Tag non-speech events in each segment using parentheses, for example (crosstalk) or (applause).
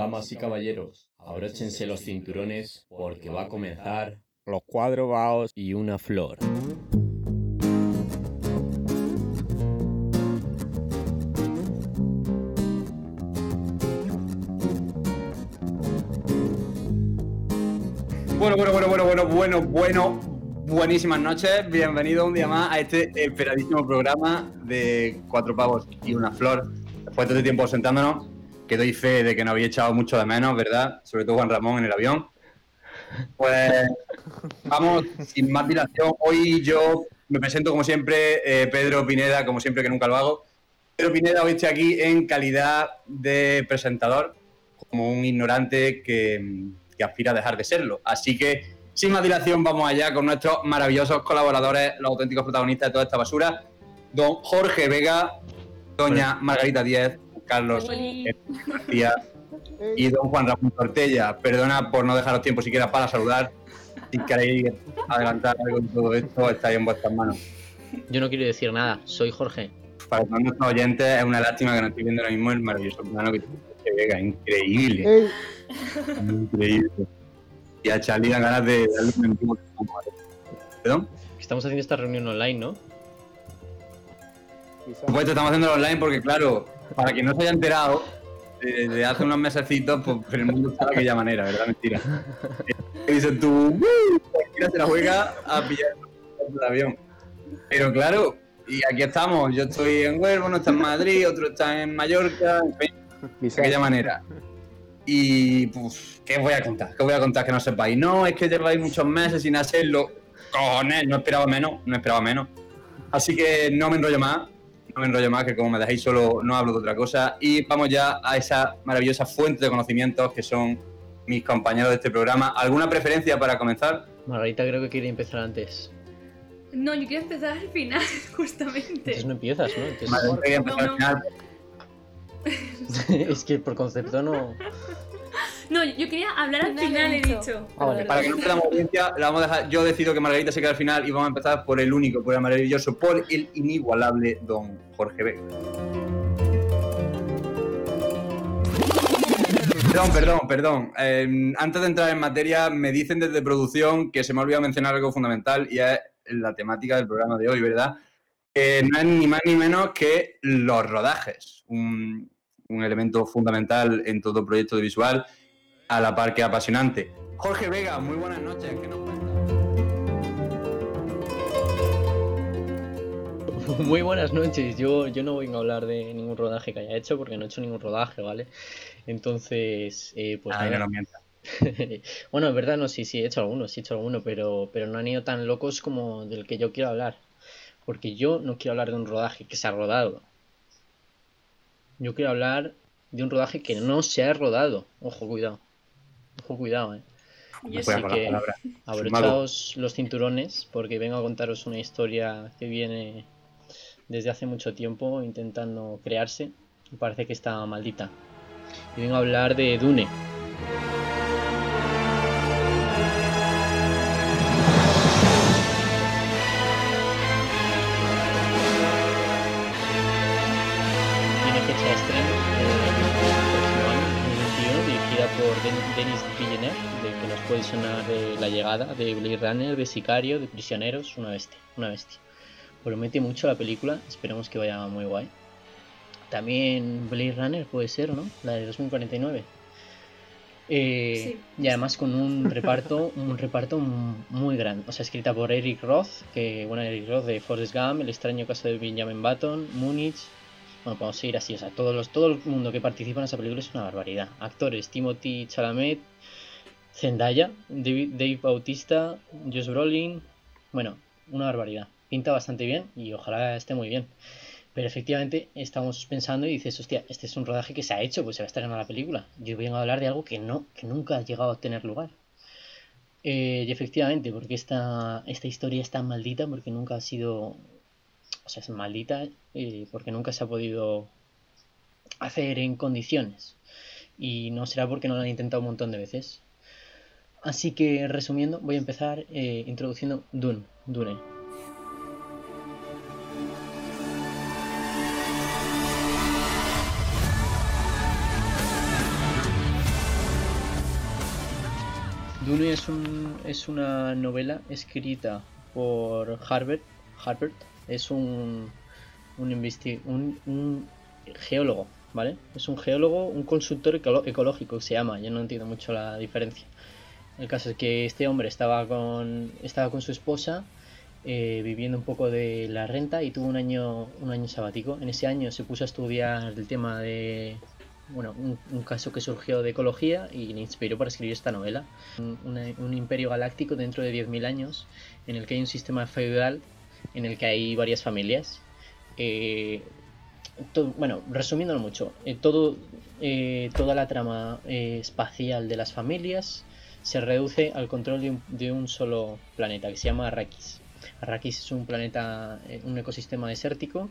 Damas y caballeros, abróchense los cinturones porque va a comenzar los cuatro vaos y una flor. Bueno, bueno, bueno, bueno, bueno, bueno, bueno, buenísimas noches. Bienvenido un día más a este esperadísimo programa de Cuatro Pavos y una Flor. Después de este tiempo sentándonos, que doy fe de que nos había echado mucho de menos, ¿verdad? Sobre todo Juan Ramón en el avión. Pues vamos, sin más dilación. Hoy yo me presento como siempre, eh, Pedro Pineda, como siempre que nunca lo hago. Pedro Pineda, hoy estoy aquí en calidad de presentador, como un ignorante que, que aspira a dejar de serlo. Así que, sin más dilación, vamos allá con nuestros maravillosos colaboradores, los auténticos protagonistas de toda esta basura. Don Jorge Vega, doña Margarita Díez, Carlos García y don Juan Ramón Tortella. Perdona por no dejaros tiempo siquiera para saludar. Si queréis adelantar algo en todo esto, está ahí en vuestras manos. Yo no quiero decir nada, soy Jorge. Para todos nuestros oyentes, es una lástima que no estoy viendo ahora mismo el maravilloso plano que tiene Jorge Vega. Increíble. Increíble. Y a Charlie dan ganas de darle un empujón. ¿Perdón? Estamos haciendo esta reunión online, ¿no? Por supuesto, estamos haciendo online porque, claro, para quien no se haya enterado, desde hace unos mesecitos, pues el mundo está de aquella manera, ¿verdad? Mentira. (laughs) Y dicen tú, "Uh, cualquiera se la juega a pillar el avión. Pero claro, y aquí estamos. Yo estoy en Huelva, uno está en Madrid, otro está en Mallorca, en fin, de aquella manera. Y pues, ¿qué voy a contar? ¿Qué os voy a contar que no sepáis? No, es que lleváis muchos meses sin hacerlo. Cojones, no esperaba menos, no esperaba menos. Así que no me enrollo más, no me enrollo más, que como me dejáis solo no hablo de otra cosa. Y vamos ya a esa maravillosa fuente de conocimientos que son mis compañeros de este programa. ¿Alguna preferencia para comenzar? Margarita creo que quiere empezar antes. No, yo quiero empezar al final, (laughs) justamente. Entonces no empiezas, ¿no? Entonces- Vale, voy a empezar No, al final. (laughs) es que por concepto no... (laughs) No, yo quería hablar al Final final, he dicho. dicho. Ah, vale. Para que no perdamos audiencia, la vamos a dejar. Yo decido que Margarita se quede al final y vamos a empezar por el único, por el maravilloso, por el inigualable don Jorge Vega. Perdón, perdón, perdón. Eh, antes de entrar en materia, me dicen desde producción que se me ha olvidado mencionar algo fundamental y es la temática del programa de hoy, ¿verdad? Que no es ni más ni menos que los rodajes, un, un elemento fundamental en todo proyecto de visual, a la par que apasionante. Jorge Vega, muy buenas noches. ¿qué nos cuentas? (laughs) Muy buenas noches. Yo, yo no vengo a hablar de ningún rodaje que haya hecho porque no he hecho ningún rodaje, ¿vale? Entonces, eh, pues Ay, no. (laughs) Bueno, en verdad no, sí, sí, he hecho algunos, sí he hecho alguno, pero, pero no han ido tan locos como del que yo quiero hablar. Porque yo no quiero hablar de un rodaje que se ha rodado. Yo quiero hablar de un rodaje que no se ha rodado. Ojo, cuidado. Ojo, cuidado, eh. Yo No sí. puedo con las que-. Abrochaos los cinturones porque vengo a contaros una historia que viene desde hace mucho tiempo intentando crearse y parece que está maldita. Y vengo a hablar de Dune. Por Den- Denis Villeneuve, de que nos puede sonar de La Llegada, de Blade Runner, de Sicario, de Prisioneros, una bestia, una bestia. Promete mucho la película, esperemos que vaya muy guay. También Blade Runner puede ser, ¿o no? La de 2049. Eh, Sí. Y además con un reparto, un reparto muy grande. O sea, escrita por Eric Roth, que bueno, Eric Roth de Forrest Gump, El extraño caso de Benjamin Button, Múnich. Bueno, podemos seguir así. O sea, todos los, todo el mundo que participa en esa película es una barbaridad. Actores: Timothy Chalamet, Zendaya, David- Dave Bautista, Josh Brolin. Bueno, una barbaridad. Pinta bastante bien y ojalá esté muy bien. Pero efectivamente estamos pensando y dices, hostia, este es un rodaje que se ha hecho, pues se va a estrenar la película. Yo vengo a hablar de algo que no, que nunca ha llegado a tener lugar. Eh, y efectivamente, porque esta, esta historia es tan maldita, porque nunca ha sido, o sea, es maldita, eh, porque nunca se ha podido hacer en condiciones. Y no será porque no lo han intentado un montón de veces. Así que, resumiendo, voy a empezar eh, introduciendo Dune. Dune. Dune es, un, es una novela escrita por Harvard. Harvard es un, un, un, un geólogo, ¿vale? Es un geólogo, un consultor ecológico se llama. Yo no entiendo mucho la diferencia. El caso es que este hombre estaba con, estaba con su esposa eh, viviendo un poco de la renta y tuvo un año, un año sabático. En ese año se puso a estudiar el tema de, bueno, un, caso que surgió de ecología y le inspiró para escribir esta novela. Un, un imperio galáctico dentro de 10.000 años en el que hay un sistema feudal en el que hay varias familias. Eh, bueno, resumiéndolo mucho, eh, eh, toda la trama eh, espacial de las familias se reduce al control de un, solo planeta que se llama Arrakis. Arrakis es un planeta, un ecosistema desértico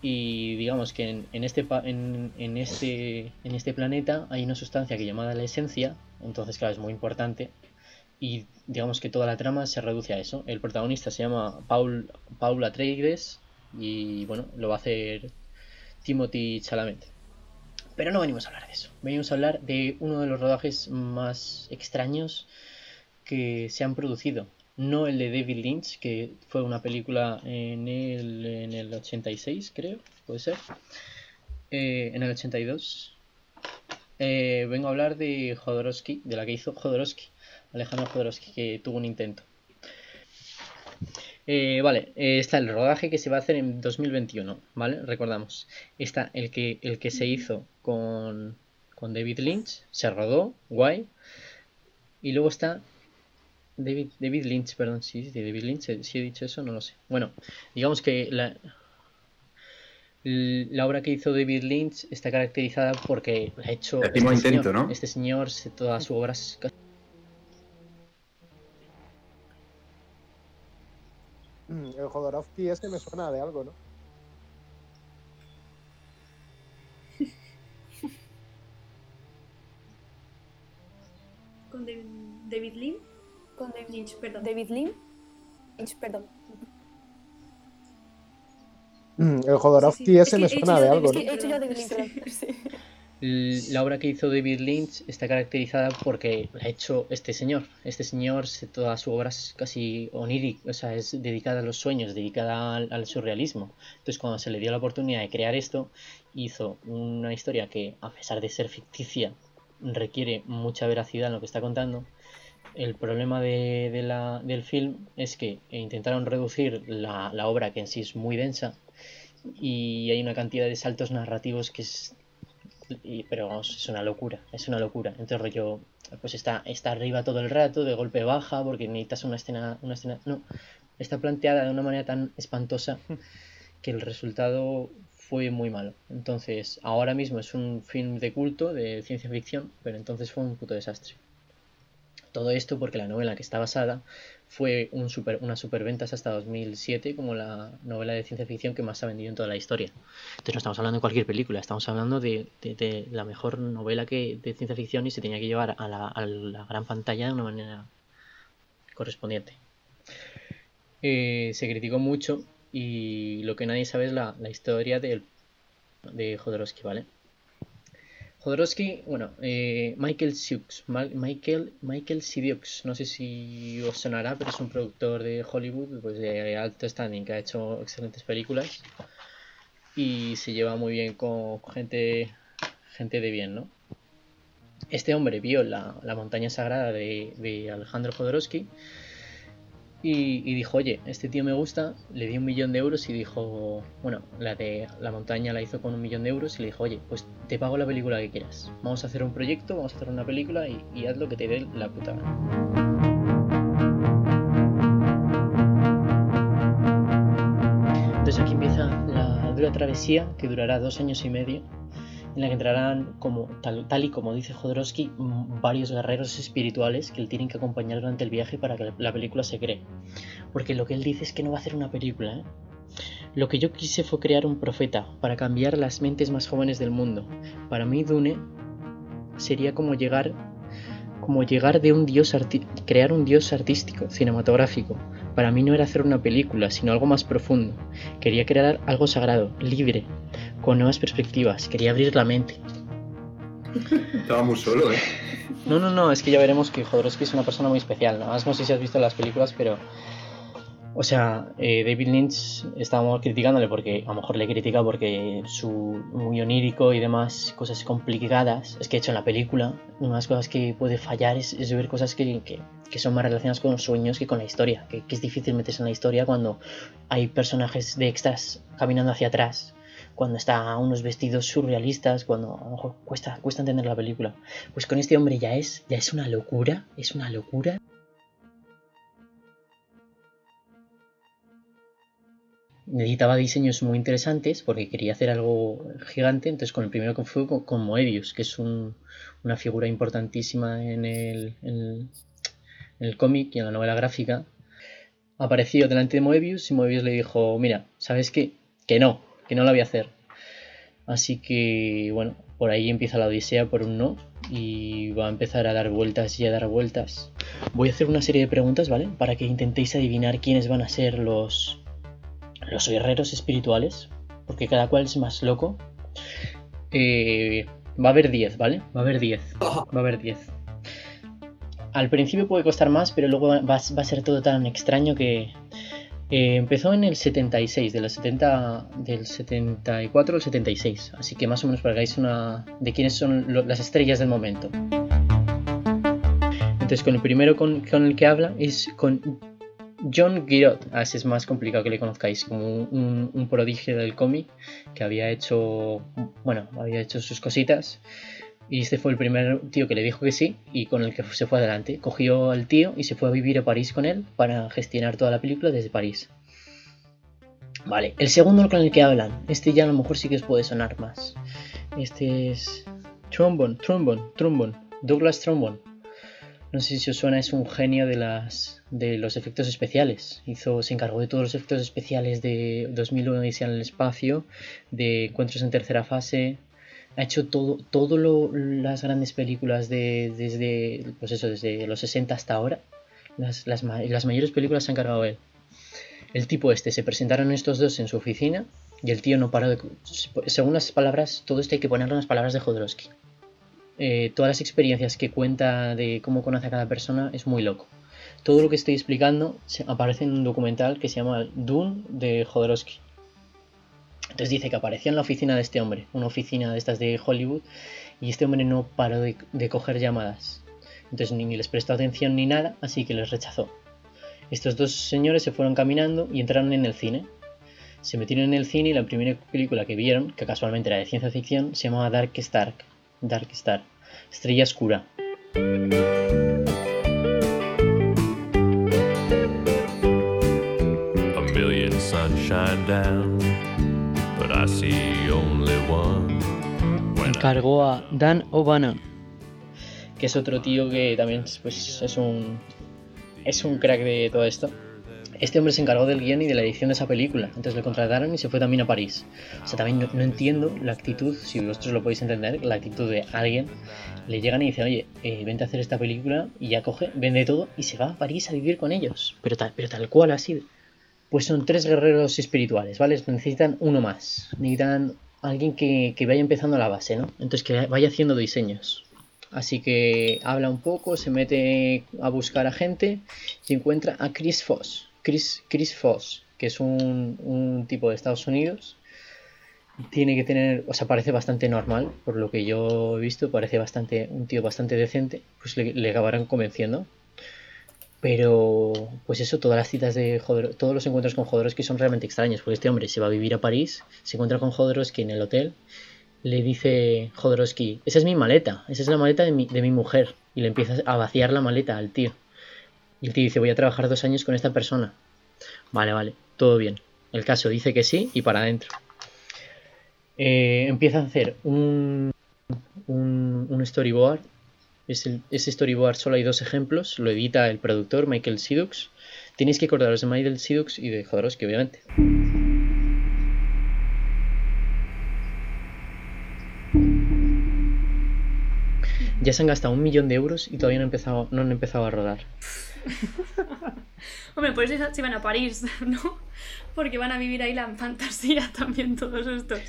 y digamos que en, este, en este, en este planeta hay una sustancia que llamada la esencia, entonces claro, es muy importante y digamos que toda la trama se reduce a eso. El protagonista se llama Paul, Paul Atreides y bueno, lo va a hacer Timothy Chalamet. Pero no venimos a hablar de eso. Venimos a hablar de uno de los rodajes más extraños que se han producido. No el de David Lynch, que fue una película en el, en el 86, creo, puede ser. Eh, en el 82. Eh, vengo a hablar de Jodorowsky, de la que hizo Jodorowsky, Alejandro Jodorowsky, que tuvo un intento. Eh, vale, eh, está el rodaje que se va a hacer en 2021, ¿vale? Recordamos. Está el que, el que se hizo con, con David Lynch, se rodó, guay. Y luego está David, David Lynch, perdón, sí, sí, David Lynch, eh, si he dicho eso, no lo sé. Bueno, digamos que la, obra que hizo David Lynch está caracterizada porque la ha hecho este intento. ¿no? Este señor, se- toda su Jodorowsky ese me suena de algo, ¿no? (laughs) Con David, David Lynn. Con David, Lynch, perdón. David Lynch. Lynch, perdón. Mm, El Jodorowsky Sí, sí. ese Es me que he suena hecho de yo algo, Es ¿no? que he hecho ya David Sí. Lynch. Sí. (laughs) La obra que hizo David Lynch está caracterizada porque la ha hecho este señor. Este señor, se- toda su obra es casi onírica, o sea, es dedicada a los sueños, dedicada al, al surrealismo. Entonces, cuando se le dio la oportunidad de crear esto, hizo una historia que, a pesar de ser ficticia, requiere mucha veracidad en lo que está contando. El problema de, de la- del film es que intentaron reducir la, la obra, que en sí es muy densa, y hay una cantidad de saltos narrativos que es y- pero vamos, es una locura, es una locura. Entonces rollo, pues está, está arriba todo el rato, de golpe baja, porque necesitas una escena, una escena. No, está planteada de una manera tan espantosa (laughs) que el resultado fue muy malo. Entonces, ahora mismo es un film de culto, de ciencia ficción, pero entonces fue un puto desastre. Todo esto porque la novela que está basada fue un super, una superventas hasta 2007 como la novela de ciencia ficción que más ha vendido en toda la historia. Entonces no estamos hablando de cualquier película, estamos hablando de, de- de la mejor novela que, de ciencia ficción y se tenía que llevar a la, a la gran pantalla de una manera correspondiente. Eh, se criticó mucho y lo que nadie sabe es la, la historia del, de Jodorowsky, ¿vale? Jodorowsky, bueno, eh, Michael Siux, Michael, Michael no sé si os sonará, pero es un productor de Hollywood pues de alto standing que ha hecho excelentes películas y se lleva muy bien con gente, gente de bien, ¿no? Este hombre vio la, la montaña sagrada de, de Alejandro Jodorowsky y, dijo, oye, este tío me gusta, le di un millón de euros y dijo, bueno, la de la montaña la hizo con un millón de euros y le dijo, oye, pues te pago la película que quieras. Vamos a hacer un proyecto, vamos a hacer una película y, y haz lo que te dé la puta gana. Entonces aquí empieza la dura travesía que durará dos años y medio, en la que entrarán, como, tal, y como dice Jodorowsky, mm, varios guerreros espirituales que le tienen que acompañar durante el viaje para que la película se cree. Porque lo que él dice es que no va a hacer una película. ¿eh? Lo que yo quise fue crear un profeta para cambiar las mentes más jóvenes del mundo. Para mí Dune sería como llegar como llegar de un dios crear un dios artístico, cinematográfico. Para mí no era hacer una película, sino algo más profundo. Quería crear algo sagrado, libre, con nuevas perspectivas. Quería abrir la mente. (laughs) Estaba muy solo, ¿eh? No, no, no, es que ya veremos que Jodorowsky es una persona muy especial. Nada más no sé si has visto las películas, pero. O sea, eh, David Lynch estábamos criticándole porque a lo mejor le critica porque su muy onírico y demás cosas complicadas. Es que de hecho en la película, una de las cosas que puede fallar es, es ver cosas que, que- son más relacionadas con los sueños que con la historia. Que, que es difícil meterse en la historia cuando hay personajes de extras caminando hacia atrás. Cuando está unos vestidos surrealistas, cuando a lo mejor cuesta, cuesta entender la película. Pues con este hombre ya es, ya es una locura, es una locura. Necesitaba diseños muy interesantes porque quería hacer algo gigante, entonces con el primero que fue con, con Moebius, que es un- una figura importantísima en el, en- en el cómic y en la novela gráfica. Apareció delante de Moebius y Moebius le dijo, mira, ¿sabes qué? Que no, que no la voy a hacer. Así que, bueno, por ahí empieza la odisea por un no y va a empezar a dar vueltas y a dar vueltas. Voy a hacer una serie de preguntas, ¿vale? Para que intentéis adivinar quiénes van a ser los, los guerreros espirituales, porque cada cual es más loco. Eh, va a haber 10, ¿vale? Va a haber 10. Va a haber 10. Al principio puede costar más, pero luego va, va a ser todo tan extraño que... eh, empezó en el 76, de los 70, del 74 al 76, así que más o menos para que hagáis una... de quiénes son lo- las estrellas del momento. Entonces con el primero con, con el que habla es con John Giraud, así es más complicado que le conozcáis, como un prodigio del cómic que había hecho, bueno, había hecho sus cositas. Y este fue el primer tío que le dijo que sí y con el que se fue adelante. Cogió al tío y se fue a vivir a París con él para gestionar toda la película desde París. Vale, el segundo con el que hablan, este ya a lo mejor sí que os puede sonar más. Este es Trombone, Trombone, Trombone, Douglas Trombone. No sé si os suena, es un genio de las de los efectos especiales. Hizo, se encargó de todos los efectos especiales de 2001 Odisea en el espacio, de Encuentros en tercera fase. Ha hecho todo, todo las grandes películas de, desde, pues eso, desde los 60 hasta ahora. Las, las, las mayores películas se ha encargado él. El tipo este, se presentaron estos dos en su oficina y el tío no paró de... Según las palabras, todo esto hay que ponerlo en las palabras de Jodorowsky eh, todas las experiencias que cuenta de cómo conoce a cada persona es muy loco. Todo lo que estoy explicando aparece en un documental que se llama Dune de Jodorowsky. Entonces dice que apareció en la oficina de este hombre, una oficina de estas de Hollywood, y este hombre no paró de, coger llamadas. Entonces ni les prestó atención ni nada, así que les rechazó. Estos dos señores se fueron caminando y entraron en el cine. Se metieron en el cine y la primera película que vieron, que casualmente era de ciencia ficción, se llamaba Dark Star. Dark Star. Estrella Oscura. A million sunshine down, but I see only one. When I Encargó a Dan O'Bannon, que es otro tío que también pues, es un es un crack de todo esto. Este hombre se encargó del guion y de la edición de esa película. Entonces le contrataron y se fue también a París. O sea, también no, no entiendo la actitud, si vosotros lo podéis entender, la actitud de alguien. Le llegan y dicen, oye, eh, vente a hacer esta película y ya coge, vende todo y se va a París a vivir con ellos. Pero tal, pero tal cual así. Pues son tres guerreros espirituales, ¿vale? Necesitan uno más. Necesitan alguien que, que vaya empezando a la base, ¿no? Entonces que vaya haciendo diseños. Así que habla un poco, se mete a buscar a gente y encuentra a Chris Foss. Chris, Chris Foss, que es un, un tipo de Estados Unidos. Tiene que tener, o sea, parece bastante normal, por lo que yo he visto, parece bastante un tío bastante decente. Pues le, le acabarán convenciendo. Pero, pues eso, todas las citas de Jodor todos los encuentros con Jodorowsky son realmente extraños, porque este hombre se va a vivir a París, se encuentra con Jodorowsky en el hotel, le dice Jodorowsky, esa es mi maleta, esa es la maleta de mi, de mi mujer, y le empieza a vaciar la maleta al tío. Y el dice, voy a trabajar dos años con esta persona. Vale, vale, todo bien. El caso dice que sí y para adentro. Eh, empieza a hacer un, un, un storyboard. Es ese storyboard solo hay dos ejemplos. Lo edita el productor Michael Sidux. Tenéis que acordaros de Michael Sidux y de Jodorowsky, obviamente. Ya se han gastado un millón de euros y todavía no han empezado, no han empezado a rodar. (laughs) Hombre, por eso se van a París, (laughs) ¿no? Porque van a vivir ahí la fantasía (laughs) también todos estos.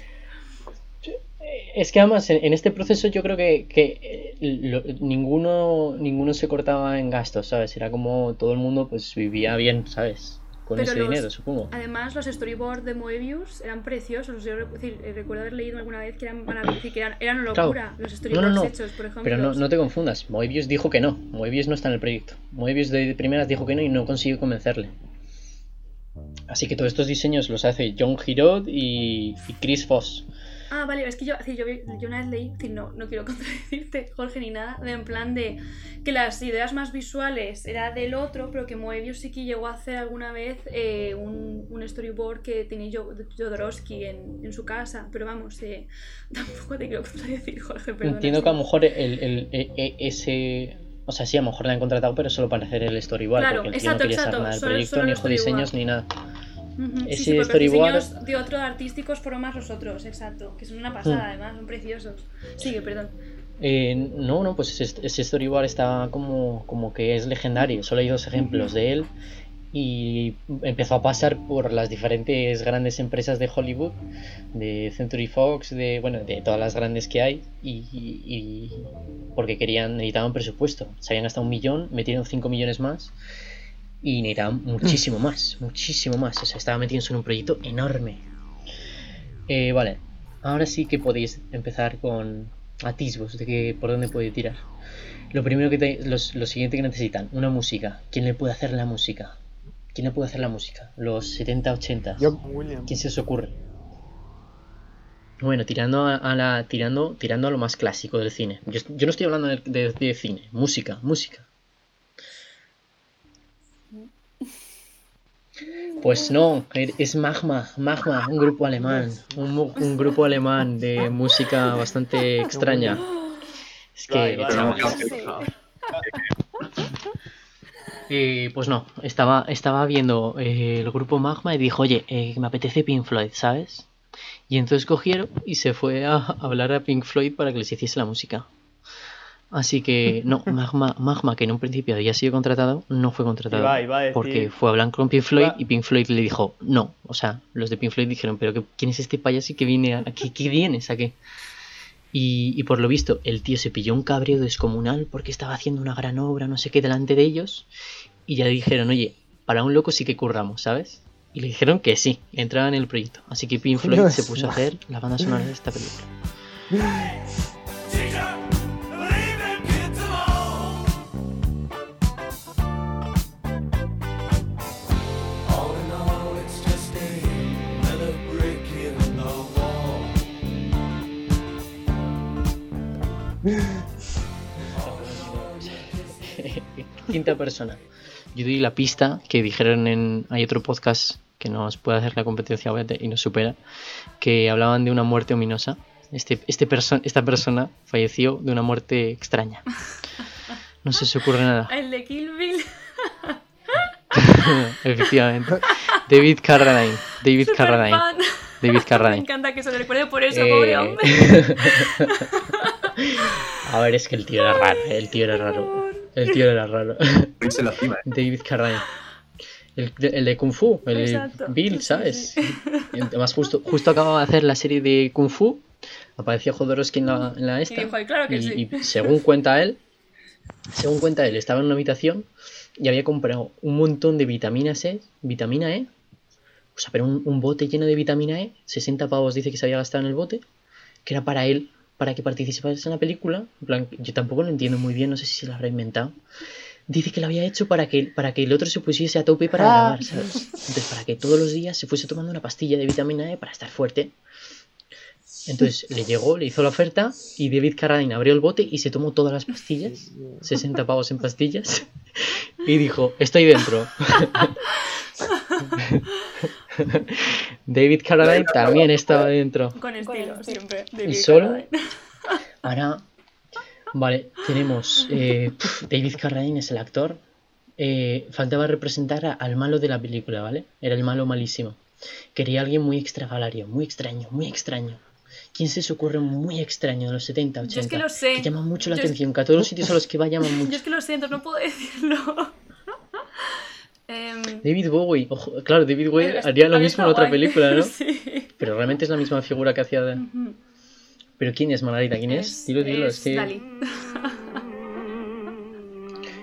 Es que además en, este proceso yo creo que, que, eh, lo- ninguno, ninguno se cortaba en gastos, ¿sabes? Era como todo el mundo pues vivía bien, ¿sabes? Con Pero ese los- dinero, supongo. Además, los storyboards de Moebius eran preciosos. Yo decir, recuerdo haber leído alguna vez que eran que eran, eran Claro. locura. Los No, storyboards no, no. hechos, por ejemplo. Pero no, te confundas, Moebius dijo que no, Moebius no está en el proyecto. Moebius de primeras dijo que no y no consiguió convencerle. Así que todos estos diseños los hace John Giraud y, y Chris Foss. Ah, vale, es que yo, yo, yo una vez leí, no, no quiero (laughs) contradecirte, Jorge, ni nada, de en plan de que las ideas más visuales era del otro, pero que Moebius sí que llegó a hacer alguna vez eh, un, un storyboard que tenía Jo- Jodorowsky en, en su casa, pero vamos, eh, (laughs) tampoco te quiero contradecir, Jorge, perdona. Entiendo que a lo mejor el, el- e- e- ese... O sea, sí, a lo mejor le han contratado, pero solo para hacer el storyboard, Claro, porque el tío exacto, no quería exacto, nada del solo- proyecto, solo ni el hizo diseños, ni nada. Ese sí, sí, porque storyboard- los diseños de otro artísticos fueron más los otros, exacto, que son una pasada, Hmm. además, son preciosos. Sigue, perdón. Eh, no, no, pues ese, ese storyboard está como, como que es legendario. Solo hay dos ejemplos de él. Y empezó a pasar por las diferentes grandes empresas de Hollywood, de Century Fox, de bueno, de todas las grandes que hay, y, y- y porque querían, necesitaban presupuesto. Se habían gastado un millón, metieron 5 millones más y necesitaban muchísimo más, muchísimo más. O sea, estaban metidos en un proyecto enorme. Eh, vale, ahora sí que podéis empezar con atisbos de que por dónde puede tirar. Lo primero que te- los- lo siguiente que necesitan, una música. ¿Quién le puede hacer la música? ¿Quién le puede hacer la música? Los 70, 80. Yo, William. ¿Quién se os ocurre? Bueno, tirando a, a la tirando tirando a lo más clásico del cine. Yo, yo no estoy hablando de, de- de cine, música, música. Pues no, er- es Magma, Magma, un grupo alemán, un, grupo alemán de música bastante extraña. Es que, eh, pues no, estaba, estaba viendo eh, el grupo Magma y dijo, oye, eh, me apetece Pink Floyd, ¿sabes? Y entonces cogieron y se fue a hablar a Pink Floyd para que les hiciese la música. Así que no, (laughs) Magma, Magma, que en un principio había sido contratado, no fue contratado. Iba- iba a decir- Porque fue a hablar con Pink Floyd Iba- y Pink Floyd le dijo, no. O sea, los de Pink Floyd dijeron, pero que- ¿quién es este payaso que viene a, ¿qué, qué vienes a qué? Y, y por lo visto, el tío se pilló un cabreo descomunal porque estaba haciendo una gran obra, no sé qué, delante de ellos. Y ya le dijeron, oye, para un loco sí que curramos, ¿sabes? Y le dijeron que sí, entraba en el proyecto. Así que Pink Floyd Dios. se puso a hacer la banda sonora de esta película. (laughs) Quinta persona. Yo doy la pista que dijeron en. Hay otro podcast que nos puede hacer la competencia y nos supera. Que hablaban de una muerte ominosa. Este, este perso- esta persona falleció de una muerte extraña. No se os ocurre nada. El de Kill Bill. (laughs) Efectivamente. David Carradine. David Super Carradine. fan. David (laughs) Me Carradine. encanta que se le recuerde por eso, Eh, pobre hombre. (laughs) A ver, es que el tío era raro. eh, El tío era raro. El tío era raro. (laughs) Irse la cima, ¿eh? David Carradine. El, de- el de Kung Fu, el de Exacto. Bill, Sí, ¿sabes? sí. Además, (laughs) justo, justo acababa de hacer la serie de Kung Fu. Apareció Jodorowsky en la, en la Y esta. dijo, "Ay, claro que y, sí. y según cuenta él, según cuenta él, estaba en una habitación y había comprado un montón de vitamina C, vitamina E. O sea, pero un, un bote lleno de vitamina E, 60 pavos dice que se había gastado en el bote, que era para él, para que participase en la película. En plan, yo tampoco lo entiendo muy bien, no sé si se lo habrá inventado. Dice que lo había hecho para que, para que el otro se pusiese a tope para Ah. grabar, ¿sabes? Entonces, para que todos los días se fuese tomando una pastilla de vitamina E para estar fuerte. Entonces le llegó, le hizo la oferta y David Carradine abrió el bote y se tomó todas las pastillas, 60 pavos en pastillas, y dijo, estoy dentro. (laughs) David Carradine también estaba dentro. Con estilo, estilo. siempre. Y David solo, Carradine. ahora, vale, tenemos, eh, David Carradine es el actor, Eh, faltaba representar a- al malo de la película, ¿vale? Era el malo malísimo. Quería alguien muy extravalario, muy extraño, muy extraño. ¿Quién se os ocurre muy extraño de los 70, 80? Yo es que lo sé. Que llama mucho la Yo es- atención, que a todos los sitios a los que va llaman (laughs) Yo mucho. es que lo siento, no puedo decirlo. Em, David Bowie, ojo, claro, David Bowie es- haría lo mismo en otra guay. película, ¿no? (laughs) sí. Pero realmente es la misma figura que hacía de... ¿Pero quién es Margarita? ¿Quién es? Dilo, dilo, es que- Dalí. (laughs)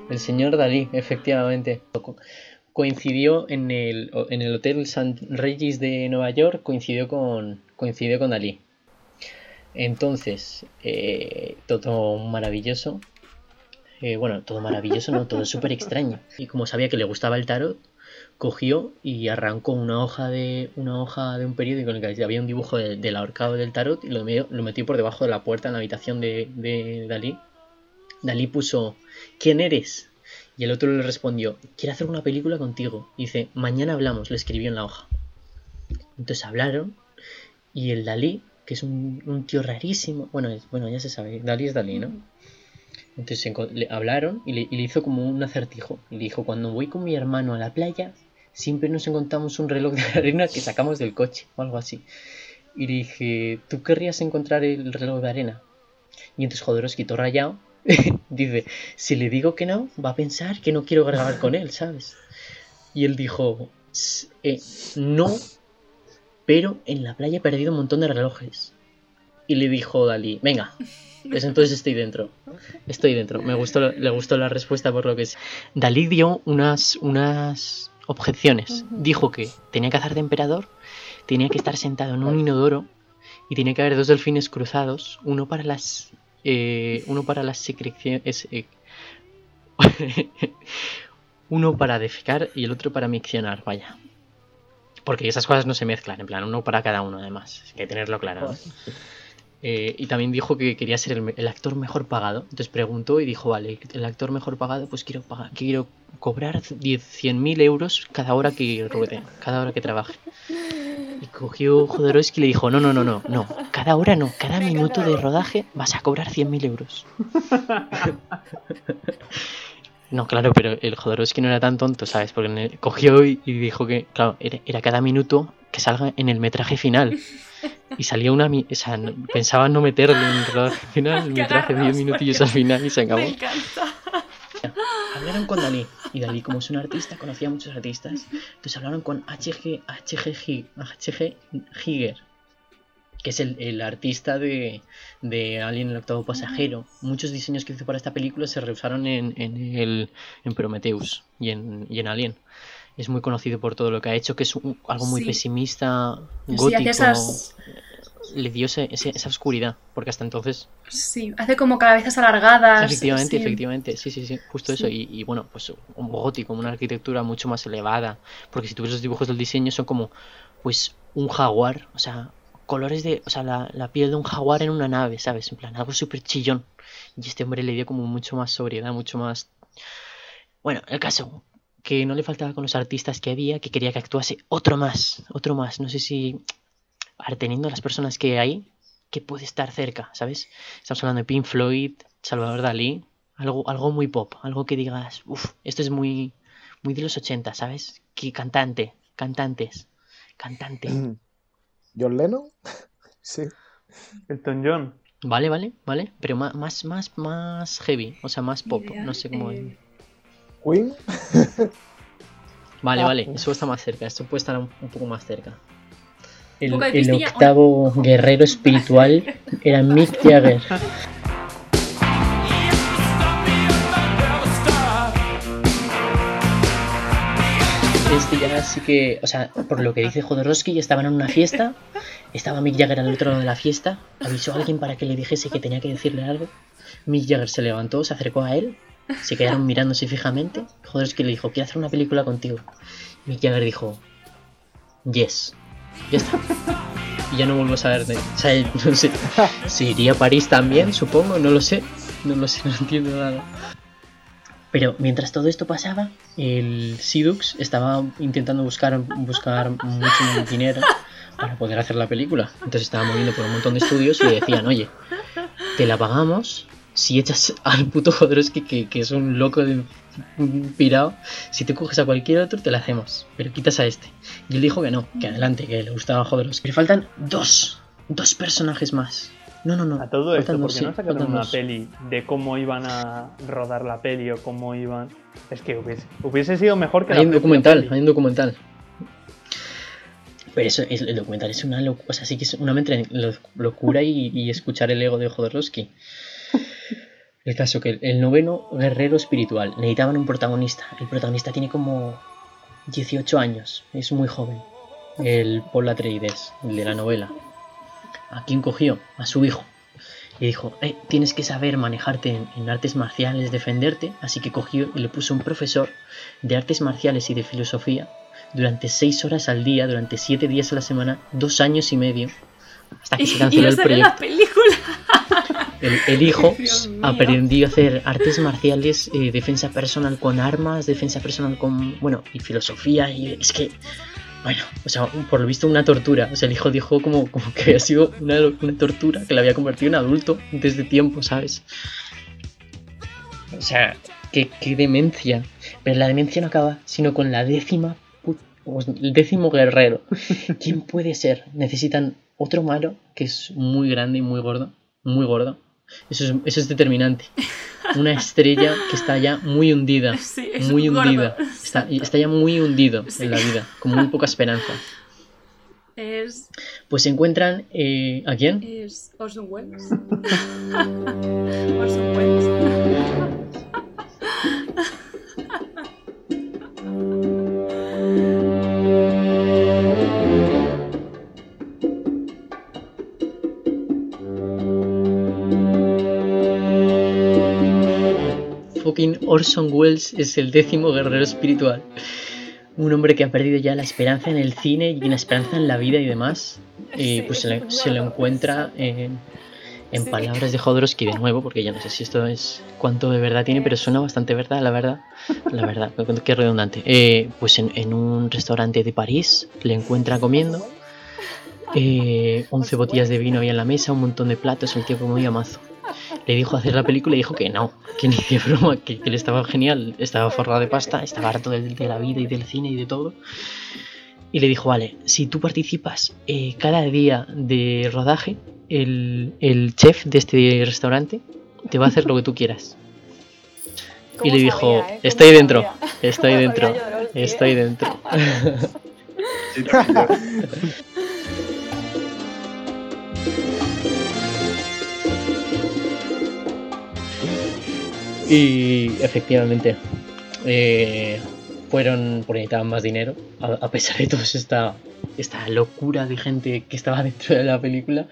El señor Dalí, efectivamente. Co- Coincidió en el, en el Hotel St. Regis de Nueva York, coincidió con, coincidió con Dalí. Entonces, eh, todo maravilloso. Eh, bueno, todo maravilloso, no, todo súper extraño. Y como sabía que le gustaba el tarot, cogió y arrancó una hoja de una hoja de un periódico en el que había un dibujo de- del ahorcado del tarot y lo, me- lo metió por debajo de la puerta en la habitación de, Dalí. Dalí puso ¿Quién eres? Y el otro le respondió Quiero hacer una película contigo. Dice Mañana hablamos, le escribió en la hoja. Entonces hablaron y el Dalí, que es un, tío rarísimo, bueno, bueno, ya se sabe, Dalí es Dalí, ¿no? Entonces le hablaron y le, hizo como un acertijo. Le dijo, cuando voy con mi hermano a la playa, siempre nos encontramos un reloj de (laughs) arena que sacamos del coche o algo así. Y le dije, ¿tú querrías encontrar el reloj de arena? Y entonces Jodorowsky, todo rayado, (laughs) dice, si le digo que no, va a pensar que no quiero grabar con él, ¿sabes? Y él dijo, "S- eh, no, pero en la playa he perdido un montón de relojes. Y le dijo Dalí, venga, (laughs) pues entonces estoy dentro. Estoy dentro. Me gustó, le gustó la respuesta por lo que es. Dalí dio unas, unas objeciones. Dijo que tenía que hacer de emperador, tenía que estar sentado en un inodoro y tenía que haber dos delfines cruzados, uno para las eh, uno para las secreciones eh, (laughs) uno para defecar y el otro para miccionar, vaya. Porque esas cosas no se mezclan, en plan, uno para cada uno además, hay que tenerlo claro. ¿no? Eh, y también dijo que quería ser el, el actor mejor pagado. Entonces preguntó y dijo, vale, el actor mejor pagado, pues quiero pagar, quiero cobrar 10 100.000 euros cada hora que (laughs) ruede, cada hora que trabaje. Y cogió Jodorowsky y le dijo, no, no, no, no, no, cada hora no, cada minuto de rodaje vas a cobrar 100.000 euros. (laughs) No, claro, pero el Jodorowsky no era tan tonto, ¿sabes? Porque cogió y, y dijo que, claro, era, era cada minuto que salga en el metraje final. Y salía una... mi- O sea, no- pensaba no meterle en el rodaje (laughs) final, el metraje 10 agarraos, minutillos por al final y se acabó. Me encanta. Hablaron con Dalí. Y Dalí, como es un artista, conocía a muchos artistas. Entonces hablaron con HG, HG, HG Giger, que es el, el artista de, de Alien el octavo pasajero. Muchos diseños que hizo para esta película se reusaron en, en, el, en Prometheus y en, y en Alien. Es muy conocido por todo lo que ha hecho, que es un- algo muy Sí. pesimista, Sí, gótico. esas. Le dio ese- ese- esa oscuridad, porque hasta entonces Sí, hace como cabezas alargadas. Efectivamente, sí. efectivamente, sí, sí, sí, justo eso. Y, y bueno, pues un gótico, una arquitectura mucho más elevada. Porque si tú ves los dibujos del diseño, son como, pues, un jaguar, o sea, colores de, o sea, la, la piel de un jaguar en una nave, ¿sabes? En plan, algo súper chillón. Y este hombre le dio como mucho más sobriedad, mucho más. Bueno, el caso, que no le faltaba con los artistas que había, que quería que actuase otro más, otro más. No sé si, teniendo las personas que hay, que puede estar cerca, ¿sabes? Estamos hablando de Pink Floyd, Salvador Dalí, algo, algo muy pop, algo que digas, uff, esto es muy, muy de los 80, ¿sabes? Que cantante, cantantes, cantante. John Lennon. (laughs) sí. Elton John. Vale, vale, vale, pero más, más, más heavy, o sea, más pop, no sé cómo. eh, Queen. (laughs) Vale, ah. vale, eso está más cerca, esto puede estar un, un poco más cerca. El, el octavo guerrero espiritual (laughs) era Mick Jagger. Este ya sí que, o sea, por lo que dice Jodorowsky, estaban en una fiesta, estaba Mick Jagger al otro lado de la fiesta, avisó a alguien para que le dijese que tenía que decirle algo. Mick Jagger se levantó, se acercó a él, se quedaron mirándose fijamente. Jodorowsky le dijo, quiero hacer una película contigo. Mick Jagger dijo, yes, ya está. Y ya no vuelvo a saber de... O sea, (laughs) no sé, si iría a París también, supongo, no lo sé, no lo sé, no entiendo nada. Pero mientras todo esto pasaba, el Sidux estaba intentando buscar, buscar mucho dinero para poder hacer la película. Entonces estaba moviendo por un montón de estudios y le decían, oye, te la pagamos si echas al puto Jodorowsky, que, que es un loco de pirado. Si te coges a cualquier otro, te la hacemos. Pero quitas a este. Y él dijo que no, que adelante, que le gustaba Jodorowsky. Pero faltan dos, dos personajes más. No, no, no. A todo esto, porque sí, no sacaron una peli de cómo iban a rodar la peli o cómo iban. Es que hubiese, hubiese sido mejor que Hay la un documental, peli. hay un documental. Pero eso, es- el documental es una locura, o sea, sí que es una locura y, y escuchar el ego de Jodorowsky. El caso que el, el noveno guerrero espiritual necesitaban un protagonista. El protagonista tiene como 18 años, es muy joven. El Paul Atreides, el de la novela. ¿A quién cogió? A su hijo. Y dijo, eh, tienes que saber manejarte en, en artes marciales, defenderte. Así que cogió y le puso un profesor de artes marciales y de filosofía durante 6 horas al día, durante 7 días a la semana, dos años y medio, hasta que se (laughs) Y canceló no el en la proyecto. película. (laughs) El, el hijo (laughs) aprendió a hacer artes marciales, eh, defensa personal con armas, defensa personal con, bueno, y filosofía, y es que, bueno, o sea, por lo visto una tortura. O sea, el hijo dijo como, como que había sido una, una tortura que le había convertido en adulto desde tiempo, ¿sabes? O sea, qué, qué demencia. Pero la demencia no acaba, sino con la décima, el décimo guerrero. (laughs) ¿Quién puede ser? Necesitan otro malo que es muy grande y muy gordo. Muy gordo. Eso es, eso es determinante. Una estrella que está ya muy hundida. (laughs) Sí, es muy gordo. hundida. Está, está ya muy hundido Sí. en la vida. Con muy poca esperanza. Es, Pues se encuentran. eh, ¿A quién? es Orson Welles. (laughs) Orson Welles. Fucking Orson Welles es el décimo guerrero espiritual. Un hombre que ha perdido ya la esperanza en el cine y la esperanza en la vida y demás. Y Sí, pues se, le- se lo encuentra en, palabras de Jodorowsky de nuevo, porque ya no sé si esto es cuánto de verdad tiene, pero suena bastante verdad, la verdad. La verdad, (laughs) qué redundante. Eh, pues en, en un restaurante de París le encuentra comiendo. Eh, 11 botellas de vino había en la mesa, un montón de platos, el tío comía mazo. Le dijo hacer la película y dijo que no, que ni de broma, que, que le estaba genial, estaba forrado de pasta, estaba harto de, de la vida y del cine y de todo. Y le dijo, vale, si tú participas eh, cada día de rodaje, el, el chef de este restaurante te va a hacer lo que tú quieras. (laughs) Y ¿Cómo le dijo, sabía, eh? estoy ¿Cómo dentro, estoy ¿Cómo dentro, Jodorowsky, eh? estoy dentro. (laughs) (laughs) Y efectivamente, eh, fueron porque necesitaban más dinero, a, pesar de toda esta, esta locura de gente que estaba (laughs) dentro de la película,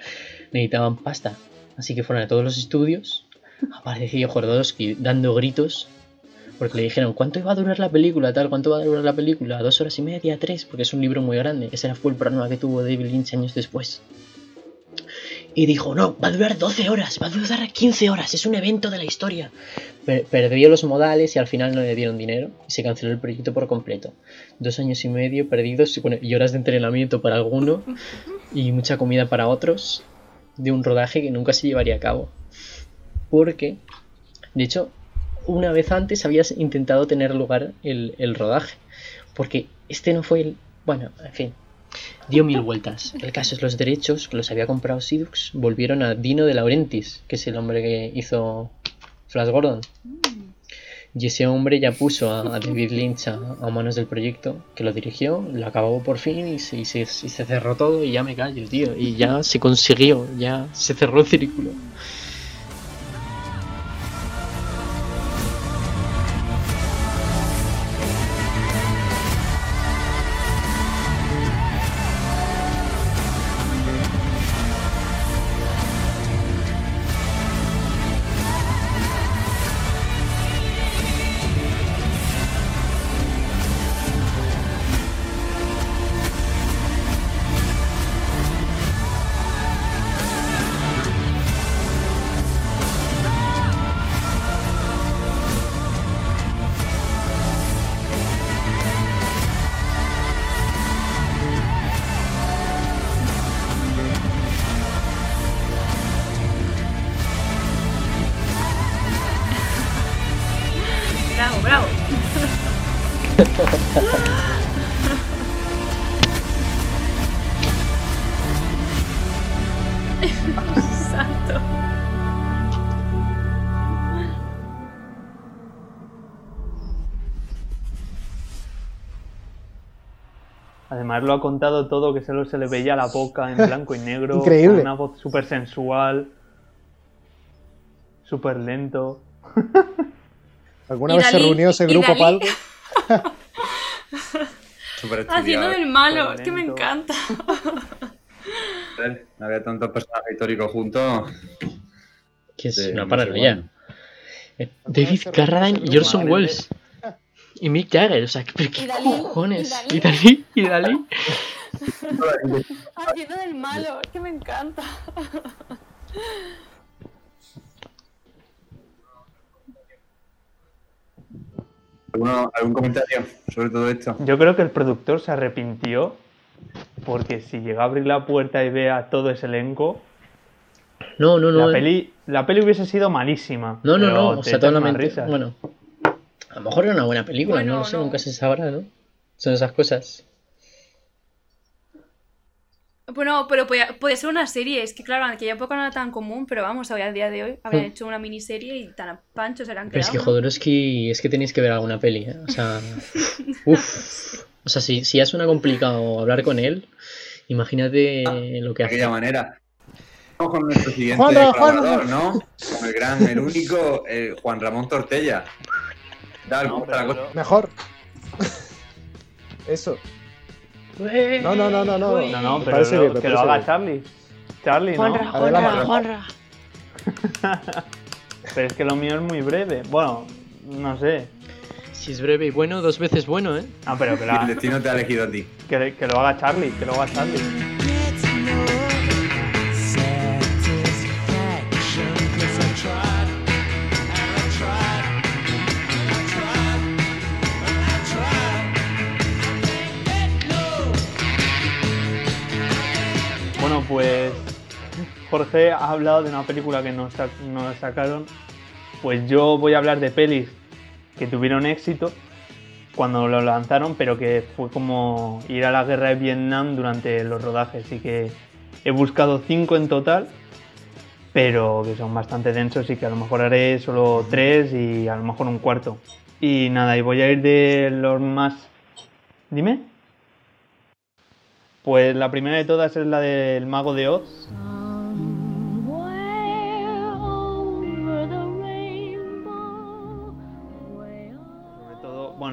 necesitaban pasta. Así que fueron a todos los estudios, apareció Jodorowsky dando gritos, porque le dijeron, ¿cuánto iba a durar la película? Tal, ¿cuánto va a durar la película? ¿Dos horas y media? ¿Tres? Porque es un libro muy grande. Ese fue el problema que tuvo David Lynch años después. Y dijo, no, va a durar 12 horas, va a durar 15 horas, es un evento de la historia. Per- perdió los modales y al final no le dieron dinero y se canceló el proyecto por completo. Dos años y medio perdidos y horas de entrenamiento para alguno y mucha comida para otros de un rodaje que nunca se llevaría a cabo. Porque, de hecho, una vez antes habías intentado tener lugar el, el rodaje. Porque este no fue el... Bueno, en fin. Dio mil vueltas. El caso es los derechos que los había comprado Sidux volvieron a Dino de Laurentiis, que es el hombre que hizo Flash Gordon. Y ese hombre ya puso a, a David Lynch a, a manos del proyecto, que lo dirigió, lo acabó por fin y se, y se- y se cerró todo y ya me callo, tío. Y ya se consiguió, ya se cerró el círculo. Ha contado todo, que solo se le veía la boca en (laughs) blanco y negro. Increíble. con una voz súper sensual. Súper lento. (laughs) ¿Alguna vez se Dalí- reunió ese grupo para (laughs) algo? Súper Haciendo del malo, es que me encanta. No había tantos personajes históricos juntos. Que es Sí, una paranoia. Eh, David Carradine y Orson Welles. Y Mick Jagger, o sea, ¿pero Y qué Dalí, cojones? y Y Dalí, y Dalí. (laughs) Haciendo del malo, es que me encanta. ¿Alguno- ¿Algún comentario sobre todo esto? Yo creo que el productor se arrepintió porque si llega a abrir la puerta y ve a todo ese elenco, No, no, no. la, peli, la peli hubiese sido malísima. No, no, no. O sea, toda la echas unas mente. risas. Bueno, a lo mejor era una buena película, Bueno, no lo sé, no. nunca se sabrá, ¿no? Son esas cosas. Bueno, pero podía, podía ser una serie. Es que, claro, en aquella época no era tan común, pero vamos, hoy a día de hoy habían Hmm. hecho una miniserie y tan a panchos eran Pero es que ¿no? Jodorowsky es que tenéis que ver alguna peli, ¿eh? O sea, (laughs) uff. O sea, si, si ya suena complicado hablar con él, imagínate lo que De aquella hace. manera. Vamos con nuestro siguiente Juanra, colaborador, ¿no? Con el gran, el único, eh, Juan Ramón Tortella. ¿Qué tal? ¿Cómo está la cosa? Mejor. Eso. No, no, no, no, no. No, no, pero parece lo- bien, me que lo haga bien. Charlie. Charlie, ¿no? Juanra. Juanra, Juanra. (laughs) Pero es que lo mío es muy breve. Bueno, no sé. Si es breve y bueno, dos veces bueno, ¿eh? Ah, pero que, El destino te ha elegido a ti. que, que lo haga Charlie, que lo haga Charlie. Jorge ha hablado de una película que nos, sa- nos sacaron. Pues yo voy a hablar de pelis que tuvieron éxito cuando lo lanzaron, pero que fue como ir a la guerra de Vietnam durante los rodajes. Y que he buscado cinco en total, pero que son bastante densos y que a lo mejor haré solo tres y a lo mejor un cuarto. Y nada, y voy a ir de los más... Dime. Pues la primera de todas es la del Mago de Oz.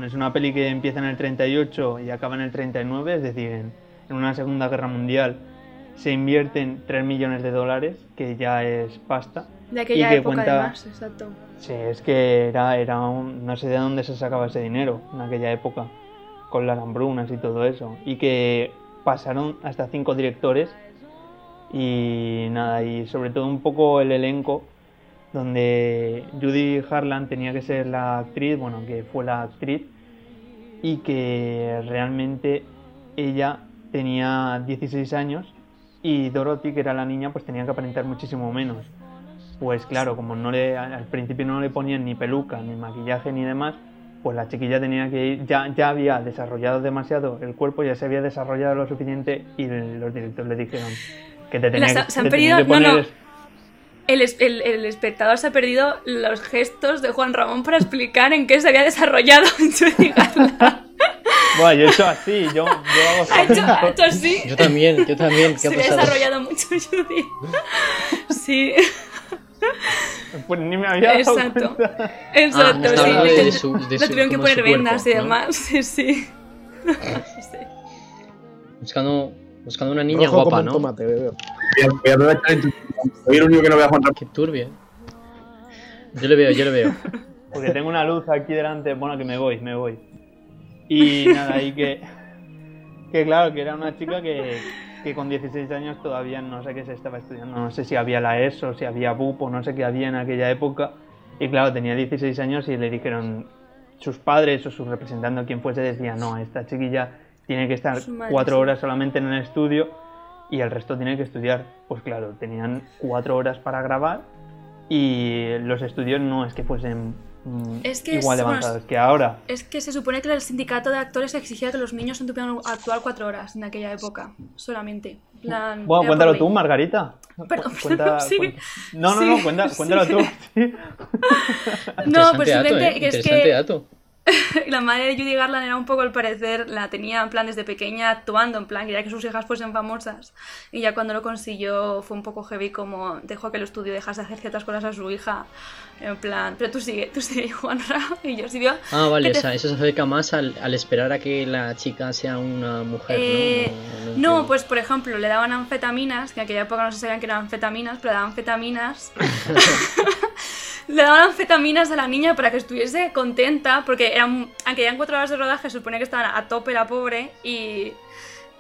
Es una peli que empieza en el 38 y acaba en el 39, es decir, en, en una Segunda Guerra Mundial se invierten 3 millones de dólares, que ya es pasta. De aquella que época, cuenta- además, exacto. Sí, es que era, era un- no sé de dónde se sacaba ese dinero en aquella época, con las hambrunas y todo eso. Y que pasaron hasta cinco directores y nada, y sobre todo un poco el elenco, donde Judy Harlan tenía que ser la actriz, bueno, que fue la actriz, y que realmente ella tenía 16 años y Dorothy, que era la niña, pues tenía que aparentar muchísimo menos. Pues claro, como no le, al principio no le ponían ni peluca, ni maquillaje, ni demás, pues la chiquilla tenía que ir, ya, ya había desarrollado demasiado el cuerpo, ya se había desarrollado lo suficiente y los directores le dijeron que te que, se han te perdido- que no, poner... no. El, el- el espectador se ha perdido los gestos de Juan Ramón para explicar en qué se había desarrollado Judy Garland. Bueno, yo he hecho así, yo, yo hago Ha hecho, ha hecho así. Yo también, yo también. ¿Qué Se ha desarrollado mucho (laughs) Judy. Sí, Pues ni me había dado exacto. cuenta. Exacto, está sí. de que su- de su- tuvieron que de poner su vendas y cuerpo, ¿no? demás. Sí, (laughs) sí. Sí. Buscando, buscando una niña Rojo guapa, ¿no? tomate, bebé. Voy a, voy a aprovechar en tu... Soy el único que no ve a Juan Ramón. Qué turbia. Yo le veo, yo le veo. (laughs) Porque tengo una luz aquí delante, bueno, que me voy, me voy. Y (laughs) nada, y que, que claro, que era una chica que, que con 16 años todavía no sé qué se estaba estudiando, no sé si había la ESO, si había BUPO, no sé qué había en aquella época. Y claro, tenía 16 años y le dijeron, sus padres o su representante o quien fuese decía, no, esta chiquilla tiene que estar madre, cuatro sí. horas solamente en el estudio y el resto tiene que estudiar. Pues claro, tenían cuatro horas para grabar y los estudios no es que fuesen mm, Es que igual de es- bueno, avanzados que ahora. Es que se supone que el sindicato de actores exigía que los niños no tuvieran actuar cuatro horas en aquella época, solamente. Plan, Bueno, cuéntalo tú. Margarita. Perdón, Cu- cuenta- (laughs) sigue, cuenta- No, no, no, sigue, cuenta- (laughs) cuéntalo tú. sí. (laughs) No, Interesante pues dato, simplemente ¿eh? que es que dato. (laughs) la madre de Judy Garland era un poco al parecer, la tenía en plan desde pequeña actuando, en plan quería que sus hijas fuesen famosas. Y ya cuando lo consiguió fue un poco heavy como dejó que el estudio dejase de hacer ciertas cosas a su hija. En plan, pero tú sigue, tú sigue, (laughs) Juanra. Y yo sí Ah, vale, te- o sea, eso se acerca más al, al esperar a que la chica sea una mujer, Eh, ¿no? No, no, entiendo. pues por ejemplo, le daban anfetaminas, que en aquella época no se sabían que eran anfetaminas, pero daban anfetaminas. (laughs) le daban anfetaminas a la niña para que estuviese contenta, porque eran, aunque eran cuatro horas de rodaje, se suponía que estaban a tope la pobre, y,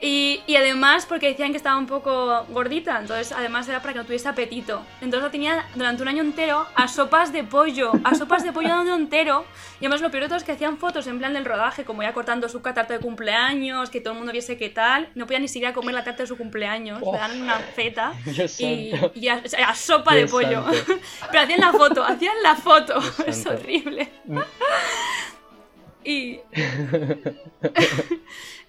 y, y además porque decían que estaba un poco gordita, entonces además era para que no tuviese apetito. Entonces la tenía durante un año entero a sopas de pollo, a sopas de pollo de un año entero. Y además lo peor de todo es que hacían fotos en plan del rodaje, como ya cortando su tarta de cumpleaños, que todo el mundo viese qué tal. No podía ni siquiera comer la tarta de su cumpleaños, le dan una feta (laughs) Dios y, a, sopa de pollo. santo. (laughs) Pero hacían la foto, hacían la foto. (laughs) Es santo. horrible. Y,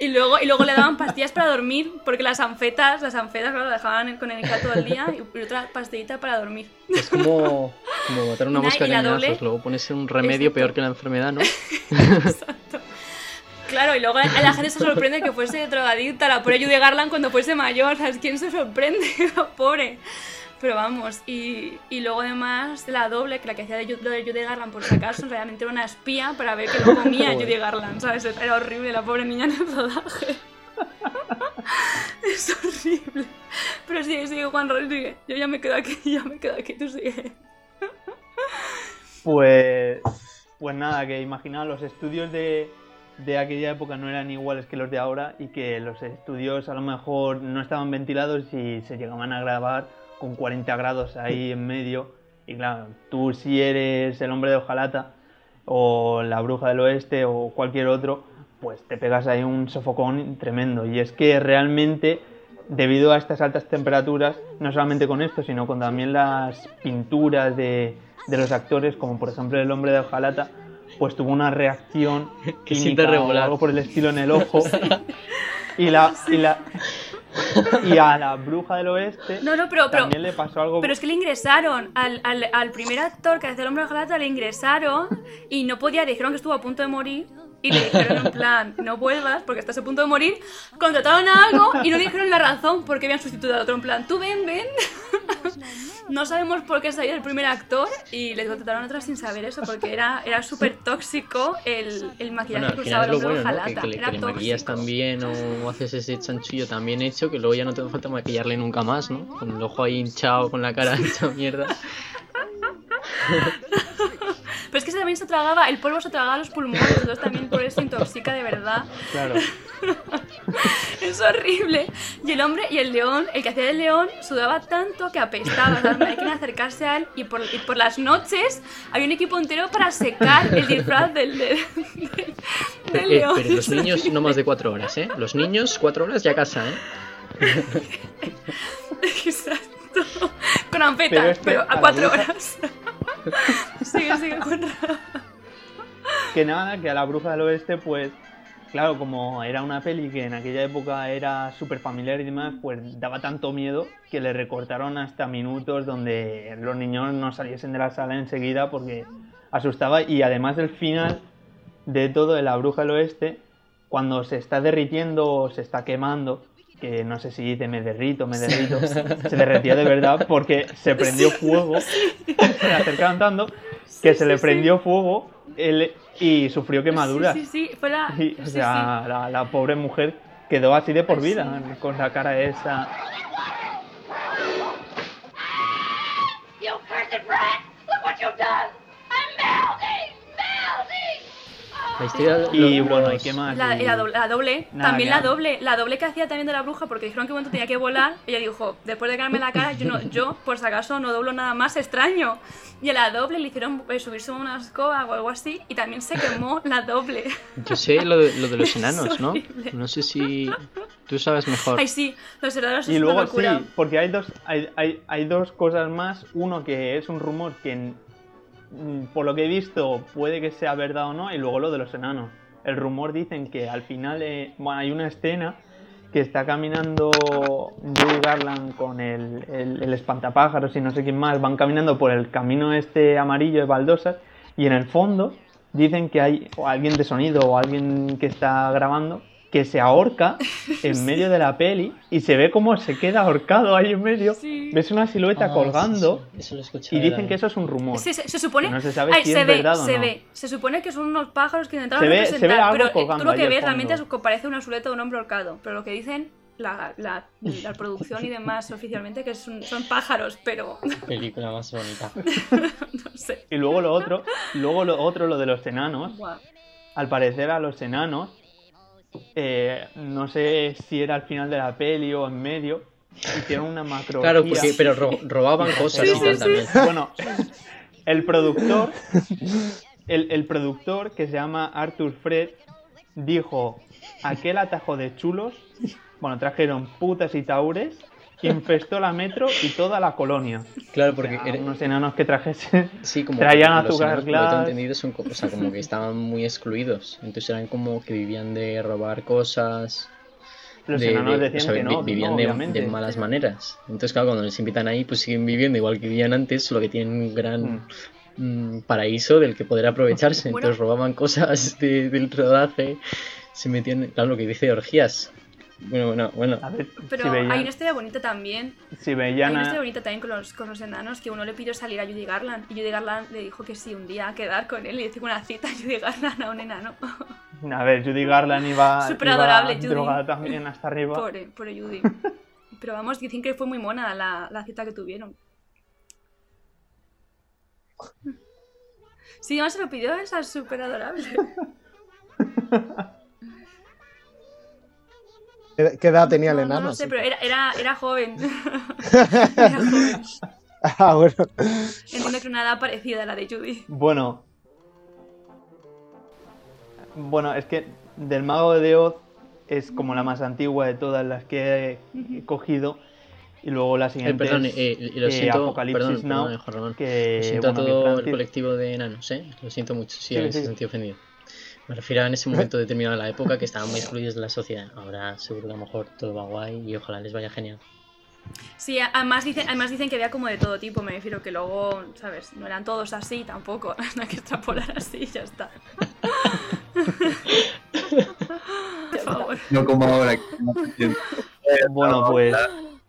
y, luego, y luego le daban pastillas para dormir, porque las anfetas, las anfetas, claro, la dejaban con el hija todo el día y otra pastillita para dormir. Es como, como matar una mosca a doble- luego pones un remedio Exacto. peor que la enfermedad, ¿no? (laughs) Exacto. Claro, y luego la, la gente se sorprende que fuese drogadicta, la pobre Judy Garland cuando fuese mayor, ¿sabes? ¿Quién se sorprende? (laughs) Pobre. Pero vamos, y, y luego además la doble, que la que hacía de, Ju- lo de Judy Garland por si acaso, (laughs) realmente era una espía para ver que no comía. (laughs) Judy Garland, ¿sabes? Era horrible la pobre niña en el rodaje. (laughs) Es horrible. Pero sigue, sigue, Juan Rodríguez. Yo ya me quedo aquí, ya me quedo aquí, tú sigue. Pues, pues nada, que imaginaos, los estudios de, de aquella época no eran iguales que los de ahora y que los estudios a lo mejor no estaban ventilados y se llegaban a grabar con 40 grados ahí en medio. Y claro, tú si eres el hombre de hojalata o la bruja del oeste o cualquier otro, pues te pegas ahí un sofocón tremendo. Y es que realmente, debido a estas altas temperaturas, no solamente con esto, sino con también las pinturas de, de los actores, como por ejemplo el hombre de hojalata, pues tuvo una reacción (laughs) Que química o algo por el estilo en el ojo. (laughs) Y la, y la (laughs) y a la bruja del oeste No, no, pero, pero, también le pasó algo Pero es que le ingresaron al, al, al primer actor que hacía el hombre de Jalata, le ingresaron y no podía, dijeron que estuvo a punto de morir y le dijeron en plan, no vuelvas porque estás a punto de morir. Contrataron a algo y no dijeron la razón porque habían sustituido a otro. En plan, tú ven, ven. (laughs) No sabemos por qué salió el primer actor y le contrataron a otro sin saber eso porque era, era súper tóxico el, el maquillaje Bueno, que usaba el bueno, ¿no? Que, que le, Era que le maquillas también o haces ese chanchullo tan bien hecho que luego ya no te hace falta maquillarle nunca más, ¿no? Con el ojo ahí hinchado, con la cara (laughs) hecha mierda. Pero es que también se tragaba, el polvo se tragaba los pulmones, entonces también por eso intoxica de verdad. claro (laughs) Es horrible. Y el hombre y el león, el que hacía el león, sudaba tanto que apestaba. ¿sabes? Hay que acercarse a él y por, y por las noches había un equipo entero para secar el disfraz del, del, del- del Eh, león. pero los niños (laughs) no más de cuatro horas, ¿eh? Los niños cuatro horas ya a casa, ¿eh? (laughs) Exacto. (laughs) Con anfetas, Pero pero, a cuatro bruja- horas. (laughs) sigue, sigue, Juanra. que nada, que a la bruja del oeste, pues, claro, como era una peli que en aquella época era súper familiar y demás, pues daba tanto miedo que le recortaron hasta minutos donde los niños no saliesen de la sala enseguida porque asustaba. Y además del final de todo de la bruja del oeste, cuando se está derritiendo o se está quemando, que no sé si dice me derrito, me derrito, se derretía de verdad porque se (laughs) prendió fuego, se (laughs) acercaban tanto que se le prendió fuego él- y sufrió quemaduras. Sí, sí, sí, fue la... Y, o sí, sea, La, la pobre mujer quedó así de por vida, con la cara esa. You cursed rat! Look what you've done! La historia de Y los- bueno, ¿y qué más? La, Y- la doble, la doble, Nada, también la doble, la doble que hacía también de la bruja, porque dijeron que un momento tenía que volar, ella dijo, después de quedarme la cara, yo, no, yo por si acaso no doblo nada más extraño. Y a la doble le hicieron eh, subirse una escoba o algo así, y también se quemó la doble. Yo sé lo de, lo de los (laughs) enanos, ¿no? No sé si tú sabes mejor. Ay, sí, los herederos Y es luego una sí, porque hay dos, hay, hay, hay dos cosas más. Uno que es un rumor que, por lo que he visto, puede que sea verdad o no, y luego lo de los enanos. El rumor dicen que al final eh, bueno, hay una escena que está caminando Judy Garland con el, el, espantapájaros y no sé quién más, van caminando por el camino este amarillo de baldosas y en el fondo dicen que hay alguien de sonido o alguien que está grabando que se ahorca (laughs) en medio de la peli y se ve como se queda ahorcado ahí en medio. Sí. Ves una silueta Ah, sí, colgando sí, Eso y dicen que eso es un rumor. Se, se- se supone. Que no se sabe Ay, si se es ve, verdad o se no. ve. Se supone que son unos pájaros que intentaron Se ve- se ve representar, algo pero eh, colgando tú lo que ves realmente es que parece una silueta de un hombre ahorcado. Pero lo que dicen la, la- la (laughs) producción y demás oficialmente que es un- son pájaros, pero Película más bonita. (laughs) no sé. Y luego lo otro, luego lo otro, lo de los enanos. Guau. Al parecer a los enanos, eh, no sé si era al final de la peli o en medio, hicieron una macro. Claro, porque, pero ro- robaban cosas Sí, también. Bueno, el productor, el, el productor que se llama Arthur Fred, dijo aquel atajo de chulos, bueno, trajeron putas y taures, infestó la metro y toda la colonia. Claro, O porque sea, era- unos enanos que trajesen sí, como traían que azúcar que glass. entendido, son o sea, como que estaban muy excluidos. Entonces eran como que vivían de robar cosas. Los de- enanos de- decían o sea, que no, vivían no, de, malas maneras. Entonces, claro, cuando les invitan ahí, pues siguen viviendo igual que vivían antes, solo que tienen un gran mm, paraíso del que poder aprovecharse. (laughs) Bueno. Entonces robaban cosas de- del rodaje, se metían, claro, lo que dice orgías. Bueno, bueno, bueno. A ver, Pero si veían, hay una historia bonita también. si Hay veían una a- historia bonita también con los, con los enanos que uno le pidió salir a Judy Garland y Judy Garland le dijo que sí un día a quedar con él y decir una cita a Judy Garland a un enano. A ver, Judy Garland iba, (laughs) Súper iba adorable, Judy. drogada también hasta arriba. Pobre, pobre Judy. (laughs) Pero vamos, dicen que fue muy mona la, la cita que tuvieron. (laughs) Sí, además se lo pidió, esa es súper adorable. ¿Qué edad tenía el No, no enano? lo sé, pero era, era, era joven. (laughs) era joven. Ah, bueno. Entiendo que una edad parecida a la de Judy. Bueno. Bueno, es que del Mago de Oz es como la más antigua de todas las que he, cogido. Y luego la Eh, siguiente perdón, es eh, y lo eh, siento, Apocalipsis perdón, Now. perdón, Ramón. que, Lo siento a bueno, todo el colectivo de enanos, ¿eh? Lo siento mucho, si Sí, habéis sí. sentido ofendido. Me refiero a en ese momento determinado de la época que estaban muy excluidos de la sociedad. Ahora seguro que a lo mejor todo va guay y ojalá les vaya genial. Sí, además dicen, además dicen que había como de todo tipo, me refiero que luego, ¿sabes? No eran todos así tampoco, (laughs) no hay que extrapolar así y ya está. Por favor. No como ahora. entiendo. Bueno, pues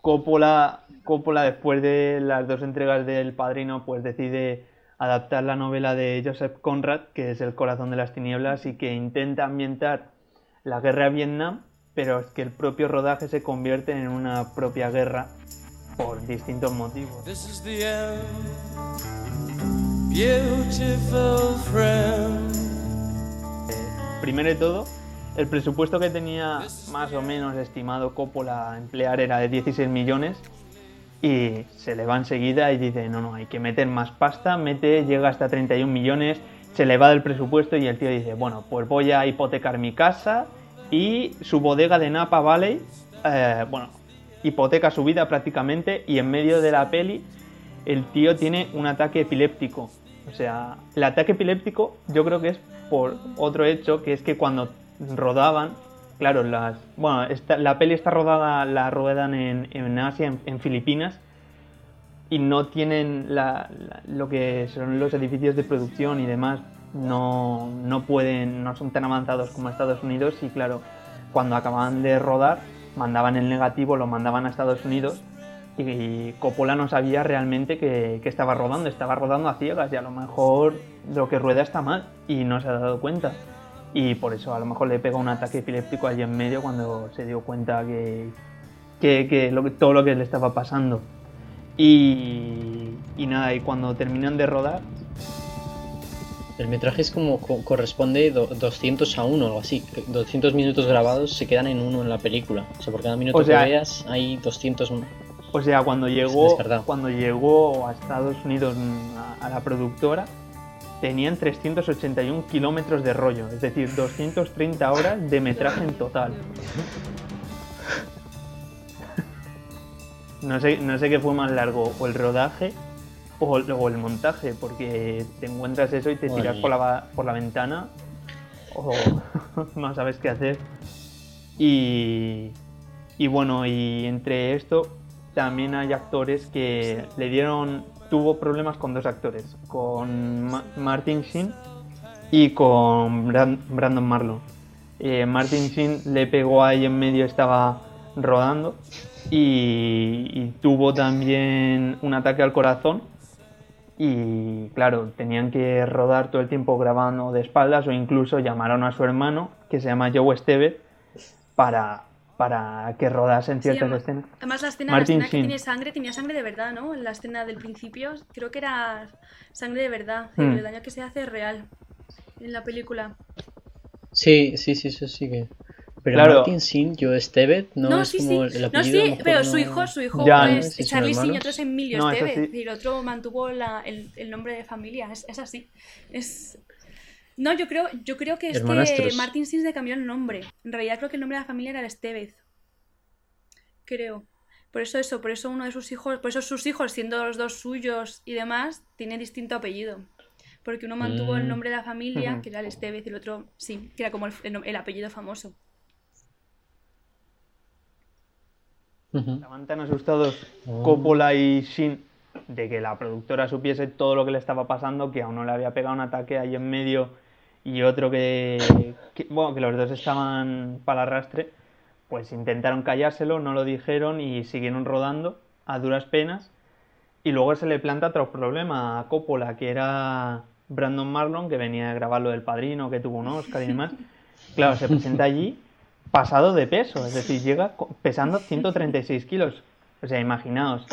Coppola, Coppola después de las dos entregas del Padrino, pues decide adaptar la novela de Joseph Conrad, que es El corazón de las tinieblas, y que intenta ambientar la guerra de Vietnam, pero es que el propio rodaje se convierte en una propia guerra por distintos motivos. This is the end, beautiful friend. Primero de todo, el presupuesto que tenía más o menos estimado Coppola a emplear era de 16 millones y se le va enseguida y dice, no, no, hay que meter más pasta, mete, llega hasta 31 millones, se le va del presupuesto y el tío dice, bueno, pues voy a hipotecar mi casa y su bodega de Napa Valley, eh, bueno, hipoteca su vida prácticamente y en medio de la peli el tío tiene un ataque epiléptico. O sea, el ataque epiléptico yo creo que es por otro hecho, que es que cuando rodaban, claro, las, bueno, esta- la peli está rodada, la ruedan en, Asia, en, Filipinas, y no tienen la- lo que son los edificios de producción y demás, no, no pueden, no son tan avanzados como Estados Unidos, y claro, cuando acababan de rodar, mandaban el negativo, lo mandaban a Estados Unidos, y Coppola no sabía realmente que, que estaba rodando, estaba rodando a ciegas y a lo mejor lo que rueda está mal y no se ha dado cuenta. Y por eso a lo mejor le pega un ataque epiléptico allí en medio cuando se dio cuenta que, que, que lo que- todo lo que le estaba pasando. Y, y nada, y cuando terminan de rodar, El metraje es como co- corresponde do- 200 a 1 o algo así. que 200 minutos grabados se quedan en uno en la película. O sea, por cada minuto O sea- que veas hay 200. m- o sea, cuando llegó, cuando llegó a Estados Unidos mm, a, a la productora, tenían 381 kilómetros de rollo, es decir, 230 horas de metraje en total. No sé, no sé qué fue más largo, o el rodaje o, o el montaje, porque te encuentras eso y te tiras por la, por la ventana o (laughs) no sabes qué hacer. Y, y bueno, y entre esto también hay actores que le dieron, tuvo problemas con dos actores, con Ma- Martin Sheen y con Bran- Brandon Marlon. Eh, Martin Sheen le pegó ahí en medio, estaba rodando y, y tuvo también un ataque al corazón y claro, tenían que rodar todo el tiempo grabando de espaldas o incluso llamaron a su hermano, que se llama Joe Estevez, para, para que rodasen Sí, ciertas además- escenas. Además, la escena, Martin la escena que tiene sangre, tenía sangre de verdad, ¿no? En la escena del principio, creo que era sangre de verdad. Hmm. El daño que se hace es real en la película. Sí, sí, sí, eso sí que. Pero Claro. Martin Sin, yo Estevez, no, No, es sí, como sí. el No, apellido. lo sí, pero no- su hijo, su hijo Ya, ¿no? es Sí, Charlie Sheen y otro es Emilio No, Estevez. sí. Y el otro mantuvo la- el, el nombre de familia. Es, es así. Es. No, yo creo, yo creo que es que. Martin Sin se cambió el nombre. En realidad creo que el nombre de la familia era el Estevez. Creo. Por eso eso, por eso uno de sus hijos, por eso sus hijos, siendo los dos suyos y demás, tiene distinto apellido. Porque uno mantuvo el Mm. nombre de la familia, que era el Estevez, y el otro sí, que era como el, el- el apellido famoso. Ujú. Estaban tan asustados Oh. Coppola y Shin de que la productora supiese todo lo que le estaba pasando, que a uno le había pegado un ataque ahí en medio y otro que, que- bueno, que los dos estaban para el arrastre, pues intentaron callárselo, no lo dijeron y siguieron rodando a duras penas. Y luego se le planta otro problema a Coppola, que era Brandon Marlon, que venía a grabar lo del padrino, que tuvo un Oscar y demás. (laughs) Claro, se presenta allí pasado de peso, es decir, llega pesando 136 kilos. O sea, imaginaos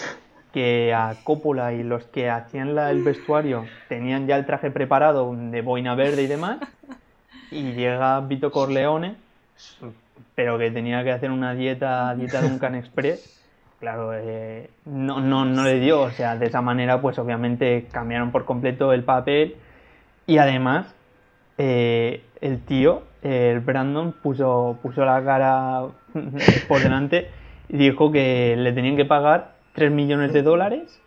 que a Coppola y los que hacían la- el vestuario tenían ya el traje preparado de boina verde y demás, (laughs) y llega Vito Corleone, pero que tenía que hacer una dieta, dieta Duncan Express. Claro, eh, no, no, no le dio, o sea, de esa manera, pues obviamente cambiaron por completo el papel y además eh, el tío, eh, el Brandon, puso, puso la cara por delante y dijo que le tenían que pagar 3 millones de dólares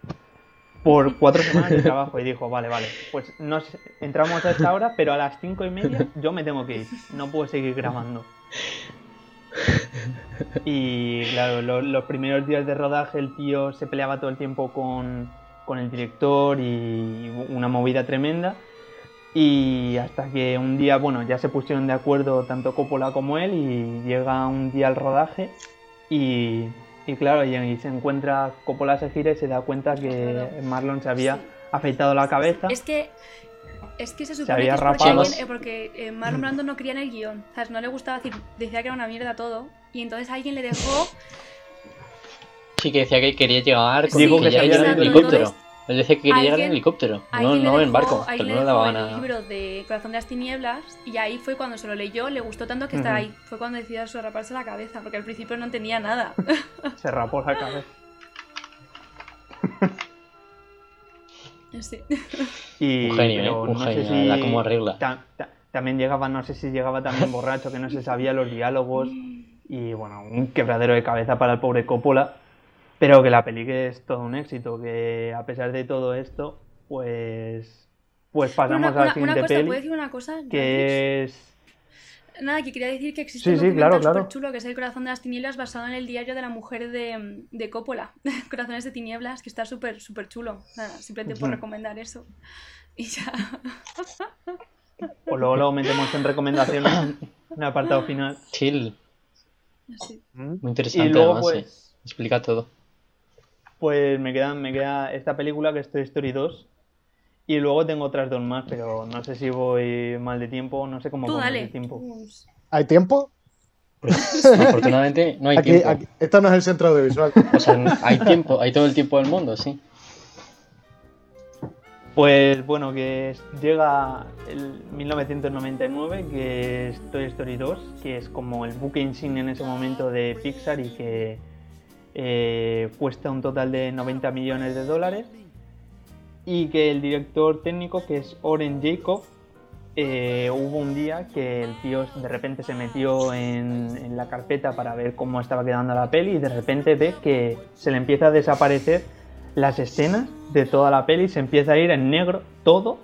por cuatro semanas de trabajo. Y dijo, vale, vale, pues nos entramos a esta hora, pero a las cinco y media yo me tengo que ir, no puedo seguir grabando. Y claro, lo- los primeros días de rodaje el tío se peleaba todo el tiempo con, con el director y una movida tremenda. Y hasta que un día, bueno, ya se pusieron de acuerdo tanto Coppola como él y llega un día al rodaje y, y claro, y, y se encuentra, Coppola se gira y se da cuenta que Marlon se había Sí. afeitado la cabeza. Es que. Es que se supone había que es porque, alguien- eh, porque eh, Marlon Brando no quería en el guion. ¿sabes? No le gustaba decir, decía que era una mierda todo. Y entonces alguien le dejó. Sí, que decía que quería llegar con Digo que que de- helicóptero. Él decía que quería llegar en helicóptero, no, no en barco, pero le no le daban el a... libro de Corazón de las Tinieblas. Y ahí fue cuando se lo leyó, le gustó tanto que estar Ujú. ahí. Fue cuando decidió raparse la cabeza. Porque al principio no entendía nada. (laughs) Se rapó la cabeza. (laughs) Sí. Y, Un genio, pero ¿eh? Un no genio, si la como arregla. ta- ta- también llegaba, no sé si llegaba también borracho, que no se sabía los diálogos. (laughs) Y bueno, un quebradero de cabeza para el pobre Coppola. Pero que la peli que es todo un éxito, que a pesar de todo esto, pues. Pues Bueno, pasamos una, a la una- una siguiente cosa, peli, ¿puedo decir una cosa? Que es. Nada, que quería decir que existe Sí, un sí, documental claro, claro. súper chulo que es El corazón de las tinieblas basado en el diario de la mujer de, de Coppola, (laughs) Corazones de tinieblas, que está súper, súper chulo. Nada, simplemente Ujú. recomendar eso. (laughs) Y ya. Pues luego lo metemos en recomendaciones, un apartado final. Chill, muy interesante Y luego, además, sí. pues. Explica todo. Pues me queda, me queda esta película que es Toy Story 2. Y luego tengo otras dos más, pero no sé si voy mal de tiempo, no sé cómo voy de tiempo. ¿Hay tiempo? Pues, afortunadamente no hay Aquí, tiempo. aquí- esto no es el centro audiovisual. O sea, hay tiempo, hay todo el tiempo del mundo, sí. Pues bueno, que llega el 1999, que es Toy Story 2, que es como el buque insignia en ese momento de Pixar y que eh, cuesta un total de 90 millones de dólares. Y que el director técnico, que es Oren Jacob, eh, hubo un día que el tío de repente se metió en, en la carpeta para ver cómo estaba quedando la peli y de repente ve que se le empieza a desaparecer las escenas de toda la peli, se empieza a ir en negro todo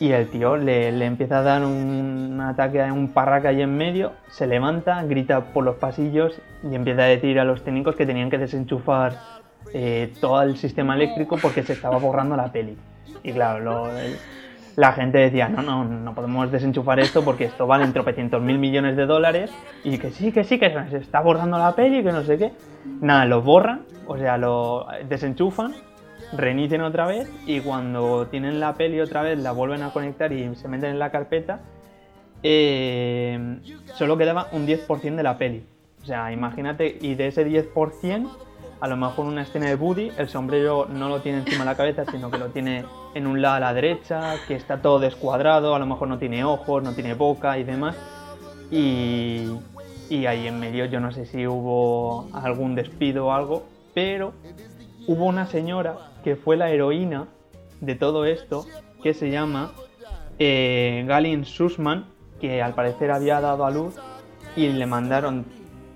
y el tío le, le empieza a dar un ataque a un parraca ahí en medio, se levanta, grita por los pasillos y empieza a decir a los técnicos que tenían que desenchufar eh, todo el sistema eléctrico porque se estaba borrando la peli. Y claro, lo- la gente decía, no, no, no podemos desenchufar esto porque esto vale en tropecientos mil millones de dólares y que sí, que sí, que se está borrando la peli, que no sé qué. Nada, lo borran, o sea, lo desenchufan, reinician otra vez y cuando tienen la peli otra vez la vuelven a conectar y se meten en la carpeta, eh, solo quedaba un 10% de la peli. O sea, imagínate, y de ese 10%, a lo mejor una escena de Woody, el sombrero no lo tiene encima de la cabeza, sino que lo tiene en un lado a la derecha, que está todo descuadrado, a lo mejor no tiene ojos, no tiene boca y demás. Y, y ahí en medio yo no sé si hubo algún despido o algo, pero hubo una señora que fue la heroína de todo esto, que se llama eh, Galin Sussman, que al parecer había dado a luz y le mandaron,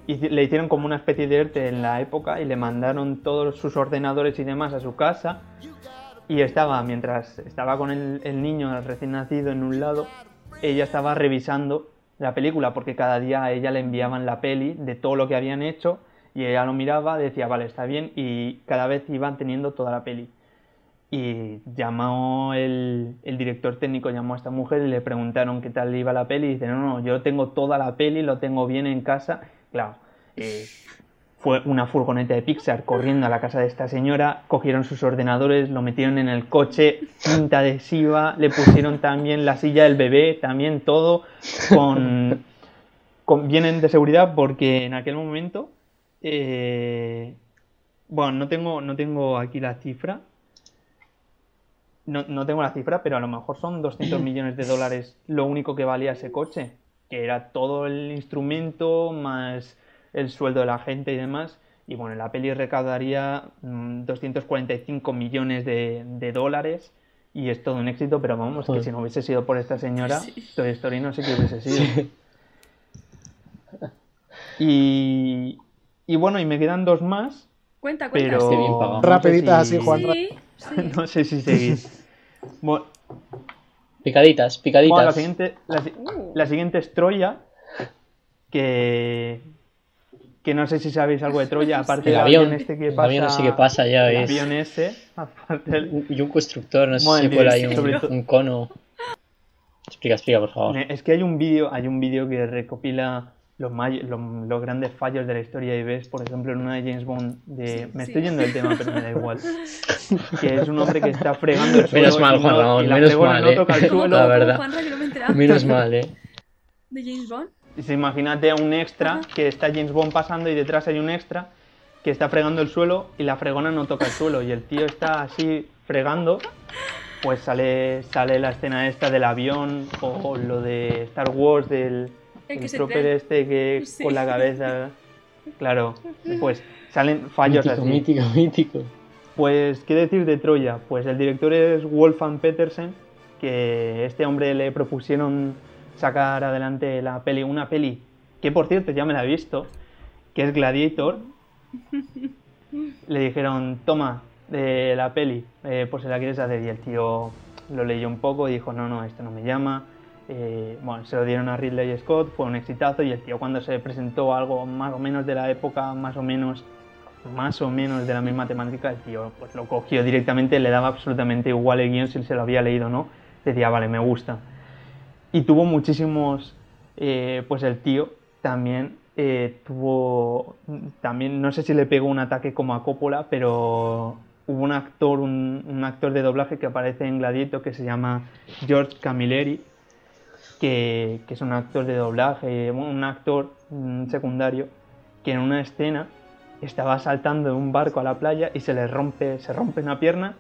y le hicieron como una especie de ERTE en la época y le mandaron todos sus ordenadores y demás a su casa. Y estaba, mientras estaba con el, niño recién nacido en un lado, ella estaba revisando la película porque cada día a ella le enviaban la peli de todo lo que habían hecho y ella lo miraba, decía, vale, está bien y cada vez iban teniendo toda la peli. Y llamó el, director técnico, llamó a esta mujer y le preguntaron qué tal iba la peli y dice, no, no, yo tengo toda la peli, lo tengo bien en casa. Claro, eh, fue una furgoneta de Pixar corriendo a la casa de esta señora, cogieron sus ordenadores, lo metieron en el coche, cinta adhesiva, le pusieron también la silla del bebé, también todo con, con vienen de seguridad porque en aquel momento, eh, bueno, no tengo, no tengo aquí la cifra, no, no tengo la cifra, pero a lo mejor son 200 millones de dólares lo único que valía ese coche, que era todo el instrumento más el sueldo de la gente y demás. Y bueno, la peli recaudaría mm, 245 millones de, de dólares. Y es todo un éxito, pero vamos, que si no hubiese sido por esta señora, Toy Story no sé qué hubiese sido. Y, y bueno, y me quedan dos más, Cuenta, cuenta. pero bien no sé Rapiditas si- así, Juan. Sí, sí. (laughs) No sé si seguís. Bueno, Picaditas, picaditas. bueno, la siguiente, la, Uh. la siguiente es Troya, que, que no sé si sabéis algo de Troya, (laughs) aparte El del avión, avión este que el pasa, avión ese que pasa ya el es- avión ese, aparte del- Y un constructor, no sé Bueno, si por ahí el- un, un cono. Explica, explica, por favor. Es que hay un vídeo, hay un vídeo que recopila los, may- los, los grandes fallos de la historia y ves, por ejemplo, en una de James Bond de... Me estoy yendo del tema, pero me da igual. Que es un hombre que está fregando el suelo Menos mal, Juan no- Ramón, menos fregona mal, no eh. toca el ¿Cómo, suelo. La verdad. No? Menos mal, eh. ¿De James Bond? Se imagínate a un extra que está James Bond pasando y detrás hay un extra que está fregando el suelo y la fregona no toca el suelo y el tío está así fregando, pues sale, sale la escena esta del avión o lo de Star Wars del El de este que (laughs) Sí. con la cabeza, claro, pues salen fallos Mítico, así. mítico, mítico. Pues, ¿qué decir de Troya? Pues el director es Wolfgang Petersen, que este hombre le propusieron sacar adelante la peli, una peli que por cierto ya me la he visto, que es Gladiator. (laughs) Le dijeron, toma, de la peli, eh, pues se la quieres hacer. Y el tío lo leyó un poco y dijo, no, no, esto no me llama. Eh, bueno, se lo dieron a Ridley Scott, fue un exitazo y el tío cuando se presentó algo más o menos de la época, más o menos más o menos de la misma temática, el tío pues lo cogió directamente, le daba absolutamente igual el guion si se lo había leído o no, decía, vale, me gusta. Y tuvo muchísimos, eh, pues el tío también eh, tuvo, también, no sé si le pegó un ataque como a Coppola, pero hubo un actor, un actor de doblaje que aparece en Gladiator que se llama George Camilleri, que, que es un actor de doblaje, un actor mm, secundario, que en una escena estaba saltando de un barco a la playa y se le rompe, se rompe una pierna.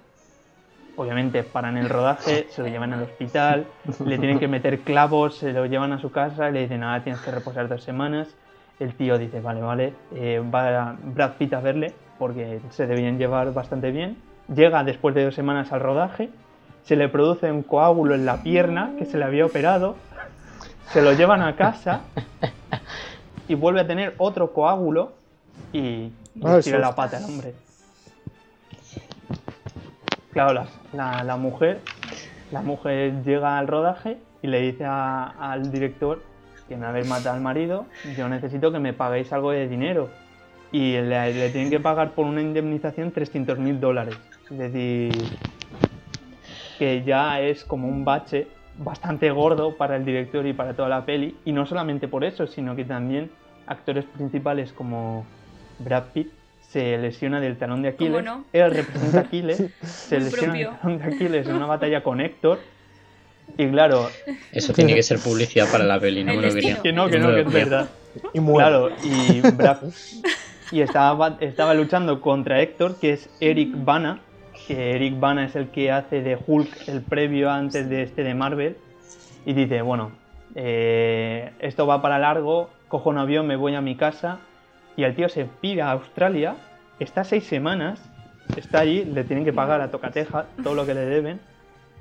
Obviamente paran el rodaje, se lo llevan al hospital, le tienen que meter clavos, se lo llevan a su casa le dicen, nada, tienes que reposar dos semanas. El tío dice, vale, vale, eh, va Brad Pitt a verle porque se debían llevar bastante bien. Llega después de dos semanas al rodaje, se le produce un coágulo en la pierna que se le había operado, se lo llevan a casa y vuelve a tener otro coágulo y Ah, tira la pata al hombre. Claro, la, la- la mujer, la mujer llega al rodaje y le dice a- al director que me habéis matado al marido, yo necesito que me paguéis algo de dinero. Y le, le tienen que pagar por una indemnización 300 mil dólares. Es decir, que ya es como un bache bastante gordo para el director y para toda la peli. Y no solamente por eso, sino que también actores principales como Brad Pitt se lesiona del talón de Aquiles. no? Él representa a Aquiles, (laughs) se Un lesiona del talón de Aquiles en una batalla con Héctor. Y claro, Eso tiene que ser publicidad para la peli, no me lo quería. que no, que no, que es verdad. Y muere. Claro, y Brad (laughs) y estaba, estaba luchando contra Héctor, que es Eric Bana, que Eric Bana es el que hace de Hulk el previo antes de este de Marvel, y dice, bueno, eh, esto va para largo, cojo un avión, me voy a mi casa, y el tío se pira a Australia, está seis semanas, está allí, le tienen que pagar a Tocateja todo lo que le deben,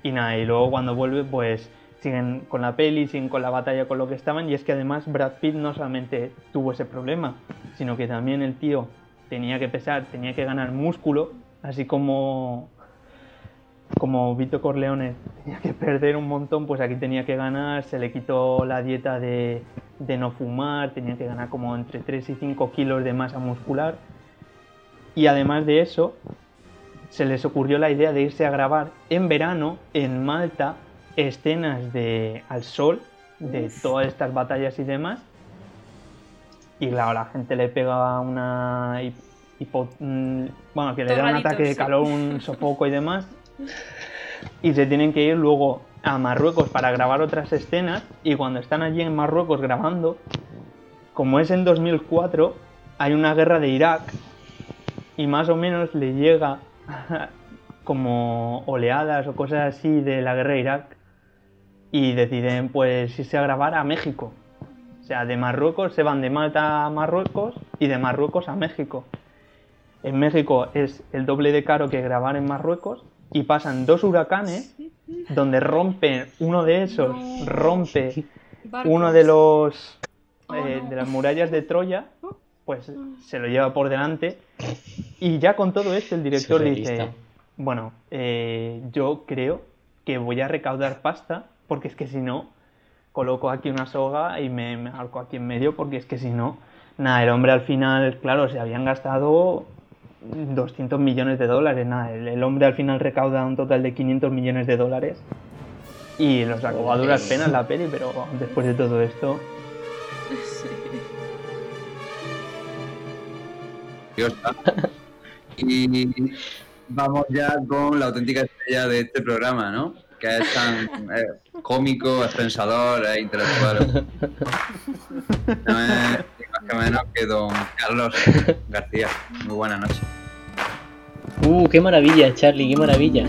y nada, y luego cuando vuelve, pues siguen con la peli, siguen con la batalla con lo que estaban, y es que además Brad Pitt no solamente tuvo ese problema, sino que también el tío tenía que pesar, tenía que ganar músculo, así como como Vito Corleone tenía que perder un montón, pues aquí tenía que ganar, se le quitó la dieta de, de no fumar, tenía que ganar como entre 3 y 5 kilos de masa muscular. Y además de eso, se les ocurrió la idea de irse a grabar en verano en Malta escenas de al sol de todas estas batallas y demás. Y claro, la gente le pega una hipo- mm, bueno, que le da un ataque de sí. calor, un (laughs) sofoco y demás. Y se tienen que ir luego a Marruecos para grabar otras escenas. Y cuando están allí en Marruecos grabando, como es en 2004, hay una guerra de Irak y más o menos le llega (laughs) como oleadas o cosas así de la guerra de Irak y deciden pues irse a grabar a México. O sea, de Marruecos se van de Malta a Marruecos y de Marruecos a México. En México es el doble de caro que grabar en Marruecos y pasan dos huracanes donde rompen uno de esos No. rompe Barcos. uno de los Oh, eh, no. de las murallas de Troya pues se lo lleva por delante y ya con todo esto el director dice bueno eh, yo creo que voy a recaudar pasta porque es que si no coloco aquí una soga y me, me arco aquí en medio porque es que si no nada el hombre al final claro se habían gastado 200 millones de dólares nada el, el hombre al final recauda un total de 500 millones de dólares y lo sacó a duras penas la peli pero después de todo esto (laughs) está. Y vamos ya con la auténtica estrella de este programa, ¿no? Que es tan eh, cómico, es pensador, es intelectual. No es que menos que don Carlos García. Muy buenas noches. Uh, qué maravilla, Charlie, qué maravilla.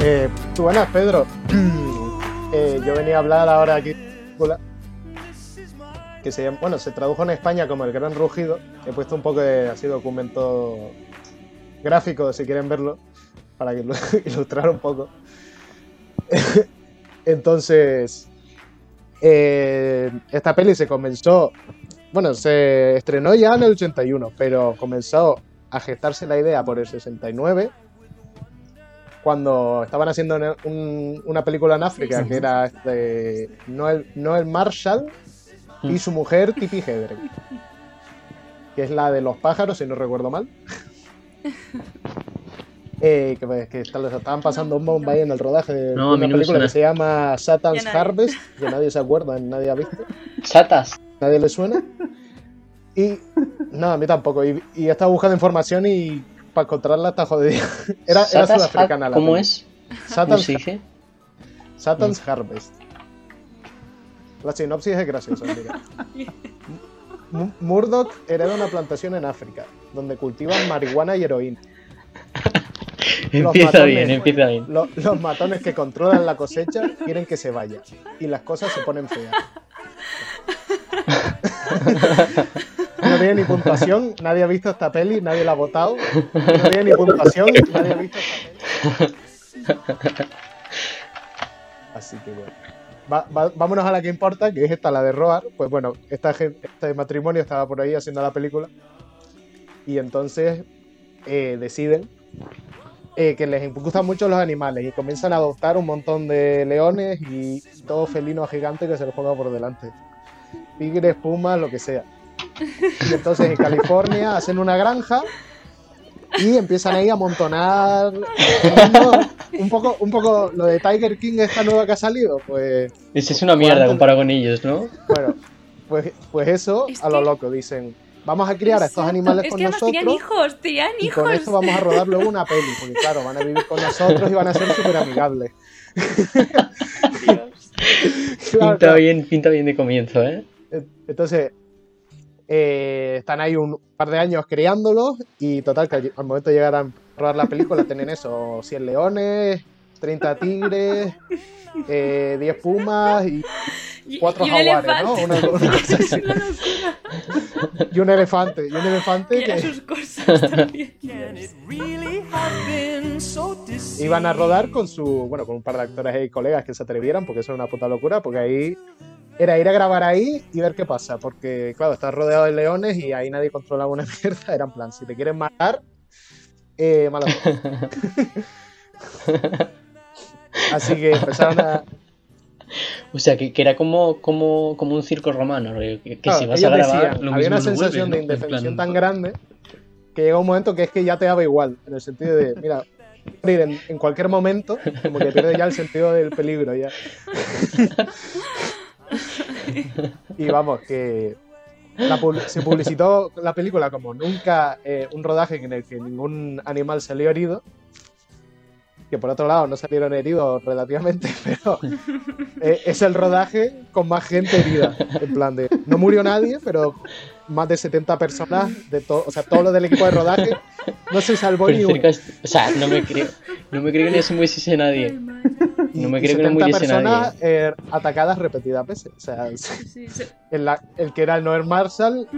Eh, buenas, Pedro. Eh, yo venía a hablar ahora aquí que se llama- bueno, se tradujo en España como El Gran Rugido. He puesto un poco de así documento gráfico, si quieren verlo, para (laughs) ilustrar un poco. (laughs) Entonces, eh, esta peli se comenzó, bueno, se estrenó ya en el 81, pero comenzó a gestarse la idea por el 69 cuando estaban haciendo una- un- una película en África que era este, Noel, Noel Marshall y su mujer Tippi Hedren, que es la de los pájaros, si no recuerdo mal. (laughs) Eh, que, pues, que estaban pasando un bomba ahí en el rodaje de No, una no película suena. que se llama Satan's. Harvest, que nadie se acuerda, nadie ha visto, Chatas. nadie le suena. (laughs) Y no, a mí tampoco. Y, y he estado buscando información y para encontrarla está jodida. (laughs) Era, era sudafricana la ¿Cómo es? ¿Cómo Satan's? Satan's Harvest. La sinopsis es graciosa, mira. (laughs) Murdoch hereda una plantación en África, donde cultivan marihuana y heroína. (laughs) Los Empieza matones. bien, empieza bien. Lo- los matones que controlan la cosecha quieren que se vaya. Y las cosas se ponen feas. No tiene ni (laughs) puntuación, nadie ha visto esta peli, nadie la ha votado. No tiene ni puntuación, nadie ha visto esta peli. Así que bueno. va- va- vámonos a la que importa, que es esta, la de Roar. Pues bueno, esta gen- este matrimonio estaba por ahí haciendo la película. Y entonces eh, deciden eh, que les gustan mucho los animales y comienzan a adoptar un montón de leones y todo felino gigante que se les ponga por delante. Tigres, pumas, lo que sea. Y entonces en California hacen una granja y empiezan ahí a amontonar un poco un poco lo de Tiger King esta nueva que ha salido pues Esa es una mierda comparado con ellos, ¿no? bueno pues, pues eso Es a lo que- loco dicen vamos a criar a estos animales Es con que además tenían nosotros hijos, tenían y hijos. con eso vamos a rodar luego una peli porque claro van a vivir con nosotros y van a ser súper amigables (laughs) Claro, Pinta claro. bien, pinta bien de comienzo, ¿eh? Entonces, eh, están ahí un par de años criándolos y total, que al momento de llegar a rodar la película (laughs) tienen eso, 100 leones, 30 tigres, (laughs) eh, 10 pumas y, Y- cuatro y un jaguares, ¿no? Una- una cosa (laughs) así. y un elefante, y un elefante que sus cosas también. Iban a rodar con su, bueno, con un par de actores y colegas que se atrevieran, porque eso era una puta locura, porque ahí era ir a grabar ahí y ver qué pasa, porque claro, estás rodeado de leones y ahí nadie controlaba una (laughs) mierda, era en plan, si te quieren matar, eh, mala. (laughs) Así que empezaron a, O sea, que, que era como, como, como un circo romano, que, que Claro, si vas a grabar, decían, lo había una sensación vuelve, de indefensión plan- tan grande que llega un momento que es que ya te daba igual, en el sentido de, mira, morir en, en cualquier momento, como que pierde ya el sentido del peligro ya. (laughs) (laughs) y vamos, que la pub- se publicitó la película como nunca eh, un rodaje en el que ningún animal salió herido. Que por otro lado no salieron heridos relativamente, (laughs) pero eh, es el rodaje con más gente herida. En plan de. No murió nadie, pero más de 70 personas, de todo, o sea, todo lo del equipo de rodaje, no se salvó Pero ni uno. cerca est- o sea, no me creo, no me creo que no se muriese nadie. No me Y creo que no 70 personas nadie. eh, atacadas repetidas veces. O sea, Sí, sí. (laughs) el, la- el que era el Noel Marshall,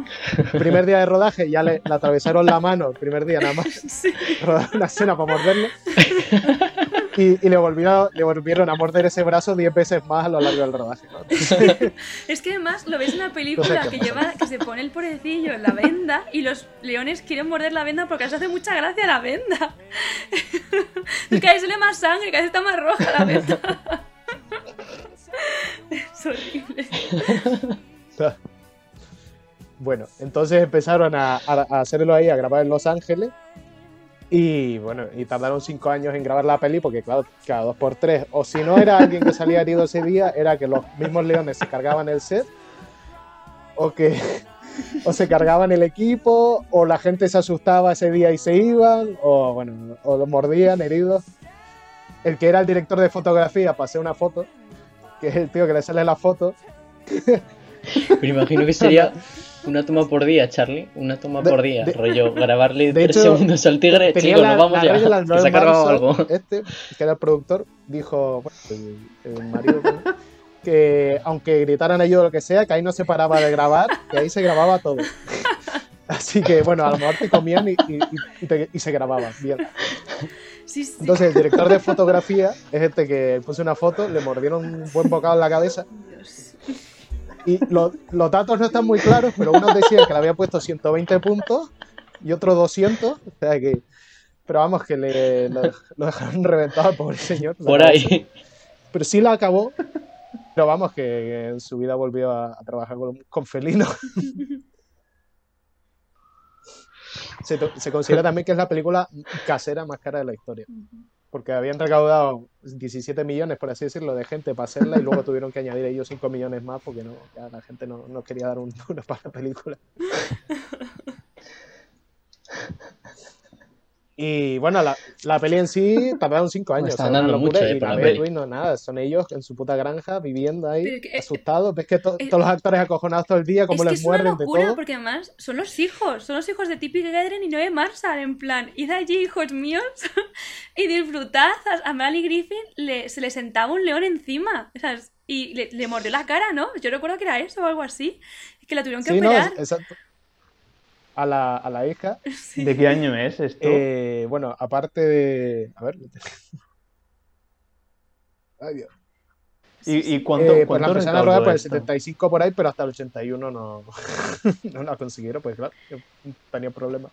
primer día de rodaje, ya le, le atravesaron la mano, el primer día nada más, (laughs) Sí. rodaron una escena para morderlo. (laughs) Y, y le, volvieron, le volvieron a morder ese brazo 10 veces más a lo largo del rodaje. ¿no? (laughs) Es que además lo ves en una No película sé que lleva, que se pone el pobrecillo en la venda y los leones quieren morder la venda porque les hace mucha gracia la venda. Es que ahí sale más sangre, que ahí está más roja la venda. (laughs) Es horrible. Bueno, entonces empezaron a, a- a hacerlo ahí, a grabar en Los Ángeles. Y bueno, y tardaron cinco años en grabar la peli porque, claro, cada dos por tres. O si no era alguien que salía herido ese día, era que los mismos leones se cargaban el set. O que o se cargaban el equipo, o la gente se asustaba ese día y se iban, o bueno, o los mordían heridos. El que era el director de fotografía pasé una foto, que es el tío que le sale la foto, Me imagino que sería (laughs) una toma por día, Charlie. Una toma De- por día. de- rollo, (laughs) grabarle de tres hecho, segundos al tigre. Chicos, la, nos vamos la ya. que (laughs) se ha cargado algo. Este, que era el productor, dijo, bueno, el, el marido, que aunque gritaran ellos lo que sea, que ahí no se paraba de grabar, que ahí se grababa todo. (laughs) Así que, bueno, a lo mejor te comían y, y- y- y te- y se grababa bien. Sí, sí. Entonces, el director de fotografía es este que puso una foto, le mordieron un buen bocado en la cabeza. Dios. Y lo- los datos no están muy claros, pero unos decían que le había puesto 120 puntos y otro 200. O sea que. Pero vamos, que le, lo, lo dejaron reventado al pobre señor. (laughs) Por ahí. Pero sí la acabó. Pero vamos, que en su vida volvió a, a trabajar con, con felinos. (laughs) Se considera también que es la película casera más cara de la historia. Porque habían recaudado 17 millones, por así decirlo, de gente para hacerla y luego (laughs) tuvieron que añadir ellos 5 millones más porque no, ya la gente no, no quería dar un, (laughs) una para la película. (laughs) Y bueno, la, la peli en sí tardaron 5 años. Están o sea, una mucho, eh, y la peli. no nada, son ellos en su puta granja viviendo ahí, que, asustados. Ves que to- todos los actores acojonados todo el día, como es que les es una de locura todo. porque además son los hijos, son los hijos de Tippy Hedren y Noé Marshall, en plan, id allí, hijos míos, (laughs) y disfrutad. A Mally Griffin le, se le sentaba un león encima, ¿sabes? Y le, le mordió la cara, ¿no? Yo recuerdo que era eso o algo así, que la tuvieron que Sí, no, operar. exacto. A la, a la hija. (laughs) Sí. ¿De qué año es esto? Eh, bueno, aparte de. A ver. (laughs) Ay, Dios. ¿Y, y cuánto, Eh, pues cuánto la empezaron a rodar por el esto? 75 por ahí, pero hasta el 81 no, (laughs) no la consiguieron, pues claro, tenía problemas.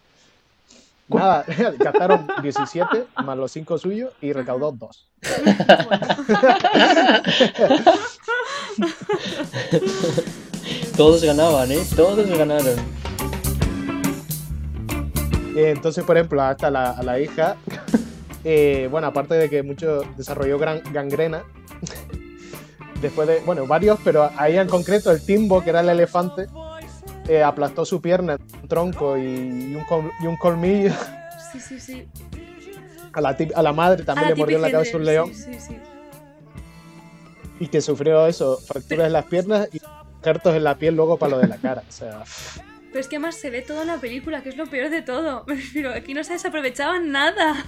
Nada, gastaron 17 más los 5 suyos y recaudó 2. Todos ganaban, ¿eh? Todos ganaron. Eh, Entonces, por ejemplo, hasta la, a la hija, (laughs) eh, bueno, aparte de que mucho desarrolló gran, gangrena, (laughs) después de, bueno, varios, pero a ella en concreto, el Timbo, que era el elefante, eh, aplastó su pierna, un tronco y, y un, col- y un colmillo. (laughs) Sí, sí, sí. A la, tip- a la madre también A le mordió en la cabeza un león Sí, sí, sí. y que sufrió eso, fracturas en las piernas y injertos en la piel luego para lo de la cara. O sea, Pero es que además se ve todo en la película, que es lo peor de todo. (laughs) Me refiero, aquí no se desaprovechaba nada.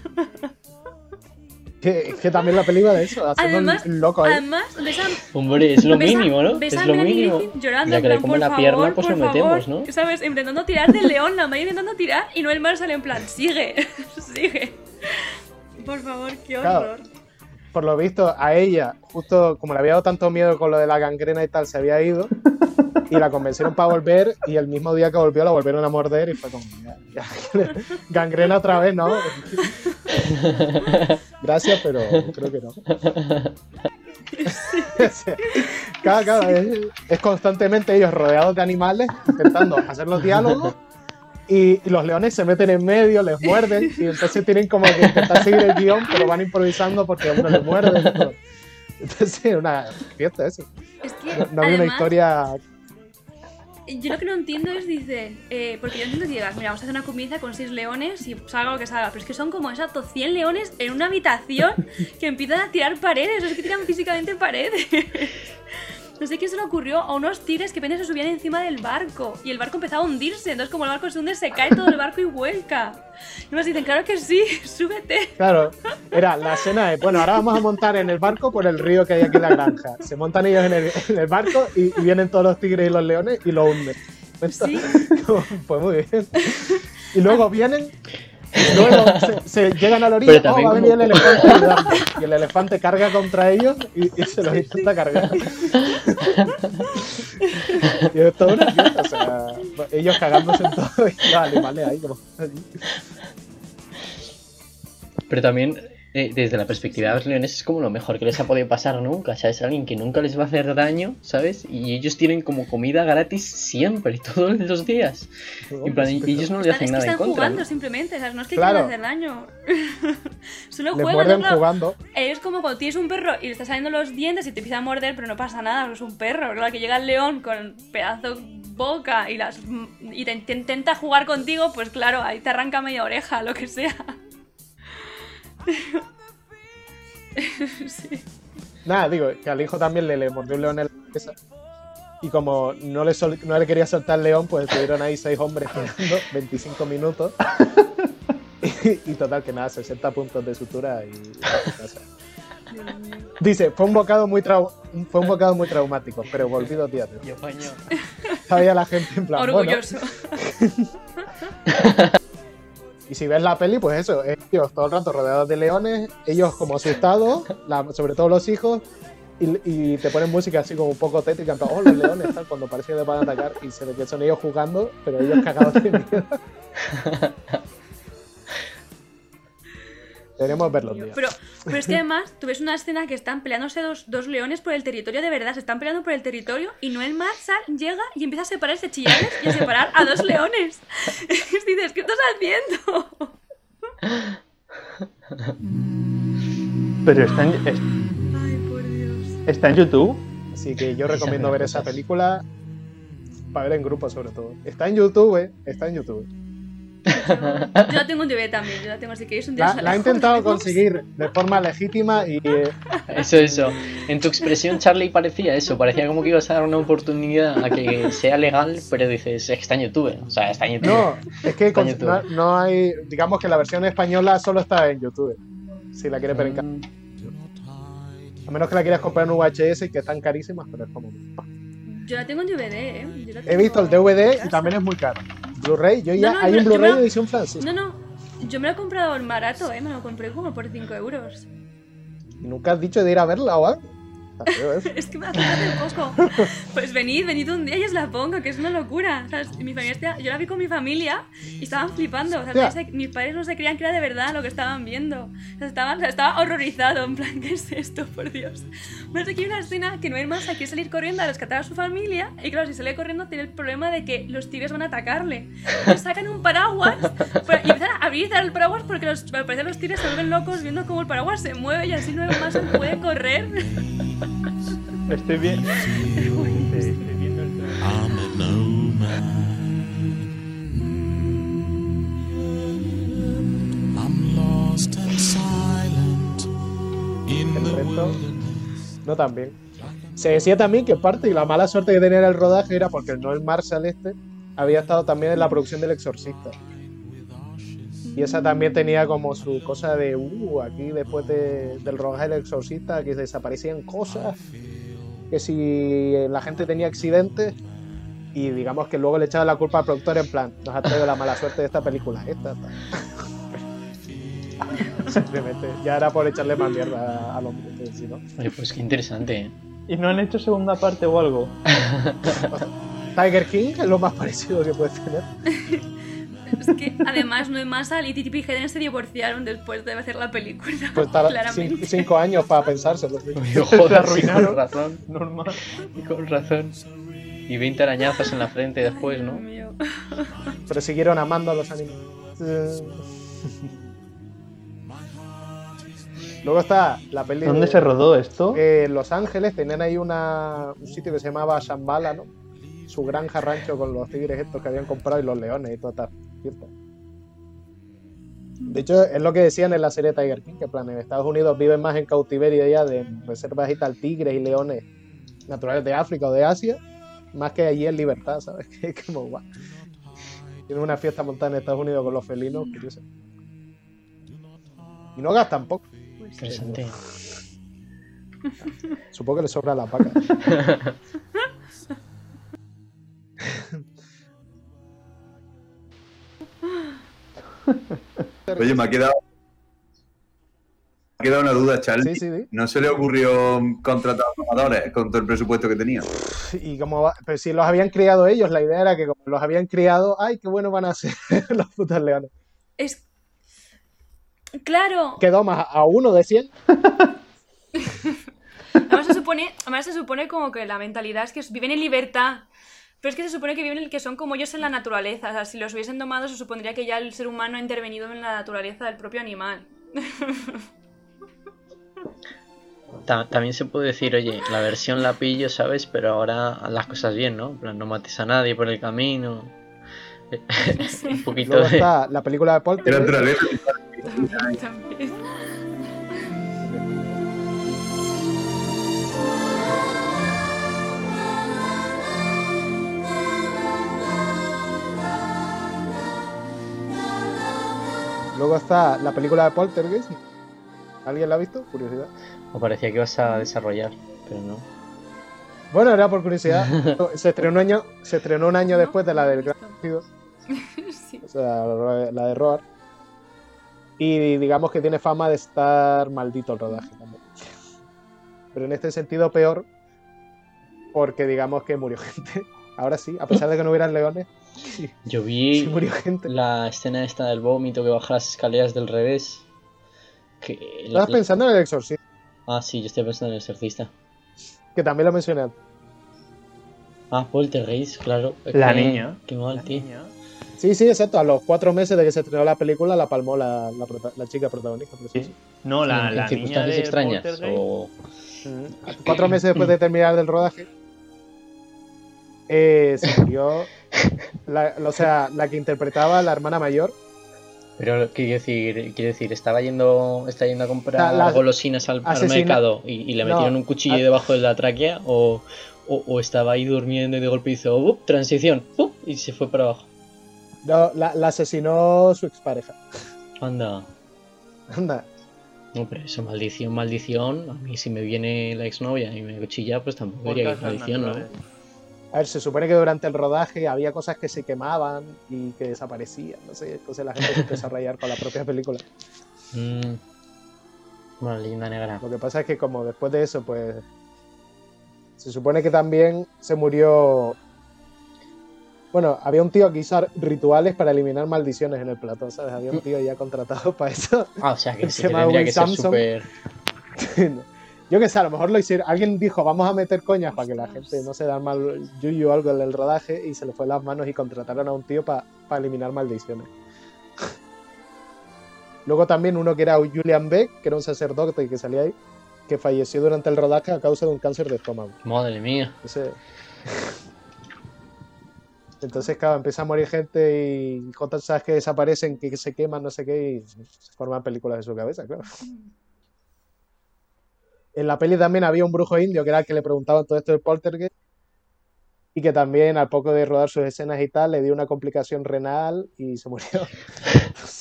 que, que también la película de eso, haciendo Además, loco ahí. además ves a, Hombre, es lo mínimo, ¿no? ves Es a lo Melanie mínimo. Griffith llorando, Ya en que le por la pierna, favor, pues por lo metemos, favor, ¿no? ¿Sabes? Intentando tirar del león, la Maya intentando tirar y no el mar sale en plan, sigue, (laughs) sigue. Por favor, qué Claro. Por lo visto, a ella, justo como le había dado tanto miedo con lo de la gangrena y tal, se había ido (laughs) y la convencieron para volver y el mismo día que volvió la volvieron a morder y fue como, ya, ya, (laughs) gangrena otra vez, ¿no? (laughs) Gracias, pero creo que no. claro, claro, es, es constantemente ellos rodeados de animales intentando hacer los diálogos y, los leones se meten en medio, les muerden y entonces tienen como que intentar seguir el guion, pero van improvisando porque a uno le muerden. Entonces, es una fiesta eso. Es que, No, no había una historia. Yo lo que no entiendo es, dice, eh, porque yo entiendo que digas, mira, vamos a hacer una comida con seis leones y salga lo que salga, pero es que son como exacto 100 leones en una habitación que empiezan a tirar paredes, es que tiran físicamente paredes. No sé qué se le ocurrió a unos tigres que apenas se subían encima del barco y el barco empezaba a hundirse, entonces como el barco se hunde se cae todo el barco y vuelca. Y nos dicen, claro que sí, (laughs) súbete. Claro, era la escena de, bueno, ahora vamos a montar en el barco por el río que hay aquí en la granja. Se montan ellos en el, en el barco y, y vienen todos los tigres y los leones y lo hunden. Sí. (laughs) Pues muy bien. Y luego vienen, luego se, se llegan a la orilla, oh, también va a venir el elefante. Y el elefante carga contra ellos y, y se los intenta cargar. Y es toda una fiesta, o sea, ellos cagándose en todo y los animales ahí como... Pero también, eh, desde la perspectiva de los leones, es como lo mejor que les ha podido pasar nunca. ¿Sabes? Alguien que nunca les va a hacer daño, ¿sabes? Y ellos tienen como comida gratis siempre, (laughs) todos los días. En plan, y ellos no le Están, hacen es que nada en están contra. jugando ¿no? simplemente, sea, no es que Claro. quieran hacer daño. (laughs) Solo Les juegan, muerden claro, jugando. Es como cuando tienes un perro y le están saliendo los dientes y te empieza a morder, pero no pasa nada, porque es un perro. Claro, que llega el león con pedazo boca y, las, y te, te intenta jugar contigo, pues claro, ahí te arranca media oreja, lo que sea. Sí. Nada, digo, que al hijo también le, le mordió un león en la cabeza. Y como no le, sol- no le quería soltar el león, pues estuvieron ahí seis hombres peleando, 25 minutos. y, y total, que nada, 60 puntos de sutura y. Dice, fue un bocado muy trau- fue un bocado muy traumático, pero volví dos días después. Y apaño. Sabía la gente en plan, bueno, Orgulloso. (laughs) Y si ves la peli, pues eso, ellos todo el rato rodeados de leones, ellos como asustados, sobre todo los hijos, y, te ponen música así como un poco tétrica, en plan, oh, los leones, cuando parece que te van a atacar, y se ve que son ellos jugando, pero ellos cagados de miedo. (laughs) Deberíamos verlo. Pero, pero es que además, tú ves una escena que están peleándose dos, dos leones por el territorio de verdad, se están peleando por el territorio y Noel Marshall llega y empieza a separarse chillarles y a separar a dos leones. Y (laughs) dices, ¿qué estás haciendo? Pero está en, es- Ay, por Dios. está en YouTube. Así que yo (laughs) recomiendo ver esa película para ver en grupo sobre todo. Está en YouTube, eh, está en YouTube. Yo la tengo en DVD también, yo la tengo, así que es un día La, la he alejo, intentado (laughs) conseguir de forma legítima y eh, Eso, eso. En tu expresión, Charlie, parecía eso. Parecía como que ibas a dar una oportunidad a que sea legal, pero dices, es que está en YouTube. O sea, está en YouTube. No, es que con- no, no hay. Digamos que la versión española solo está en YouTube. Si la quieres ver en casa. Mm, A menos que la quieras comprar en VHS y que están carísimas, pero es como. Yo la tengo en DVD, ¿eh? Yo la He visto el DVD y casa. también es muy caro. Blu-ray, yo ya. No, no, hay yo- un Blu-ray de edición francesa. No, no, yo me lo he comprado en barato, ¿eh? Me lo compré como por 5 euros. ¿Y nunca has dicho de ir a verla o algo? Es que me hace hace poco. Pues venid, venid un día y os la pongo, que es una locura. ¿sabes? Mi familia, yo la vi con mi familia y estaban flipando. O sea, se- mis padres no se creían que era de verdad lo que estaban viendo. O sea, estaban, o sea, estaba horrorizado, en plan, (laughs) ¿qué es esto, por Dios? Pero aquí hay una escena que no hay más, quiere salir corriendo a rescatar a su familia y claro, si sale corriendo tiene el problema de que los tigres van a atacarle. Entonces sacan un paraguas pero- y empiezan a abrir el paraguas porque los, al parecer los tigres se vuelven locos viendo cómo el paraguas se mueve y así no más se puede correr. (laughs) Estoy bien. Estoy viendo el trailer. I'm a nomad. I'm lost and silent in El resto, no tan bien. Se decía también que parte y la mala suerte que tenía el rodaje era porque el Noel Marshall este había estado también en la producción del Exorcista. Y esa también tenía como su cosa de, uh, aquí después de- del rodaje del Exorcista, que desaparecían cosas, que si la gente tenía accidentes, y digamos que luego le echaban la culpa al productor en plan, nos ha traído la mala suerte de esta película, esta, esta". (laughs) Simplemente, ya era por echarle más mierda al hombre, que si no. Oye, pues qué interesante. ¿eh? ¿Y no han hecho segunda parte o algo? (laughs) Tiger King es lo más parecido que puedes tener. (laughs) Es que además no hay más y y Hayden se divorciaron después de hacer la película. Pues cin- cinco años para pensárselo. (laughs) joder, arruinaron. con razón. Normal. Con razón. Y 20 arañazos en la frente después, ¿no? Pero siguieron amando a los animales. Eh. Luego está la peli. ¿Dónde de- se rodó esto? eh, en Los Ángeles tenían ahí una, un sitio que se llamaba Shambhala, ¿no? Su granja rancho con los tigres estos que habían comprado y los leones y toda esta fiesta. De hecho, es lo que decían en la serie Tiger King, que en plan, en Estados Unidos viven más en cautiverio ya de reservas y tal, tigres y leones naturales de África o de Asia, más que allí en libertad, ¿sabes? (laughs) Que es como guau. Tienen una fiesta montada en Estados Unidos con los felinos, curioso. Y no gastan poco. Interesante. Supongo que les sobra la vaca. (laughs) (laughs) Oye, me ha quedado. Me ha quedado una duda, Charlie. Sí, sí, sí. ¿No se le ocurrió contratar formadores con todo el presupuesto que tenía? Y como va- pero si los habían criado ellos, la idea era que como los habían criado, ay, qué bueno van a ser (laughs) los putos leones. Es. Claro. Quedó más a uno de 100. (laughs) Además se supone, además se supone como que la mentalidad es que viven en libertad. Pero es que se supone que viven que son como ellos en la naturaleza. O sea, si los hubiesen domado, se supondría que ya el ser humano ha intervenido en la naturaleza del propio animal. Ta- También se puede decir, oye, la versión la pillo, ¿sabes? Pero ahora haz las cosas bien, ¿no? En plan, no mates a nadie por el camino. (laughs) Un poquito Luego de... está la película de Qué Poltergeist. naturaleza. También. Luego está la película de Poltergeist. ¿Alguien la ha visto? Curiosidad. Me parecía que ibas a desarrollar, pero no. Bueno, era por curiosidad. (laughs) Se estrenó un año, se estrenó un año después de la del Gran (laughs) Sí. o sea, la de Roar. Y digamos que tiene fama de estar maldito el rodaje también. Pero en este sentido peor, porque digamos que murió (laughs) gente. Ahora sí, a pesar de que no hubieran leones, sí, (laughs) Yo sí vi murió gente. la escena esta del vómito que baja las escaleras del revés. Que la- Estabas pensando en el exorcismo, Ah, sí, yo estoy pensando en el exorcista. que también lo mencioné. Ah, Poltergeist, claro. La que- niña. Qué mal, tío. Sí, sí, exacto. A los cuatro meses de que se estrenó la película, la palmó la, la chica protagonista. sí, sí. No, la, ¿En la niña circunstancias de extrañas? O... Cuatro meses después de terminar del rodaje, eh, se murió. La, o sea, la que interpretaba a la hermana mayor. Pero, ¿qué quiero decir? Quiero decir, estaba yendo, está yendo a comprar La- la- golosinas al, mercado y, y le No, metieron un cuchillo a- debajo de la tráquea o, o, o estaba ahí durmiendo y de golpe hizo ¡up! transición y se fue para abajo. No, la, la asesinó su expareja. Anda. Anda. No, pero eso, maldición, maldición. A mí si me viene la exnovia y me cuchilla, pues tampoco diría que es maldición, ¿no? A ver, se supone que durante el rodaje había cosas que se quemaban y que desaparecían. No sé, entonces la gente se empezó a rayar con la propia película. Mm. Bueno, leyenda negra. Lo que pasa es que como después de eso, pues se supone que también se murió. Bueno, había un tío que hizo rituales para eliminar maldiciones en el platón, ¿sabes? Había un tío ya contratado para eso. Ah, o sea que Se que llama tendría Will que ser súper. (laughs) Yo qué sé, a lo mejor lo hicieron. Alguien dijo, vamos a meter coñas para que la gente no se da mal yuyu o algo en el rodaje y se le fue las manos y contrataron a un tío para eliminar maldiciones. (laughs) Luego también uno que era Julian Beck, que era un sacerdote que salía ahí, que falleció durante el rodaje a causa de un cáncer de estómago. Madre mía. Ese- (laughs) Entonces, claro, empieza a morir gente y cosas que desaparecen, que se queman, no sé qué, y se forman películas de su cabeza, claro. (laughs) En la peli también había un brujo indio que era el que le preguntaban todo esto del poltergeist y que también al poco de rodar sus escenas y tal le dio una complicación renal y se murió. (laughs)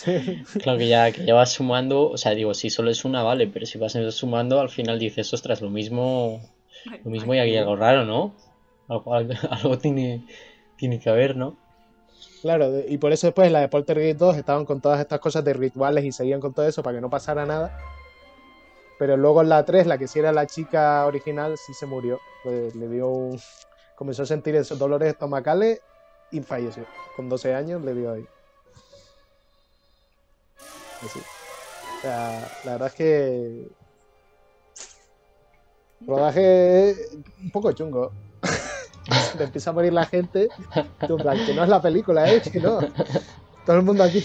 (laughs) Claro que ya, que ya vas sumando, o sea, digo, si solo es una, vale, pero si vas sumando, al final dices, ostras, lo mismo, lo mismo y aquí hay algo raro, ¿no? (laughs) Algo, tiene, tiene que haber, ¿no? Claro, y por eso después la de Poltergeist 2 estaban con todas estas cosas de rituales y seguían con todo eso para que no pasara nada. Pero luego en la 3, la que sí era la chica original, sí se murió. Pues le dio un... Comenzó a sentir esos dolores estomacales y falleció. Con 12 años le dio ahí. Así. O sea, la verdad es que... Rodaje un poco chungo. (laughs) Te empieza a morir la gente. Que no es la película, ¿eh? Que no. Todo el mundo aquí.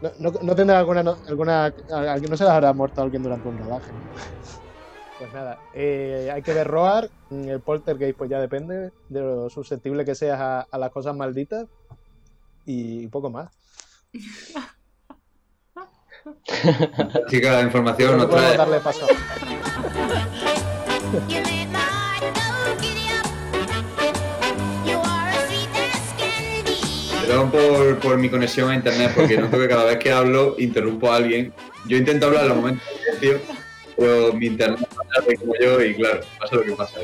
No, no, no tendrá alguna, no, alguna. alguien- No se les habrá muerto alguien durante un rodaje. ¿no? Pues nada, eh, hay que ver Roar. Mm, El poltergeist, pues ya depende de lo susceptible que seas a, a las cosas malditas. Y poco más. Chica, la información nos trae. darle paso. (laughs) Perdón por, mi conexión a internet, porque noto que cada vez que hablo interrumpo a alguien. Yo intento hablar en los momentos de pero mi internet tarde como yo y claro, pasa lo que pasa.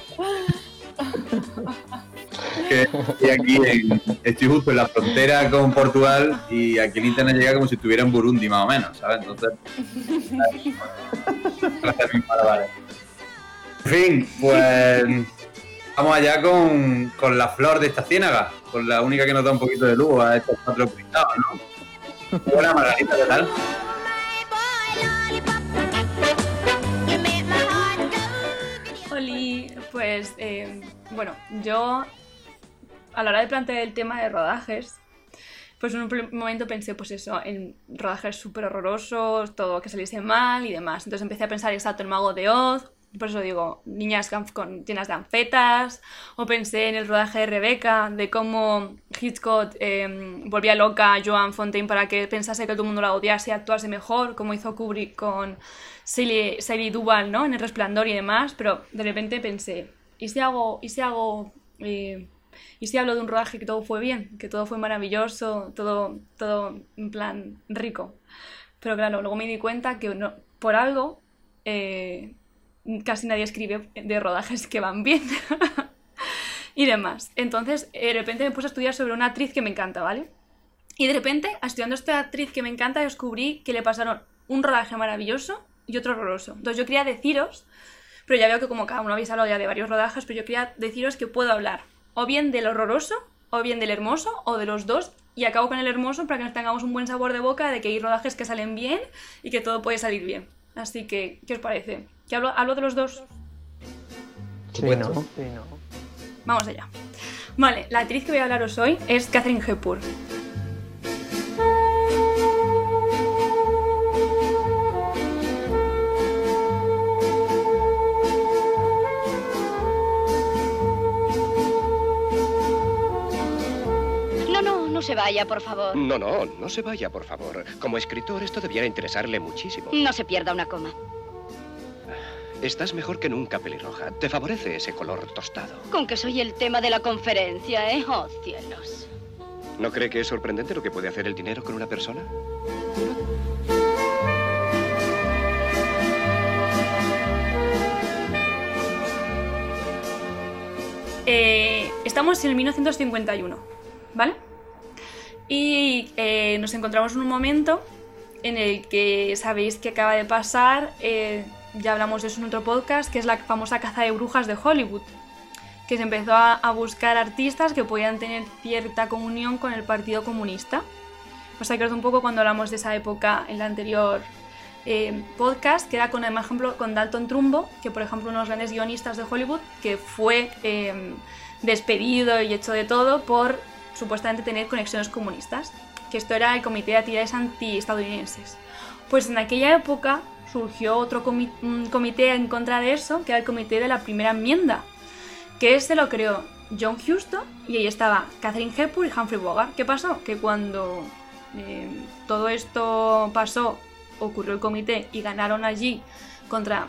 Es estoy aquí, en- estoy justo en la frontera con Portugal y aquí el internet llega como si estuviera en Burundi más o menos, ¿sabes? Entonces... En fin, pues vamos allá con, con la flor de esta ciénaga, con la única que nos da un poquito de luz a estos cuatro pintados, ¿no? Hola Margarita, ¿qué tal? Oli, pues eh, bueno, yo a la hora de plantear el tema de rodajes, pues en un momento pensé, pues eso, en rodajes súper horrorosos, todo que saliese mal y demás. Entonces empecé a pensar, exacto, el mago de Oz, por eso digo, niñas con, llenas de anfetas, o pensé en el rodaje de Rebeca, de cómo Hitchcock eh, volvía loca a Joan Fontaine para que pensase que todo el mundo la odiase y actuase mejor, como hizo Kubrick con Shelley Duvall, ¿no? En El Resplandor y demás, pero de repente pensé, ¿y si hago, y si hago, eh, y si hablo de un rodaje que todo fue bien, que todo fue maravilloso, todo, todo en plan rico? Pero claro, luego me di cuenta que por algo eh, casi nadie escribe de rodajes que van bien (laughs) y demás. Entonces, eh, de repente me puse a estudiar sobre una actriz que me encanta, ¿vale? Y de repente, estudiando esta actriz que me encanta, descubrí que le pasaron un rodaje maravilloso y otro horroroso. Entonces yo quería deciros, pero ya veo que como cada uno habéis hablado ya de varios rodajes, pero yo quería deciros que puedo hablar o bien del horroroso, o bien del hermoso, o de los dos, y acabo con el hermoso para que nos tengamos un buen sabor de boca de que hay rodajes que salen bien y que todo puede salir bien. Así que, ¿qué os parece? ¿Que hablo, hablo de los dos? Sí, Bueno. ¿no? Sí, ¿no? Vamos allá. Vale, la actriz que voy a hablaros hoy es Catherine Hepburn. No, no, no se vaya, por favor. No, no, no se vaya, por favor. Como escritor, esto debiera interesarle muchísimo. No se pierda una coma. Estás mejor que nunca, pelirroja. Te favorece ese color tostado. Con que soy el tema de la conferencia, ¿eh? Oh, cielos. ¿No cree que es sorprendente lo que puede hacer el dinero con una persona? Eh, estamos en el 1951, ¿vale? Y eh, nos encontramos en un momento en el que sabéis que acaba de pasar eh, ya hablamos de eso en otro podcast, que es la famosa caza de brujas de Hollywood, que se empezó a, buscar artistas que podían tener cierta comunión con el Partido Comunista. Os acuerdo un poco cuando hablamos de esa época en la anterior eh, podcast, que era con, por ejemplo, con Dalton Trumbo, que por ejemplo uno de los grandes guionistas de Hollywood, que fue eh, despedido y hecho de todo por supuestamente tener conexiones comunistas, que esto era el Comité de Actividades Anti-Estadounidenses. Pues en aquella época surgió otro comi- comité en contra de eso, que era el Comité de la Primera Enmienda, que este lo creó John Huston y ahí estaba Catherine Hepburn y Humphrey Bogart. ¿Qué pasó? Que cuando eh, todo esto pasó, ocurrió el comité y ganaron allí contra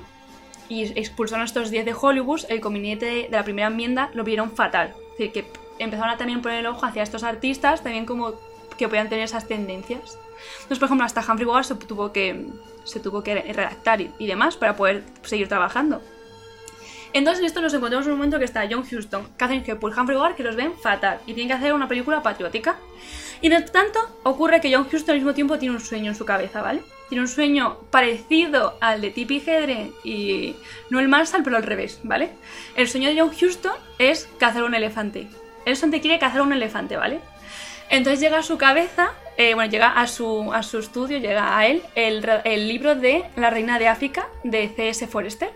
y expulsaron a estos 10 de Hollywood, el comité de la primera enmienda lo vieron fatal. Es decir, que empezaron a también poner el ojo hacia estos artistas, también como que podían tener esas tendencias. Entonces, por ejemplo, hasta Humphrey Bogart se tuvo que, se tuvo que redactar y, demás para poder seguir trabajando. Entonces, en esto nos encontramos en un momento que está John Huston, Catherine Hepburn, Humphrey Bogart, que los ven fatal y tienen que hacer una película patriótica. Y de tanto, ocurre que John Huston al mismo tiempo tiene un sueño en su cabeza, ¿vale? Tiene un sueño parecido al de Tippi Hedren y Noel Marshall, pero al revés, ¿vale? El sueño de John Huston es cazar un elefante. Él solamente quiere cazar un elefante, ¿vale? Entonces llega a su cabeza, eh, bueno, llega a su, a su estudio, llega a él el, el libro de La Reina de África de C.S. Forrester.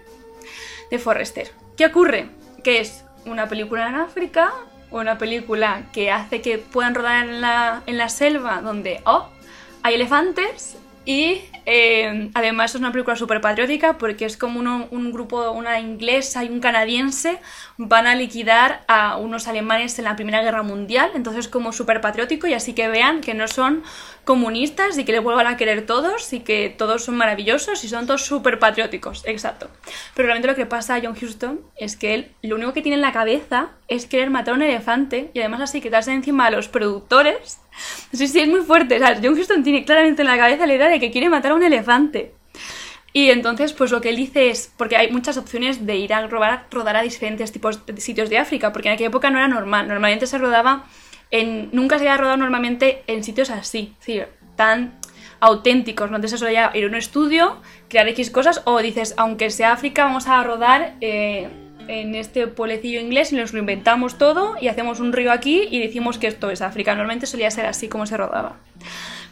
De Forrester. ¿Qué ocurre? Que es una película en África, una película que hace que puedan rodar en la, en la selva donde, oh, hay elefantes y eh, además es una película súper patriótica porque es como uno- un grupo, una inglesa y un canadiense van a liquidar a unos alemanes en la Primera Guerra Mundial, entonces como súper patriótico y así que vean que no son comunistas y que les vuelvan a querer todos y que todos son maravillosos y son todos súper patrióticos, exacto. Pero realmente lo que pasa a John Huston es que él lo único que tiene en la cabeza es querer matar a un elefante y además así quitarse encima a los productores. Sí, sí, es muy fuerte. John Huston tiene claramente en la cabeza la idea de que quiere matar a un elefante. Y entonces, pues lo que él dice es, porque hay muchas opciones de ir a robar, rodar a diferentes tipos de sitios de África, porque en aquella época no era normal. Normalmente se rodaba en, nunca se había rodado normalmente en sitios así, decir, tan auténticos, ¿no? Entonces eso ya ir a un estudio, crear X cosas, o dices, aunque sea África, vamos a rodar eh, en este pueblecillo inglés y nos lo inventamos todo y hacemos un río aquí y decimos que esto es África. Normalmente solía ser así como se rodaba.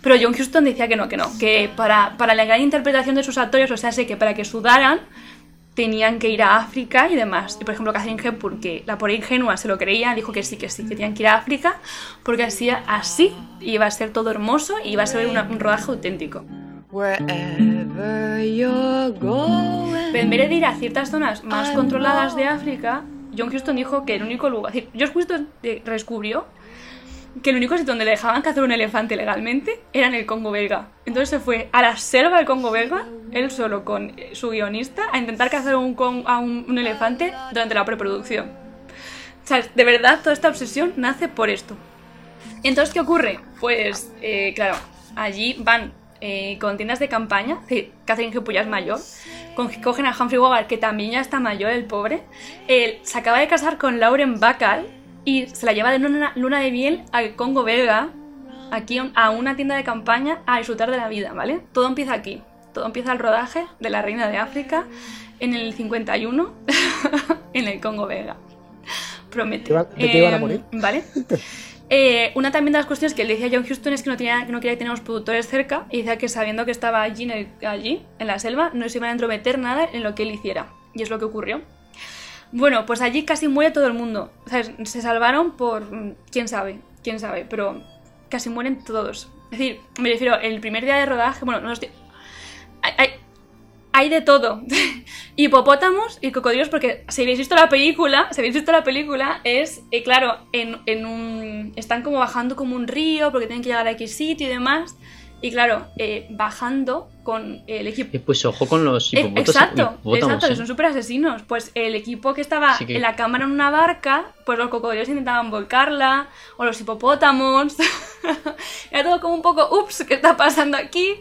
Pero John Huston decía que no, que no, que para, para la gran interpretación de sus actores, o sea, sé que para que sudaran, tenían que ir a África y demás. Y por ejemplo, Catherine Hepburn, que la por ingenua se lo creía, dijo que sí, que sí, que tenían que ir a África, porque así, así iba a ser todo hermoso y iba a ser una- un rodaje auténtico. Pero en vez de ir a ciertas zonas más controladas de África, John Huston dijo que el único lugar. Es decir, John Huston eh, descubrió que el único sitio donde le dejaban cazar un elefante legalmente era en el Congo belga. Entonces se fue a la selva del Congo belga, él solo con su guionista, a intentar cazar un, a un, elefante durante la preproducción. O sea, de verdad, toda esta obsesión nace por esto. Entonces, ¿qué ocurre? Pues, eh, claro, allí van eh, con tiendas de campaña, decir, Catherine Hepburn ya es mayor, cogen a Humphrey Bogart, que también ya está mayor, el pobre, él se acaba de casar con Lauren Bacall y se la lleva de luna, luna de miel al Congo belga, aquí a una tienda de campaña, a disfrutar de la vida, ¿vale? Todo empieza aquí, todo empieza el rodaje de la Reina de África en el 51 (laughs) en el Congo belga. Promete. ¿De qué iban a Em, morir? ¿Vale? (laughs) Eh, una también de las cuestiones que le decía a John Huston es que no, tenía, que no quería que teníamos productores cerca y decía que sabiendo que estaba allí en, el- allí, en la selva, no se iban a entrometer nada en lo que él hiciera. Y es lo que ocurrió. Bueno, pues allí casi muere todo el mundo. O sea, se salvaron por... mm, quién sabe, quién sabe, pero casi mueren todos. Es decir, me refiero, el primer día de rodaje, bueno, no estoy... Hay, hay, de todo. (laughs) Hipopótamos y cocodrilos, porque si habéis visto la película, si habéis visto la película, es, eh, claro, en, en un... Están como bajando como un río porque tienen que llegar a X sitio y demás. Y claro, eh, bajando con el equipo... Pues ojo con los Eh, hipopótamos. Exacto, exacto, que ¿eh? son súper asesinos. Pues el equipo que estaba que- en la cámara en una barca, pues los cocodrilos intentaban volcarla, o los hipopótamos. (laughs) Era todo como un poco, ups, ¿qué está pasando aquí?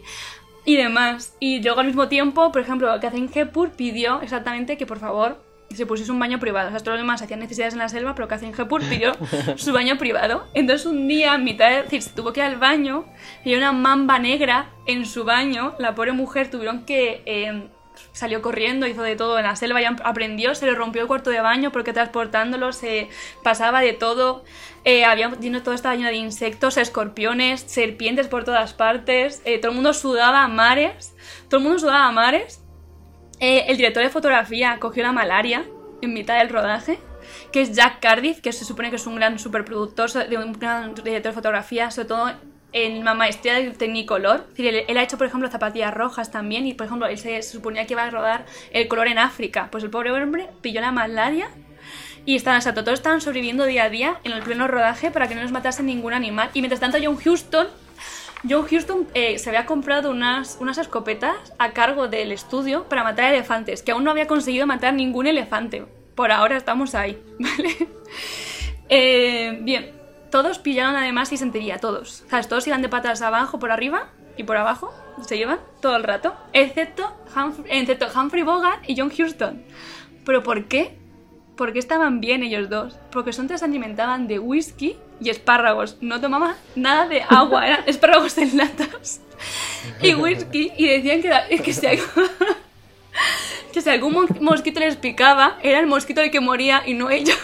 Y demás. Y luego al mismo tiempo, por ejemplo, Catherine Hepburn pidió exactamente que por favor se pusiese un baño privado. O sea, todos los demás hacían necesidades en la selva, pero Catherine Hepburn pidió (laughs) su baño privado. Entonces un día, en mitad de... Es decir, se tuvo que ir al baño y una mamba negra en su baño. La pobre mujer tuvieron que... eh, salió corriendo, hizo de todo en la selva y am- aprendió, se le rompió el cuarto de baño porque transportándolo se pasaba de todo. Eh, había, lleno- todo estaba lleno de insectos, escorpiones, serpientes por todas partes. eh, todo el mundo sudaba a mares. Todo el mundo sudaba a mares. Eh, el director de fotografía cogió la malaria en mitad del rodaje, que es Jack Cardiff, que se supone que es un gran superproductor, de un gran director de fotografía, sobre todo en la maestría del Technicolor. Él, él ha hecho, por ejemplo, zapatillas rojas también, y por ejemplo, él se, suponía que iba a rodar el color en África. Pues el pobre hombre pilló la malaria y estaban, exacto, todos estaban sobreviviendo día a día en el pleno rodaje para que no les matase ningún animal. Y mientras tanto, John Houston John Houston eh, se había comprado unas, unas escopetas a cargo del estudio para matar elefantes, que aún no había conseguido matar ningún elefante. Por ahora estamos ahí, (laughs) ¿vale? Eh, bien, todos pillaron además disentería, todos. ¿Sabes? Todos iban de patas abajo, por arriba y por abajo, se llevan todo el rato, excepto, Humph- excepto Humphrey Bogart y John Houston. ¿Pero por qué? Porque estaban bien ellos dos. Porque son se alimentaban de whisky y espárragos. No tomaban nada de agua, eran (laughs) espárragos en latas y whisky. Y decían que, que, si, (laughs) que si algún mo- mosquito les picaba, era el mosquito el que moría y no ellos.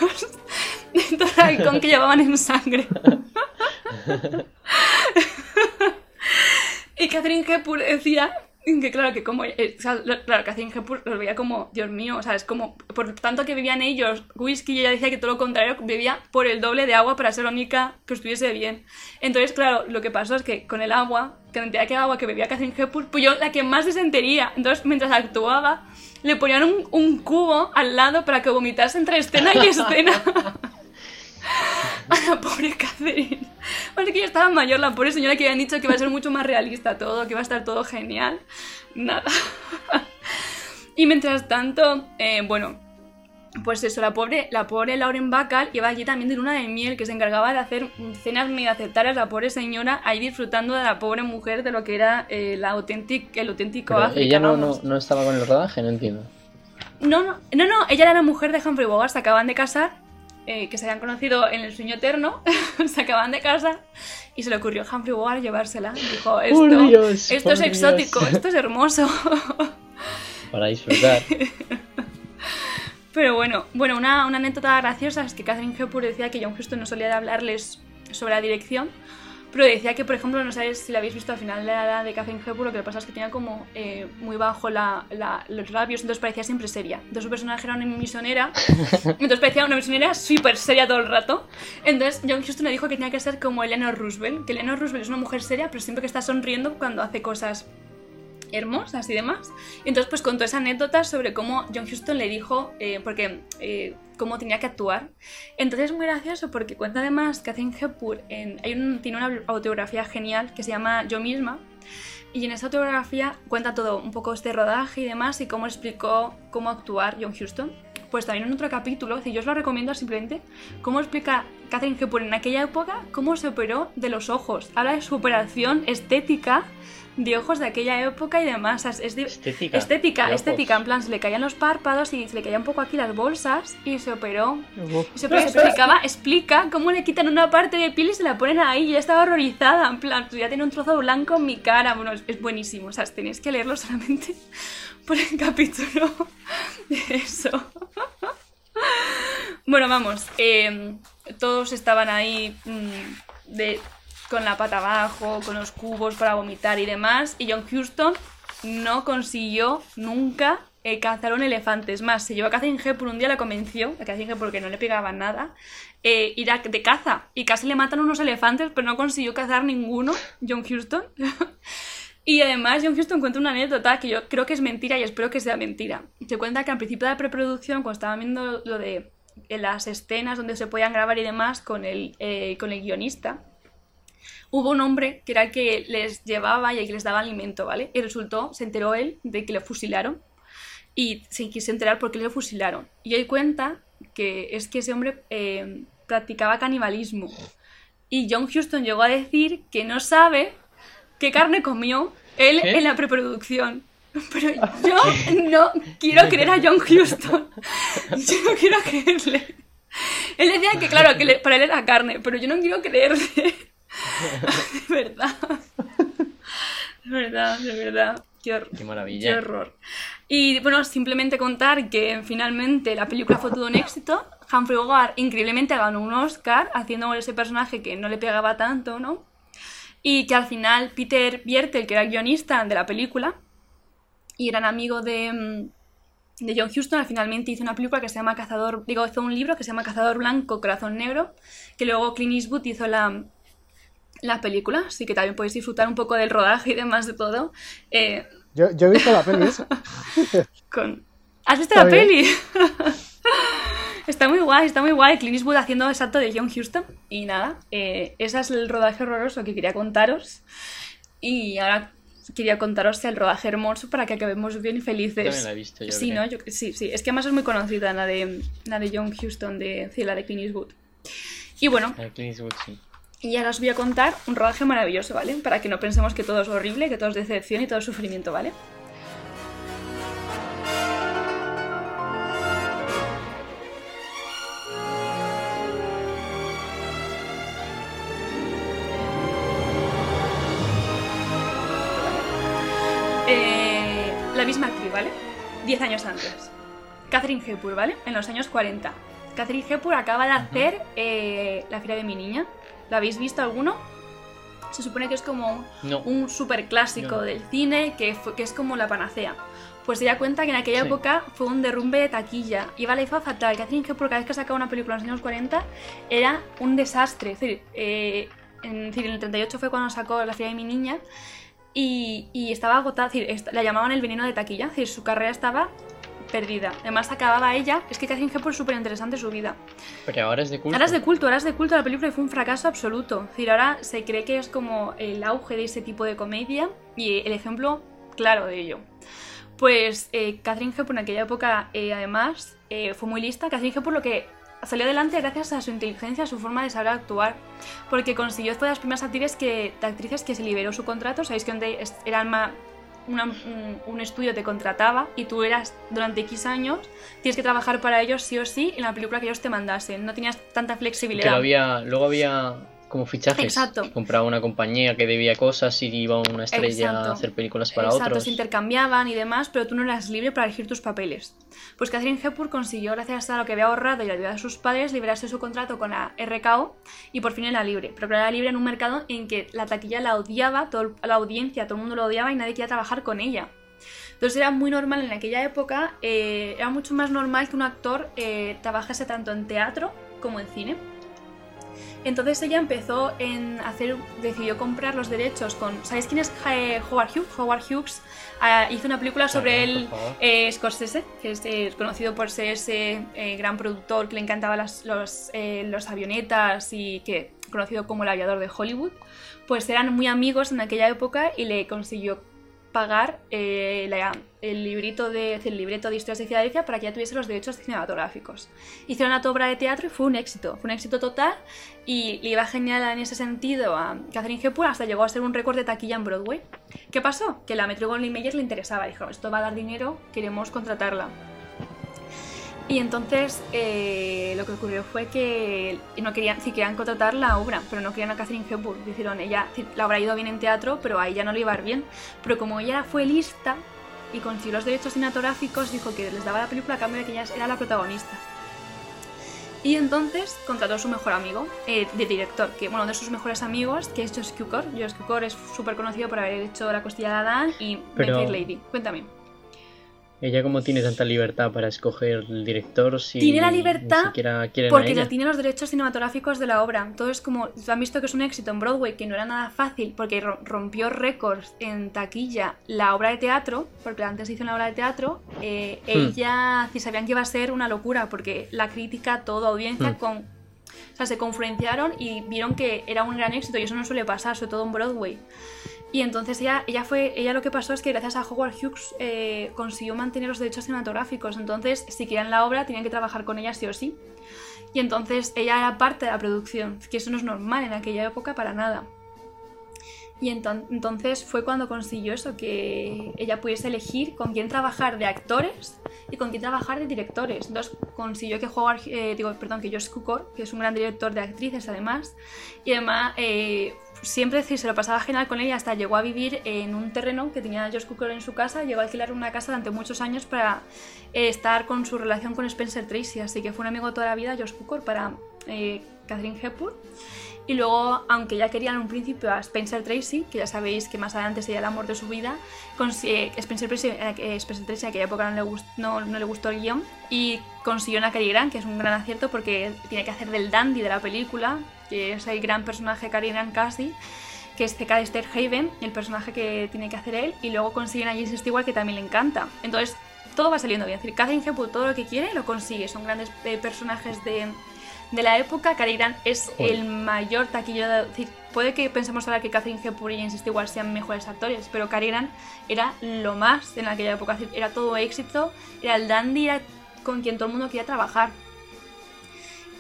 De todo el halcón que llevaban en sangre. (laughs) Y Catherine Hepburn decía (laughs) que claro, que como, eh, o sea, lo- claro, Catherine Hepburn los veía como, Dios mío, o sea, es como, por tanto que bebían ellos whisky, y ella decía que todo lo contrario, bebía por el doble de agua para ser la única que estuviese bien. Entonces, claro, lo que pasó es que con el agua, que cantidad de agua que bebía Catherine Hepburn, pues yo la que más desentería. Entonces, mientras actuaba, le ponían un, un cubo al lado para que vomitase entre escena y (laughs) escena. (laughs) a la pobre Catherine. Bueno, que ya estaba mayor, la pobre señora que habían dicho que iba a ser mucho más realista todo, que iba a estar todo genial. Nada. (laughs) y mientras tanto, eh, bueno, pues eso, la pobre, la pobre Lauren Bacall iba allí también de luna de miel, que se encargaba de hacer cenas medio aceptables, la pobre señora ahí disfrutando de la pobre mujer de lo que era eh, la auténtic- el auténtico África. ella no, no, no estaba con el rodaje, no entiendo. No, no, no, no, ella era la mujer de Humphrey Bogart, se acaban de casar, eh, que se habían conocido en el sueño eterno, (laughs) se acaban de casar y se le ocurrió a Humphrey Bogart llevársela. Dijo, esto, Por Dios, esto por es Dios". exótico, esto es hermoso. Para disfrutar. (laughs) Pero bueno, bueno una, una anécdota graciosa es que Catherine Hepburn decía que John Huston no solía hablarles sobre la dirección, pero decía que, por ejemplo, no sabéis si la habéis visto al final de la edad de Catherine Hepburn, lo que pasa es que tenía como eh, muy bajo la, la- los labios, entonces parecía siempre seria. Entonces su personaje era una misionera, (laughs) entonces parecía una misionera súper seria todo el rato. Entonces John Huston le dijo que tenía que ser como Eleanor Roosevelt, que Eleanor Roosevelt es una mujer seria, pero siempre que está sonriendo cuando hace cosas hermosas y demás. Y entonces pues contó esa anécdota sobre cómo John Huston le dijo, eh, porque eh, cómo tenía que actuar. Entonces es muy gracioso porque cuenta además que Catherine Hepburn en, hay un- tiene una autobiografía genial que se llama Yo misma. Y en esa autobiografía cuenta todo, un poco este rodaje y demás, y cómo explicó cómo actuar John Huston. Pues también en otro capítulo, yo os lo recomiendo simplemente, cómo explica Catherine Hepburn en aquella época cómo se operó de los ojos. Habla de su operación estética de ojos de aquella época y demás. Es, es di- Estética. estética, de estética, en plan, se le caían los párpados y se le caían un poco aquí las bolsas y se operó. Uf. Y se explicaba, explica cómo le quitan una parte de piel y se la ponen ahí. Y ella estaba horrorizada, en plan, ya tiene un trozo blanco en mi cara. Bueno, es, es buenísimo. O sea, tenéis que leerlo solamente (laughs) por el capítulo de eso. (laughs) Bueno, vamos. eh, todos estaban ahí mm, de, con la pata abajo, con los cubos para vomitar y demás. Y John Huston no consiguió nunca eh, cazar un elefante. Es más, se llevó a Catherine Hepburn un día, la convenció, a Catherine Hepburn que no le pegaba nada, eh, ir a- de caza. Y casi le matan unos elefantes, pero no consiguió cazar ninguno, John Huston. (laughs) Y además John Huston cuenta una anécdota que yo creo que es mentira y espero que sea mentira. Se cuenta que al principio de la preproducción, cuando estaban viendo lo de eh, las escenas donde se podían grabar y demás con el, eh, con el guionista, hubo un hombre que era el que les llevaba y el que les daba alimento, ¿vale? Y resultó, se enteró él de que le fusilaron y se quiso enterar por qué le fusilaron. Y él cuenta que es que ese hombre eh, practicaba canibalismo. Y John Huston llegó a decir que no sabe qué carne comió él ¿Qué? en la preproducción. (laughs) Pero (laughs) yo no quiero creer a John Huston. (laughs) Yo no quiero creerle. Él decía que, claro, que para él era carne, pero yo no quiero creerle. De (laughs) verdad. De verdad, de verdad. Qué, hor- Qué maravilla. qué horror. Y bueno, simplemente contar que finalmente la película fue todo un éxito. Humphrey Bogart increíblemente ganó un Oscar haciendo ese personaje que no le pegaba tanto, ¿no? Y que al final Peter Biertel, que era el guionista de la película y gran amigo de, mm, de John Huston, finalmente hizo una película que se llama Cazador, digo, hizo un libro que se llama Cazador Blanco, Corazón Negro, que luego Clint Eastwood hizo la, la película, así que también podéis disfrutar un poco del rodaje y demás de todo. eh, Yo, yo he visto la peli esa. (laughs) con... ¿Has visto Está la bien. peli? (laughs) está muy guay, está muy guay. Clint Eastwood haciendo exacto de John Huston. Y nada, eh, ese es el rodaje horroroso que quería contaros. Y ahora quería contaros el rodaje hermoso para que acabemos bien y felices. También la he visto, yo sí, creo. ¿no? Yo- sí, sí. Es que además es muy conocida la de, la de John Huston, de, sí, la de Clint Eastwood. Y bueno, El Clint Eastwood, sí. Y ahora os voy a contar un rodaje maravilloso, ¿vale? Para que no pensemos que todo es horrible, que todo es decepción y todo es sufrimiento, ¿vale? Eh, la misma actriz, ¿vale? Diez años antes. Catherine Hepburn, ¿vale? En los años 40. Catherine Hepburn acaba de hacer eh, La Feria de mi Niña. ¿La habéis visto alguno? Se supone que es como No. un super clásico no. del cine, que, fue- que es como la panacea. Pues ella cuenta que en aquella Sí. época fue un derrumbe de taquilla. Iba la iba fatal. Catherine Hepburn cada vez que sacaba una película en los años 40 era un desastre. Es decir, eh, en, es decir, en el 38 fue cuando sacó La Feria de mi Niña y, y estaba agotada, es decir, la llamaban el veneno de taquilla, es decir, su carrera estaba perdida. Además acababa ella, es que Catherine Hepburn es súper interesante su vida. Pero ahora es de culto. Ahora es de culto, ahora es de culto la película y fue un fracaso absoluto. Es decir, ahora se cree que es como el auge de ese tipo de comedia y el ejemplo claro de ello. Pues eh, Catherine Hepburn en aquella época, eh, además, eh, fue muy lista. Catherine Hepburn lo que salió adelante gracias a su inteligencia, a su forma de saber actuar, porque consiguió fue de las primeras actrices que, de actrices que se liberó su contrato. Sabéis que donde es- era ma- una- un, un estudio te contrataba y tú eras durante X años, tienes que trabajar para ellos sí o sí en la película que ellos te mandasen. No tenías tanta flexibilidad. luego había como fichajes. Exacto. Compraba una compañía que debía cosas y iba una estrella Exacto. a hacer películas para Exacto, otros. se intercambiaban y demás, pero tú no eras libre para elegir tus papeles. Pues Catherine Hepburn consiguió, gracias a lo que había ahorrado y la ayuda de sus padres, liberarse de su contrato con la RKO y por fin era libre. Pero era libre en un mercado en que la taquilla la odiaba, todo, la audiencia, todo el mundo lo odiaba y nadie quería trabajar con ella. Entonces era muy normal en aquella época, eh, era mucho más normal que un actor eh, trabajase tanto en teatro como en cine. Entonces ella empezó en hacer, decidió comprar los derechos con, ¿sabéis quién es eh, Howard Hughes? Howard Hughes ah, hizo una película sobre favor. eh, Scorsese, que es eh, conocido por ser ese eh, gran productor que le encantaba las los, los avionetas y que conocido como el aviador de Hollywood. Pues eran muy amigos en aquella época y le consiguió pagar eh, la- el librito de el libreto de historias de Filadelfia para que ya tuviese los derechos cinematográficos. Hicieron una obra de teatro y fue un éxito, fue un éxito total y le iba genial en ese sentido a Catherine Hepburn hasta llegó a ser un récord de taquilla en Broadway. ¿Qué pasó? Que la Metro Goldwyn Mayer le interesaba, dijo, esto va a dar dinero, queremos contratarla. Y entonces eh, lo que ocurrió fue que no querían, sí querían contratar la obra, pero no querían a Catherine Hepburn. Dijeron, ella, la habrá ido bien en teatro, pero a ella no le iba a ir bien. Pero como ella fue lista y consiguió los derechos cinematográficos, dijo que les daba la película a cambio de que ella era la protagonista. Y entonces contrató a su mejor amigo, eh, de director, que bueno, de sus mejores amigos, que es Josh Cukor. Josh Cukor es súper conocido por haber hecho La Costilla de Adán y Pero- Lady. Cuéntame. Ella como tiene tanta libertad para escoger el director si Tiene la ni libertad a Porque no tiene los derechos cinematográficos de la obra. Entonces, como han visto que es un éxito en Broadway, que no era nada fácil, porque ro- rompió récords en taquilla la obra de teatro, porque antes hizo una obra de teatro, eh, Hmm. ella sí sabían que iba a ser una locura, porque la crítica, toda audiencia, Hmm. con, o sea, se confluenciaron y vieron que era un gran éxito, y eso no suele pasar, sobre todo en Broadway. Y entonces ella, ella fue, ella lo que pasó es que gracias a Howard Hughes eh, consiguió mantener los derechos cinematográficos. Entonces, si querían la obra, tenían que trabajar con ella sí o sí. Y entonces ella era parte de la producción, que eso no es normal en aquella época para nada. Y enton- entonces fue cuando consiguió eso, que ella pudiese elegir con quién trabajar de actores y con quién trabajar de directores. Entonces consiguió que Howard, eh, digo, perdón, que Josh Cukor, que es un gran director de actrices además, y además eh, siempre sí, se lo pasaba genial con y hasta llegó a vivir en un terreno que tenía Josh Cooker en su casa, llegó a alquilar una casa durante muchos años para eh, estar con su relación con Spencer Tracy, así que fue un amigo toda la vida Josh Cooker para eh, Catherine Hepburn. Y luego, aunque ya querían en un principio a Spencer Tracy, que ya sabéis que más adelante sería el amor de su vida, eh, Spencer, Tracy, eh, Spencer Tracy en aquella época no le, gust- no, no le gustó el guion y consiguió a Cary Grant, que es un gran acierto porque tiene que hacer del dandy de la película, que es el gran personaje Grant casi, que es C.K. Haven, el personaje que tiene que hacer él, y luego consiguen a James Stewart, que también le encanta. Entonces, todo va saliendo bien. Es decir, Catherine Hepburn todo lo que quiere lo consigue. Son grandes eh, personajes de, de la época. Cary Grant es Joder. el mayor taquillero. de- decir, puede que pensemos ahora que Catherine Hepburn y James Stewart sean mejores actores, pero Cary Grant era lo más en aquella época. Decir, era todo éxito, era el dandy, era con quien todo el mundo quería trabajar.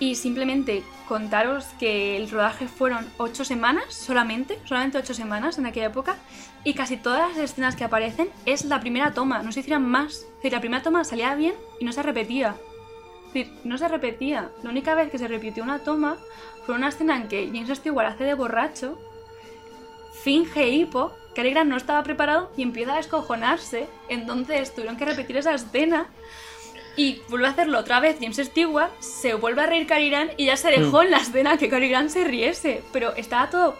Y simplemente contaros que el rodaje fueron ocho semanas solamente, solamente ocho semanas en aquella época, y casi todas las escenas que aparecen es la primera toma, no se hicieron más. Es decir, la primera toma salía bien y no se repetía. Es decir, no se repetía. La única vez que se repitió una toma fue una escena en que James Stewart hace de borracho, finge hipo, Cary Grant no estaba preparado y empieza a descojonarse. Entonces tuvieron que repetir esa escena y vuelve a hacerlo otra vez James Stewart, se vuelve a reír Cary Grant y ya se dejó en la escena que Cary Grant se riese. Pero estaba todo,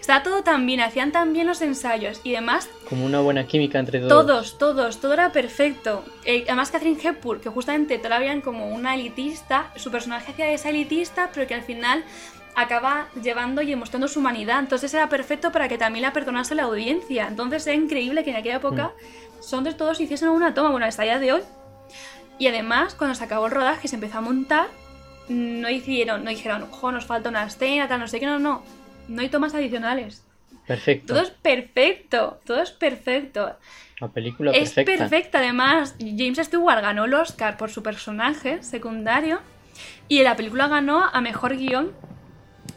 estaba todo tan bien, hacían tan bien los ensayos y demás Como una buena química entre todos. todos, todos, todo era perfecto. Eh, además, Catherine Hepburn, que justamente te la veían como una elitista, su personaje hacía de esa elitista, pero que al final acaba llevando y demostrando su humanidad. Entonces era perfecto para que también la perdonase la audiencia. Entonces era increíble que en aquella época son de todos hiciesen una toma, bueno, hasta día de hoy. Y además, cuando se acabó el rodaje y se empezó a montar, no hicieron, no dijeron, jo, nos falta una escena, tal, no sé qué, no, no. No hay tomas adicionales. Perfecto. Todo es perfecto, todo es perfecto. La película Es perfecta. perfecta, además. James Stewart ganó el Oscar por su personaje secundario y la película ganó a mejor guion.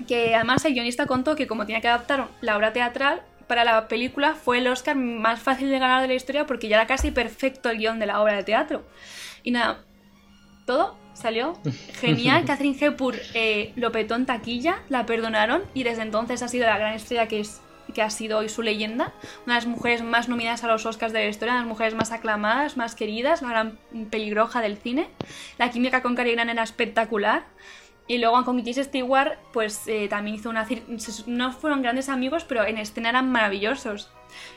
Que además el guionista contó que, como tenía que adaptar la obra teatral, para la película fue el Oscar más fácil de ganar de la historia porque ya era casi perfecto el guion de la obra de teatro. Y nada, todo salió (laughs) genial. Catherine Hepburn eh, lo petó en taquilla, la perdonaron y desde entonces ha sido la gran estrella que es que ha sido hoy su leyenda, una de las mujeres más nominadas a los Oscars de la historia, una de las mujeres más aclamadas, más queridas, la gran peligroja del cine. La química con Cary Grant era espectacular. Y luego con James Stewart, pues eh, también hizo una... No fueron grandes amigos, pero en escena eran maravillosos.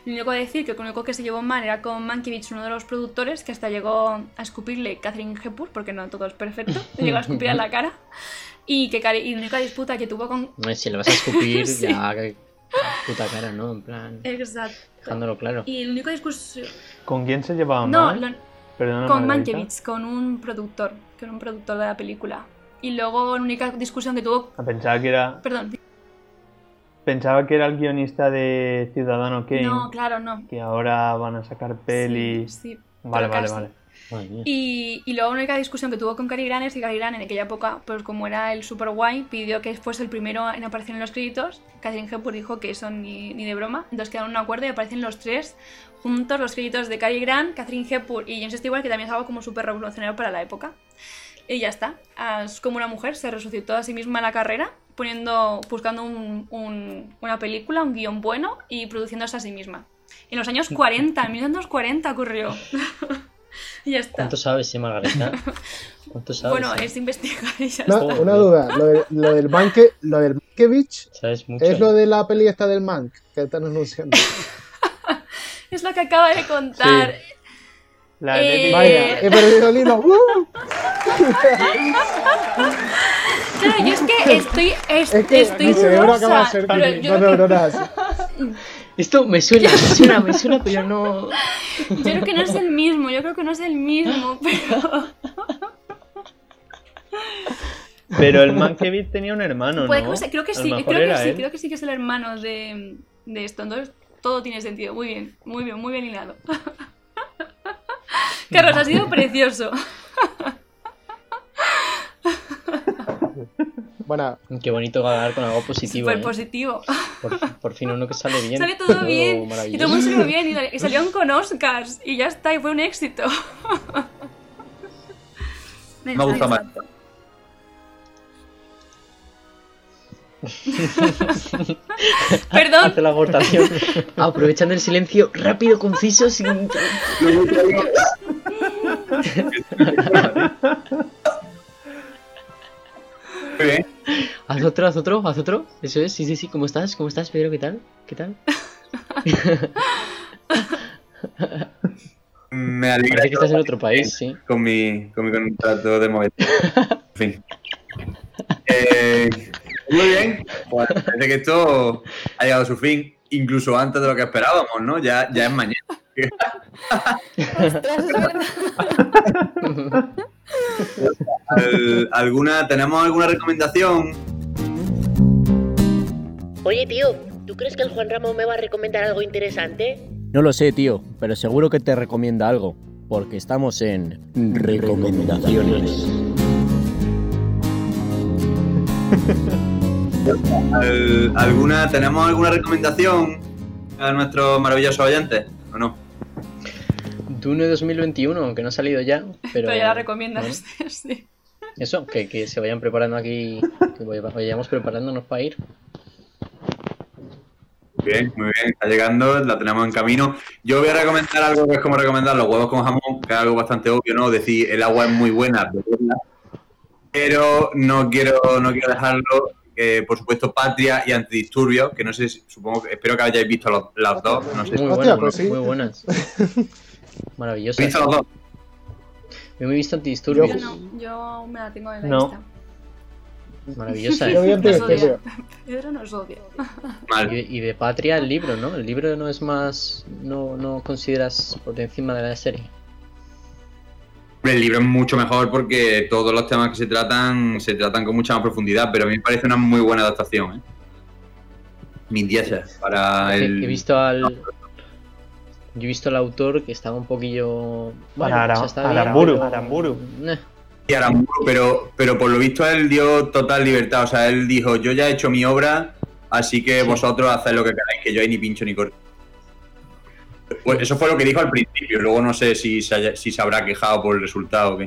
Lo único que decir que lo único que se llevó mal era con Mankiewicz, uno de los productores, que hasta llegó a escupirle Catherine Hepburn, porque no todo es perfecto, le (laughs) llegó a escupir en la cara. Y que y la única disputa que tuvo con... Si le vas a escupir, (laughs) Sí. ya. que- Puta cara, ¿no? En plan. Exacto. Dejándolo claro. Y el único discurso... ¿Con quién se llevaba No, mal? lo- Perdona, con Margarita. Mankiewicz, con un productor, con un productor de la película. Y luego la única discusión que tuvo... Ah, Pensaba que era, Perdón, pensaba que era el guionista de Ciudadano Kane. no, claro, no. Que ahora van a sacar peli. Sí, sí, vale, vale, casi. vale. Y, y luego la única discusión que tuvo con Cary Grant es que Cary Grant en aquella época, pues como era el super guay, pidió que fuese el primero en aparecer en los créditos. Catherine Hepburn dijo que eso ni, ni de broma. Entonces quedaron en un acuerdo y aparecen los tres juntos los créditos de Cary Grant, Catherine Hepburn y James Stewart, que también es algo como súper revolucionario para la época. Y ya está. Ah, Es como una mujer, se resucitó a sí misma en la carrera, poniendo, buscando un- un- una película, un guion bueno y produciéndose a sí misma. En los años 40, en 1940 ocurrió. (laughs) y ya está. ¿Cuánto sabes, eh, Margarita? (laughs) ¿Cuánto sabes? Bueno, eh? es investigar y ya No, está. una duda. Lo, de- lo del Manke, lo del Mankiewicz Sabes mucho. es lo de la peli esta del Mank que están anunciando. (laughs) Es lo que acaba de contar. La de Eh, Vaya, he perdido el hilo. Claro, yo es que (laughs) estoy, es- Es que estoy mi cerebro acaba de dudosa, ser pero dos yo, neuronas. (laughs) Esto me suena, me suena, me suena, pero no. (laughs) yo creo que no es el mismo, yo creo que no es el mismo, pero Pero el Mankiewicz tenía un hermano, Puede ¿no? creo que sí, creo que sí, él. creo que sí que es el hermano de, de esto, entonces todo tiene sentido, muy bien, muy bien, muy bien hilado. Carlos, ha sido precioso. Bueno, Qué bonito ganar con algo positivo. Súper ¿eh? positivo. Por, por fin uno que sale bien. Sale todo bien. Y todo el mundo salió bien. Y, salieron con Oscars. Y ya está, y fue un éxito. Me gusta más. (laughs) Perdón. Hace la abortación. (laughs) Aprovechando el silencio, rápido, conciso, sin. (laughs) Muy bien. Haz otro, haz otro, haz otro. Eso es, sí, sí, sí. ¿Cómo estás? ¿Cómo estás, Pedro? ¿Qué tal? ¿Qué tal? (laughs) Me alegra Parece que estás en otro país, sí. con mi, con mi contrato de móvil. (laughs) En fin. Eh, muy bien. Pues parece que esto ha llegado a su fin, incluso antes de lo que esperábamos, ¿no? Ya, ya es mañana. (laughs) ¿Alguna, ¿Tenemos alguna recomendación? Oye, tío, ¿tú crees que el Juan Ramón me va a recomendar algo interesante? No lo sé, tío, pero seguro que te recomienda algo, porque estamos en recomendaciones. Al- ¿Alguna, ¿Tenemos alguna recomendación a nuestros maravillosos oyentes? ¿O no? Dune 2021, que no ha salido ya, (laughs) pero. Pero ya la recomiendas. (laughs) sí. Eso, que, que se vayan preparando aquí, que vaya- vayamos preparándonos para ir. Bien, muy bien, está llegando, la tenemos en camino. Yo voy a recomendar algo que es como recomendar los huevos con jamón, que es algo bastante obvio, ¿no? Decir, el agua es muy buena, pero no quiero, no quiero dejarlo. eh, por supuesto, Patria y Antidisturbios, que no sé, si- supongo que, espero que hayáis visto los, las dos. No sé Muy buenas, pues muy buenas. (laughs) Maravillosas. ¿Habéis visto los dos? Yo me he visto antidisturbios. Yo no, yo me la tengo en la No. lista. Maravillosa. (laughs) ¿eh? Nos odia. Pedro. Nos odia. Mal. Y, y de Patria el libro, ¿no? El libro no es más. No, no consideras por encima de la serie. El libro es mucho mejor porque todos los temas que se tratan se tratan con mucha más profundidad, pero a mí me parece una muy buena adaptación. ¿eh? Mis dieces para He- el. He visto al. Yo he visto al autor que estaba un poquillo. Bueno, Ara- o sea, está bien, Aramburu, pero- Aramburu. Eh, y Aramburu, pero, pero por lo visto él dio total libertad. O sea, él dijo: Yo ya he hecho mi obra, así que Sí. vosotros haced lo que queráis, que yo ahí ni pincho ni corto. Pues eso fue lo que dijo al principio. Luego no sé si se, haya- si se habrá quejado por el resultado o qué.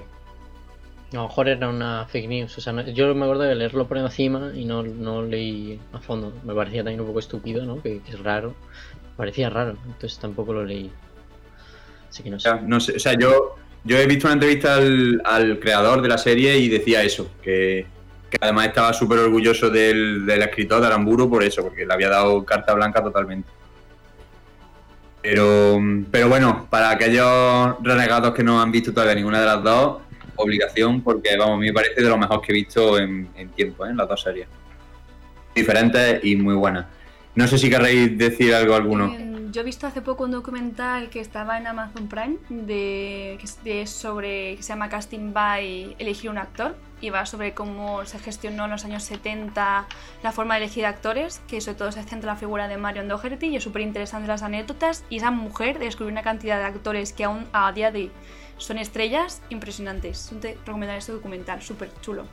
A lo mejor era una fake news. O sea, no- yo me acuerdo de leerlo por encima y no, no leí a fondo. Me parecía también un poco estúpido, ¿no? Que, que es raro. Parecía raro, entonces tampoco lo leí. Así que no sé. No sé, o sea, yo, yo he visto una entrevista al, al creador de la serie y decía eso, que, que además estaba súper orgulloso del, del escritor de Aramburu por eso, porque le había dado carta blanca totalmente. Pero, pero bueno, para aquellos renegados que no han visto todavía ninguna de las dos, obligación, porque vamos, a mí me parece de lo mejor que he visto en, en tiempo, ¿eh? las dos series. Diferentes y muy buenas. No sé si querréis decir algo alguno. Eh, Yo he visto hace poco un documental que estaba en Amazon Prime de, sobre que se llama Casting by elegir un actor y va sobre cómo se gestionó en los años 70 la forma de elegir actores, que sobre todo se centra en la figura de Marion Doherty y es súper interesante las anécdotas y esa mujer descubrió una cantidad de actores que aún a día de hoy son estrellas impresionantes. Te recomendaré este documental, súper chulo.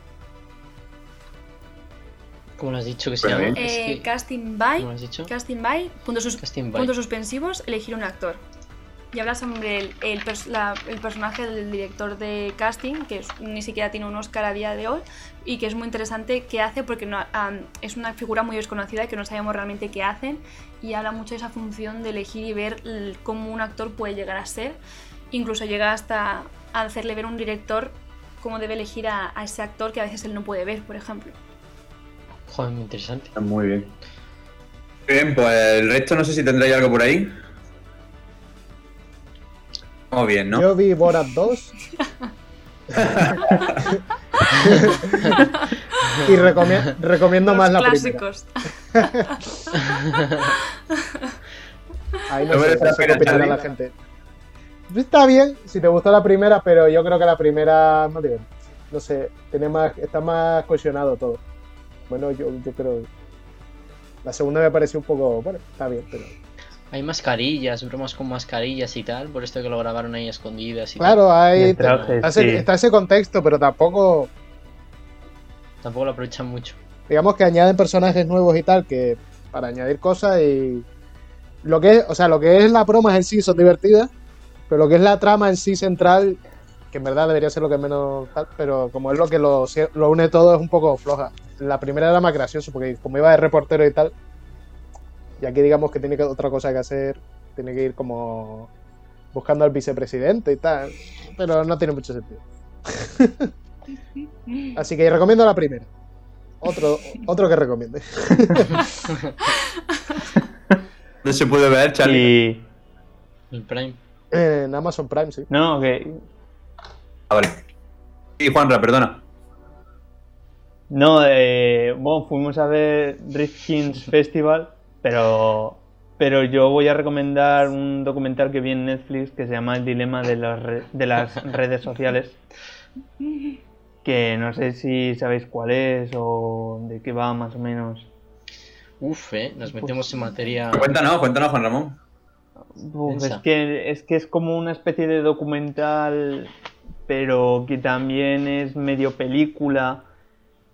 ¿Cómo lo has dicho que se llama? ¿eh? Es que- casting by ¿Cómo lo has dicho? Casting by, puntos, sus- Casting by. puntos suspensivos, elegir un actor. Y habla sobre el, el pers- la- el personaje del director de casting, que es- ni siquiera tiene un Oscar a día de hoy, y que es muy interesante qué hace, porque no, am, es una figura muy desconocida que no sabemos realmente qué hacen, y habla mucho de esa función de elegir y ver el- cómo un actor puede llegar a ser, incluso llega hasta a hacerle ver a un director cómo debe elegir a, a ese actor que a veces él no puede ver, por ejemplo. Joder, muy interesante. Muy bien. Bien, pues el resto no sé si tendréis algo por ahí. Vamos bien, ¿no? Yo vi Borat 2. (laughs) y recomi- recomiendo más la clásicos. Ahí (laughs) no No sé opinará Charlie. la gente. Está bien, si te gustó la primera, pero yo creo que la primera no tiene. No sé, tiene más, está más cohesionado todo. Bueno, yo, yo creo. La segunda me pareció un poco. Bueno, está bien, pero. Hay mascarillas, bromas con mascarillas y tal, por esto que lo grabaron ahí escondidas y Claro, tal. hay. Traje, está, ese, sí. está ese contexto, pero tampoco. Tampoco lo aprovechan mucho. digamos que añaden personajes nuevos y tal, que para añadir cosas y lo que es, o sea, lo que es la broma en sí son divertidas, pero lo que es la trama en sí central, que en verdad debería ser lo que menos tal, pero como es lo que lo, lo une todo es un poco floja. La primera era más gracioso, porque como iba de reportero y tal, y aquí digamos que tiene que- otra cosa que hacer, tiene que ir como buscando al vicepresidente y tal, pero no tiene mucho sentido. (laughs) Así que recomiendo la primera. Otro, otro que recomiende. (laughs) ¿Dónde se puede ver, Charlie? Y... El Prime. En Amazon Prime, sí. No, que... Ah, vale. Sí, Juanra, perdona. No, eh, bueno, fuimos a ver Rifkin's Festival, pero, pero yo voy a recomendar un documental que vi en Netflix que se llama El dilema de las, re- de las redes sociales, que no sé si sabéis cuál es o de qué va más o menos. Uf, eh, nos metemos en materia. Cuéntanos, cuéntanos, Juan Ramón. Uf, es, que, es que es como una especie de documental, pero que también es medio película,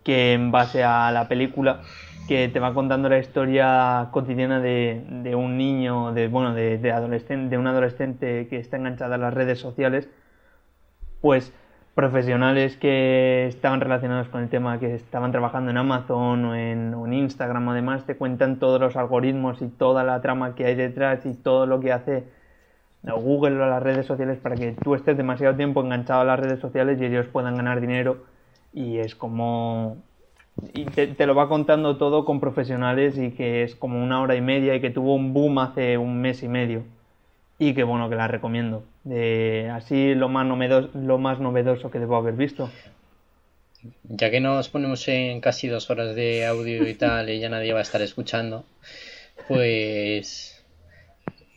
que en base a la película, que te va contando la historia cotidiana de, un niño, de bueno, de, de adolescente, de un adolescente que está enganchada a las redes sociales, pues profesionales que estaban relacionados con el tema, que estaban trabajando en Amazon o en, o en Instagram, además te cuentan todos los algoritmos y toda la trama que hay detrás y todo lo que hace Google o las redes sociales para que tú estés demasiado tiempo enganchado a las redes sociales y ellos puedan ganar dinero y es como y te, te lo va contando todo con profesionales y que es como una hora y media y que tuvo un boom hace un mes y medio y que bueno que la recomiendo de así lo más novedoso, lo más novedoso que debo haber visto Ya que nos ponemos en casi dos horas de audio y (laughs) tal, y ya nadie va a estar escuchando, pues.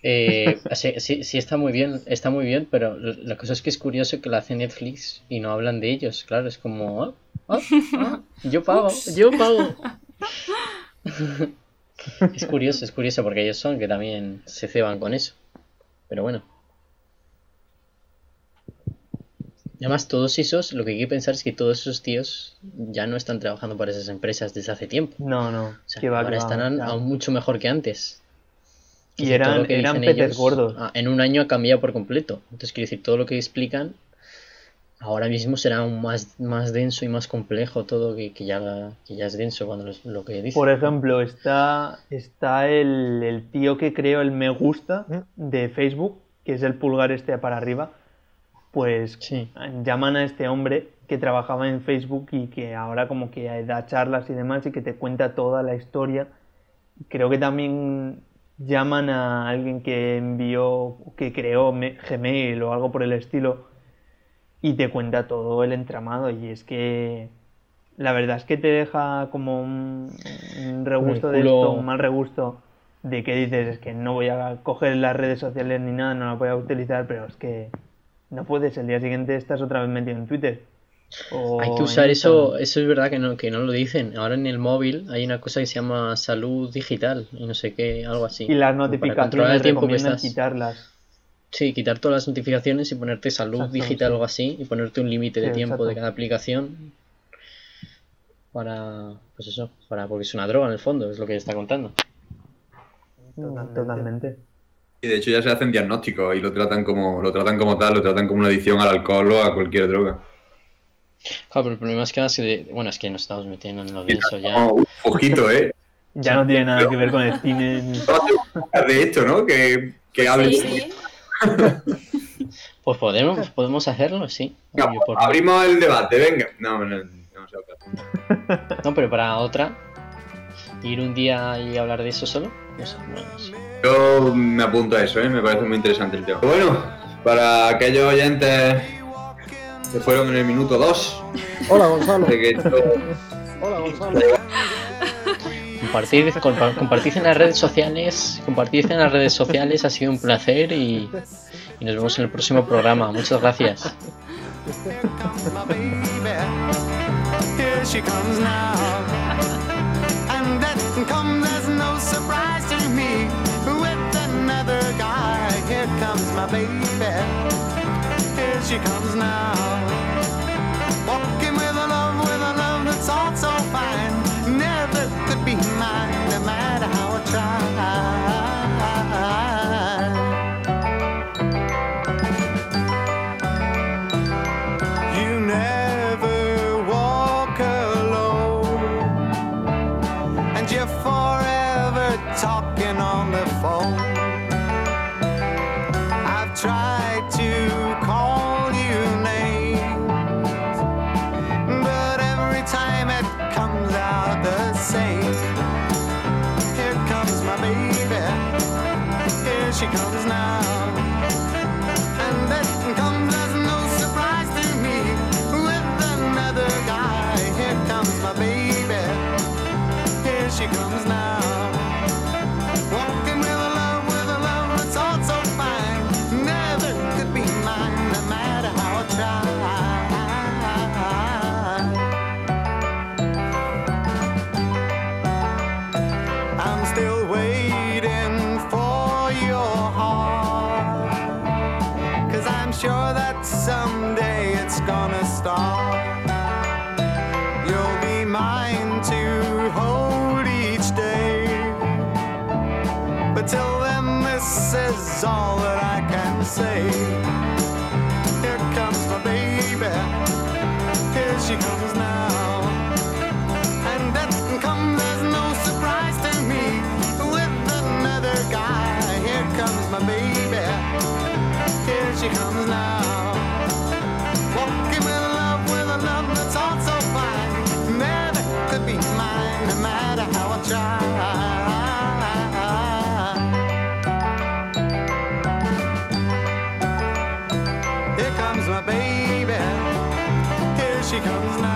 Eh, sí, sí, sí está muy bien, está muy bien, pero la cosa es que es curioso que lo hace Netflix y no hablan de ellos, claro, es como, ah, ah, ah, yo pago, Ups. yo pago. (laughs) Es curioso, es curioso porque ellos son que también se ceban con eso, pero bueno. Además, todos esos, lo que hay que pensar es que todos esos tíos ya no están trabajando para esas empresas desde hace tiempo. no no O sea, que va, ahora que va, están ya. aún mucho mejor que antes. Y eran, que eran peces ellos, gordos ah, en un año ha cambiado por completo. Entonces, quiero decir, todo lo que explican ahora mismo será aún más, más denso y más complejo todo que, que ya, que ya es denso cuando los- lo que dicen. Por ejemplo, está, está el, el tío que creó el me gusta de Facebook, que es el pulgar este para arriba. Pues Sí. llaman a este hombre que trabajaba en Facebook y que ahora como que da charlas y demás y que te cuenta toda la historia. Creo que también llaman a alguien que envió, que creó Gmail o algo por el estilo y te cuenta todo el entramado. Y es que la verdad es que te deja como un, un regusto de esto, un mal regusto de que dices es que no voy a coger las redes sociales ni nada, no las voy a utilizar, pero es que no puedes, el día siguiente estás otra vez metido en Twitter. Hay que usar eso, eso es verdad que no, que no lo dicen. Ahora en el móvil hay una cosa que se llama salud digital y no sé qué, algo así. Y las controlar el notificaciones tiempo que estás. quitarlas. Sí, quitar todas las notificaciones y ponerte salud Exacto, digital sí. o algo así y ponerte un límite de Sí, tiempo de cada aplicación para, pues eso, para, porque es una droga en el fondo, es lo que está contando. Totalmente. Y de hecho ya se hacen diagnósticos y lo tratan como, lo tratan como tal, lo tratan como una adicción al alcohol o a cualquier droga. Claro, pero el problema es que, ahora se- bueno, es que nos estamos metiendo en lo denso ya. Oh, ojito, ¿eh? (laughs) Ya no tiene nada que ver con el cine. (laughs) De esto, ¿no? Que, que hablen. Sí, sí. (laughs) Pues podemos, podemos hacerlo, sí. Venga, Yo por- Abrimos el debate, venga. No, no, no, no, pero para otra, ir un día y hablar de eso solo, no sé, no, no sé. Yo me apunto a eso, ¿eh? me parece muy interesante el tema. Bueno, para aquellos oyentes que fueron en el minuto 2, Hola, Gonzalo. de que esto Hola, Gonzalo. Compartid, compa- compartid en las redes sociales, compartid en las redes sociales, ha sido un placer y, y nos vemos en el próximo programa. Muchas gracias. (laughs) Here she comes now. Walking with a love, with a love that's all so fine. Never could be mine, no matter how I try. Is all that I can say. Here comes my baby. Here she comes now. And that comes as no surprise to me with another guy. Here comes my baby. Here she comes now. Walking love, with a love that's all so fine. Never could be mine, no matter how I try. becomes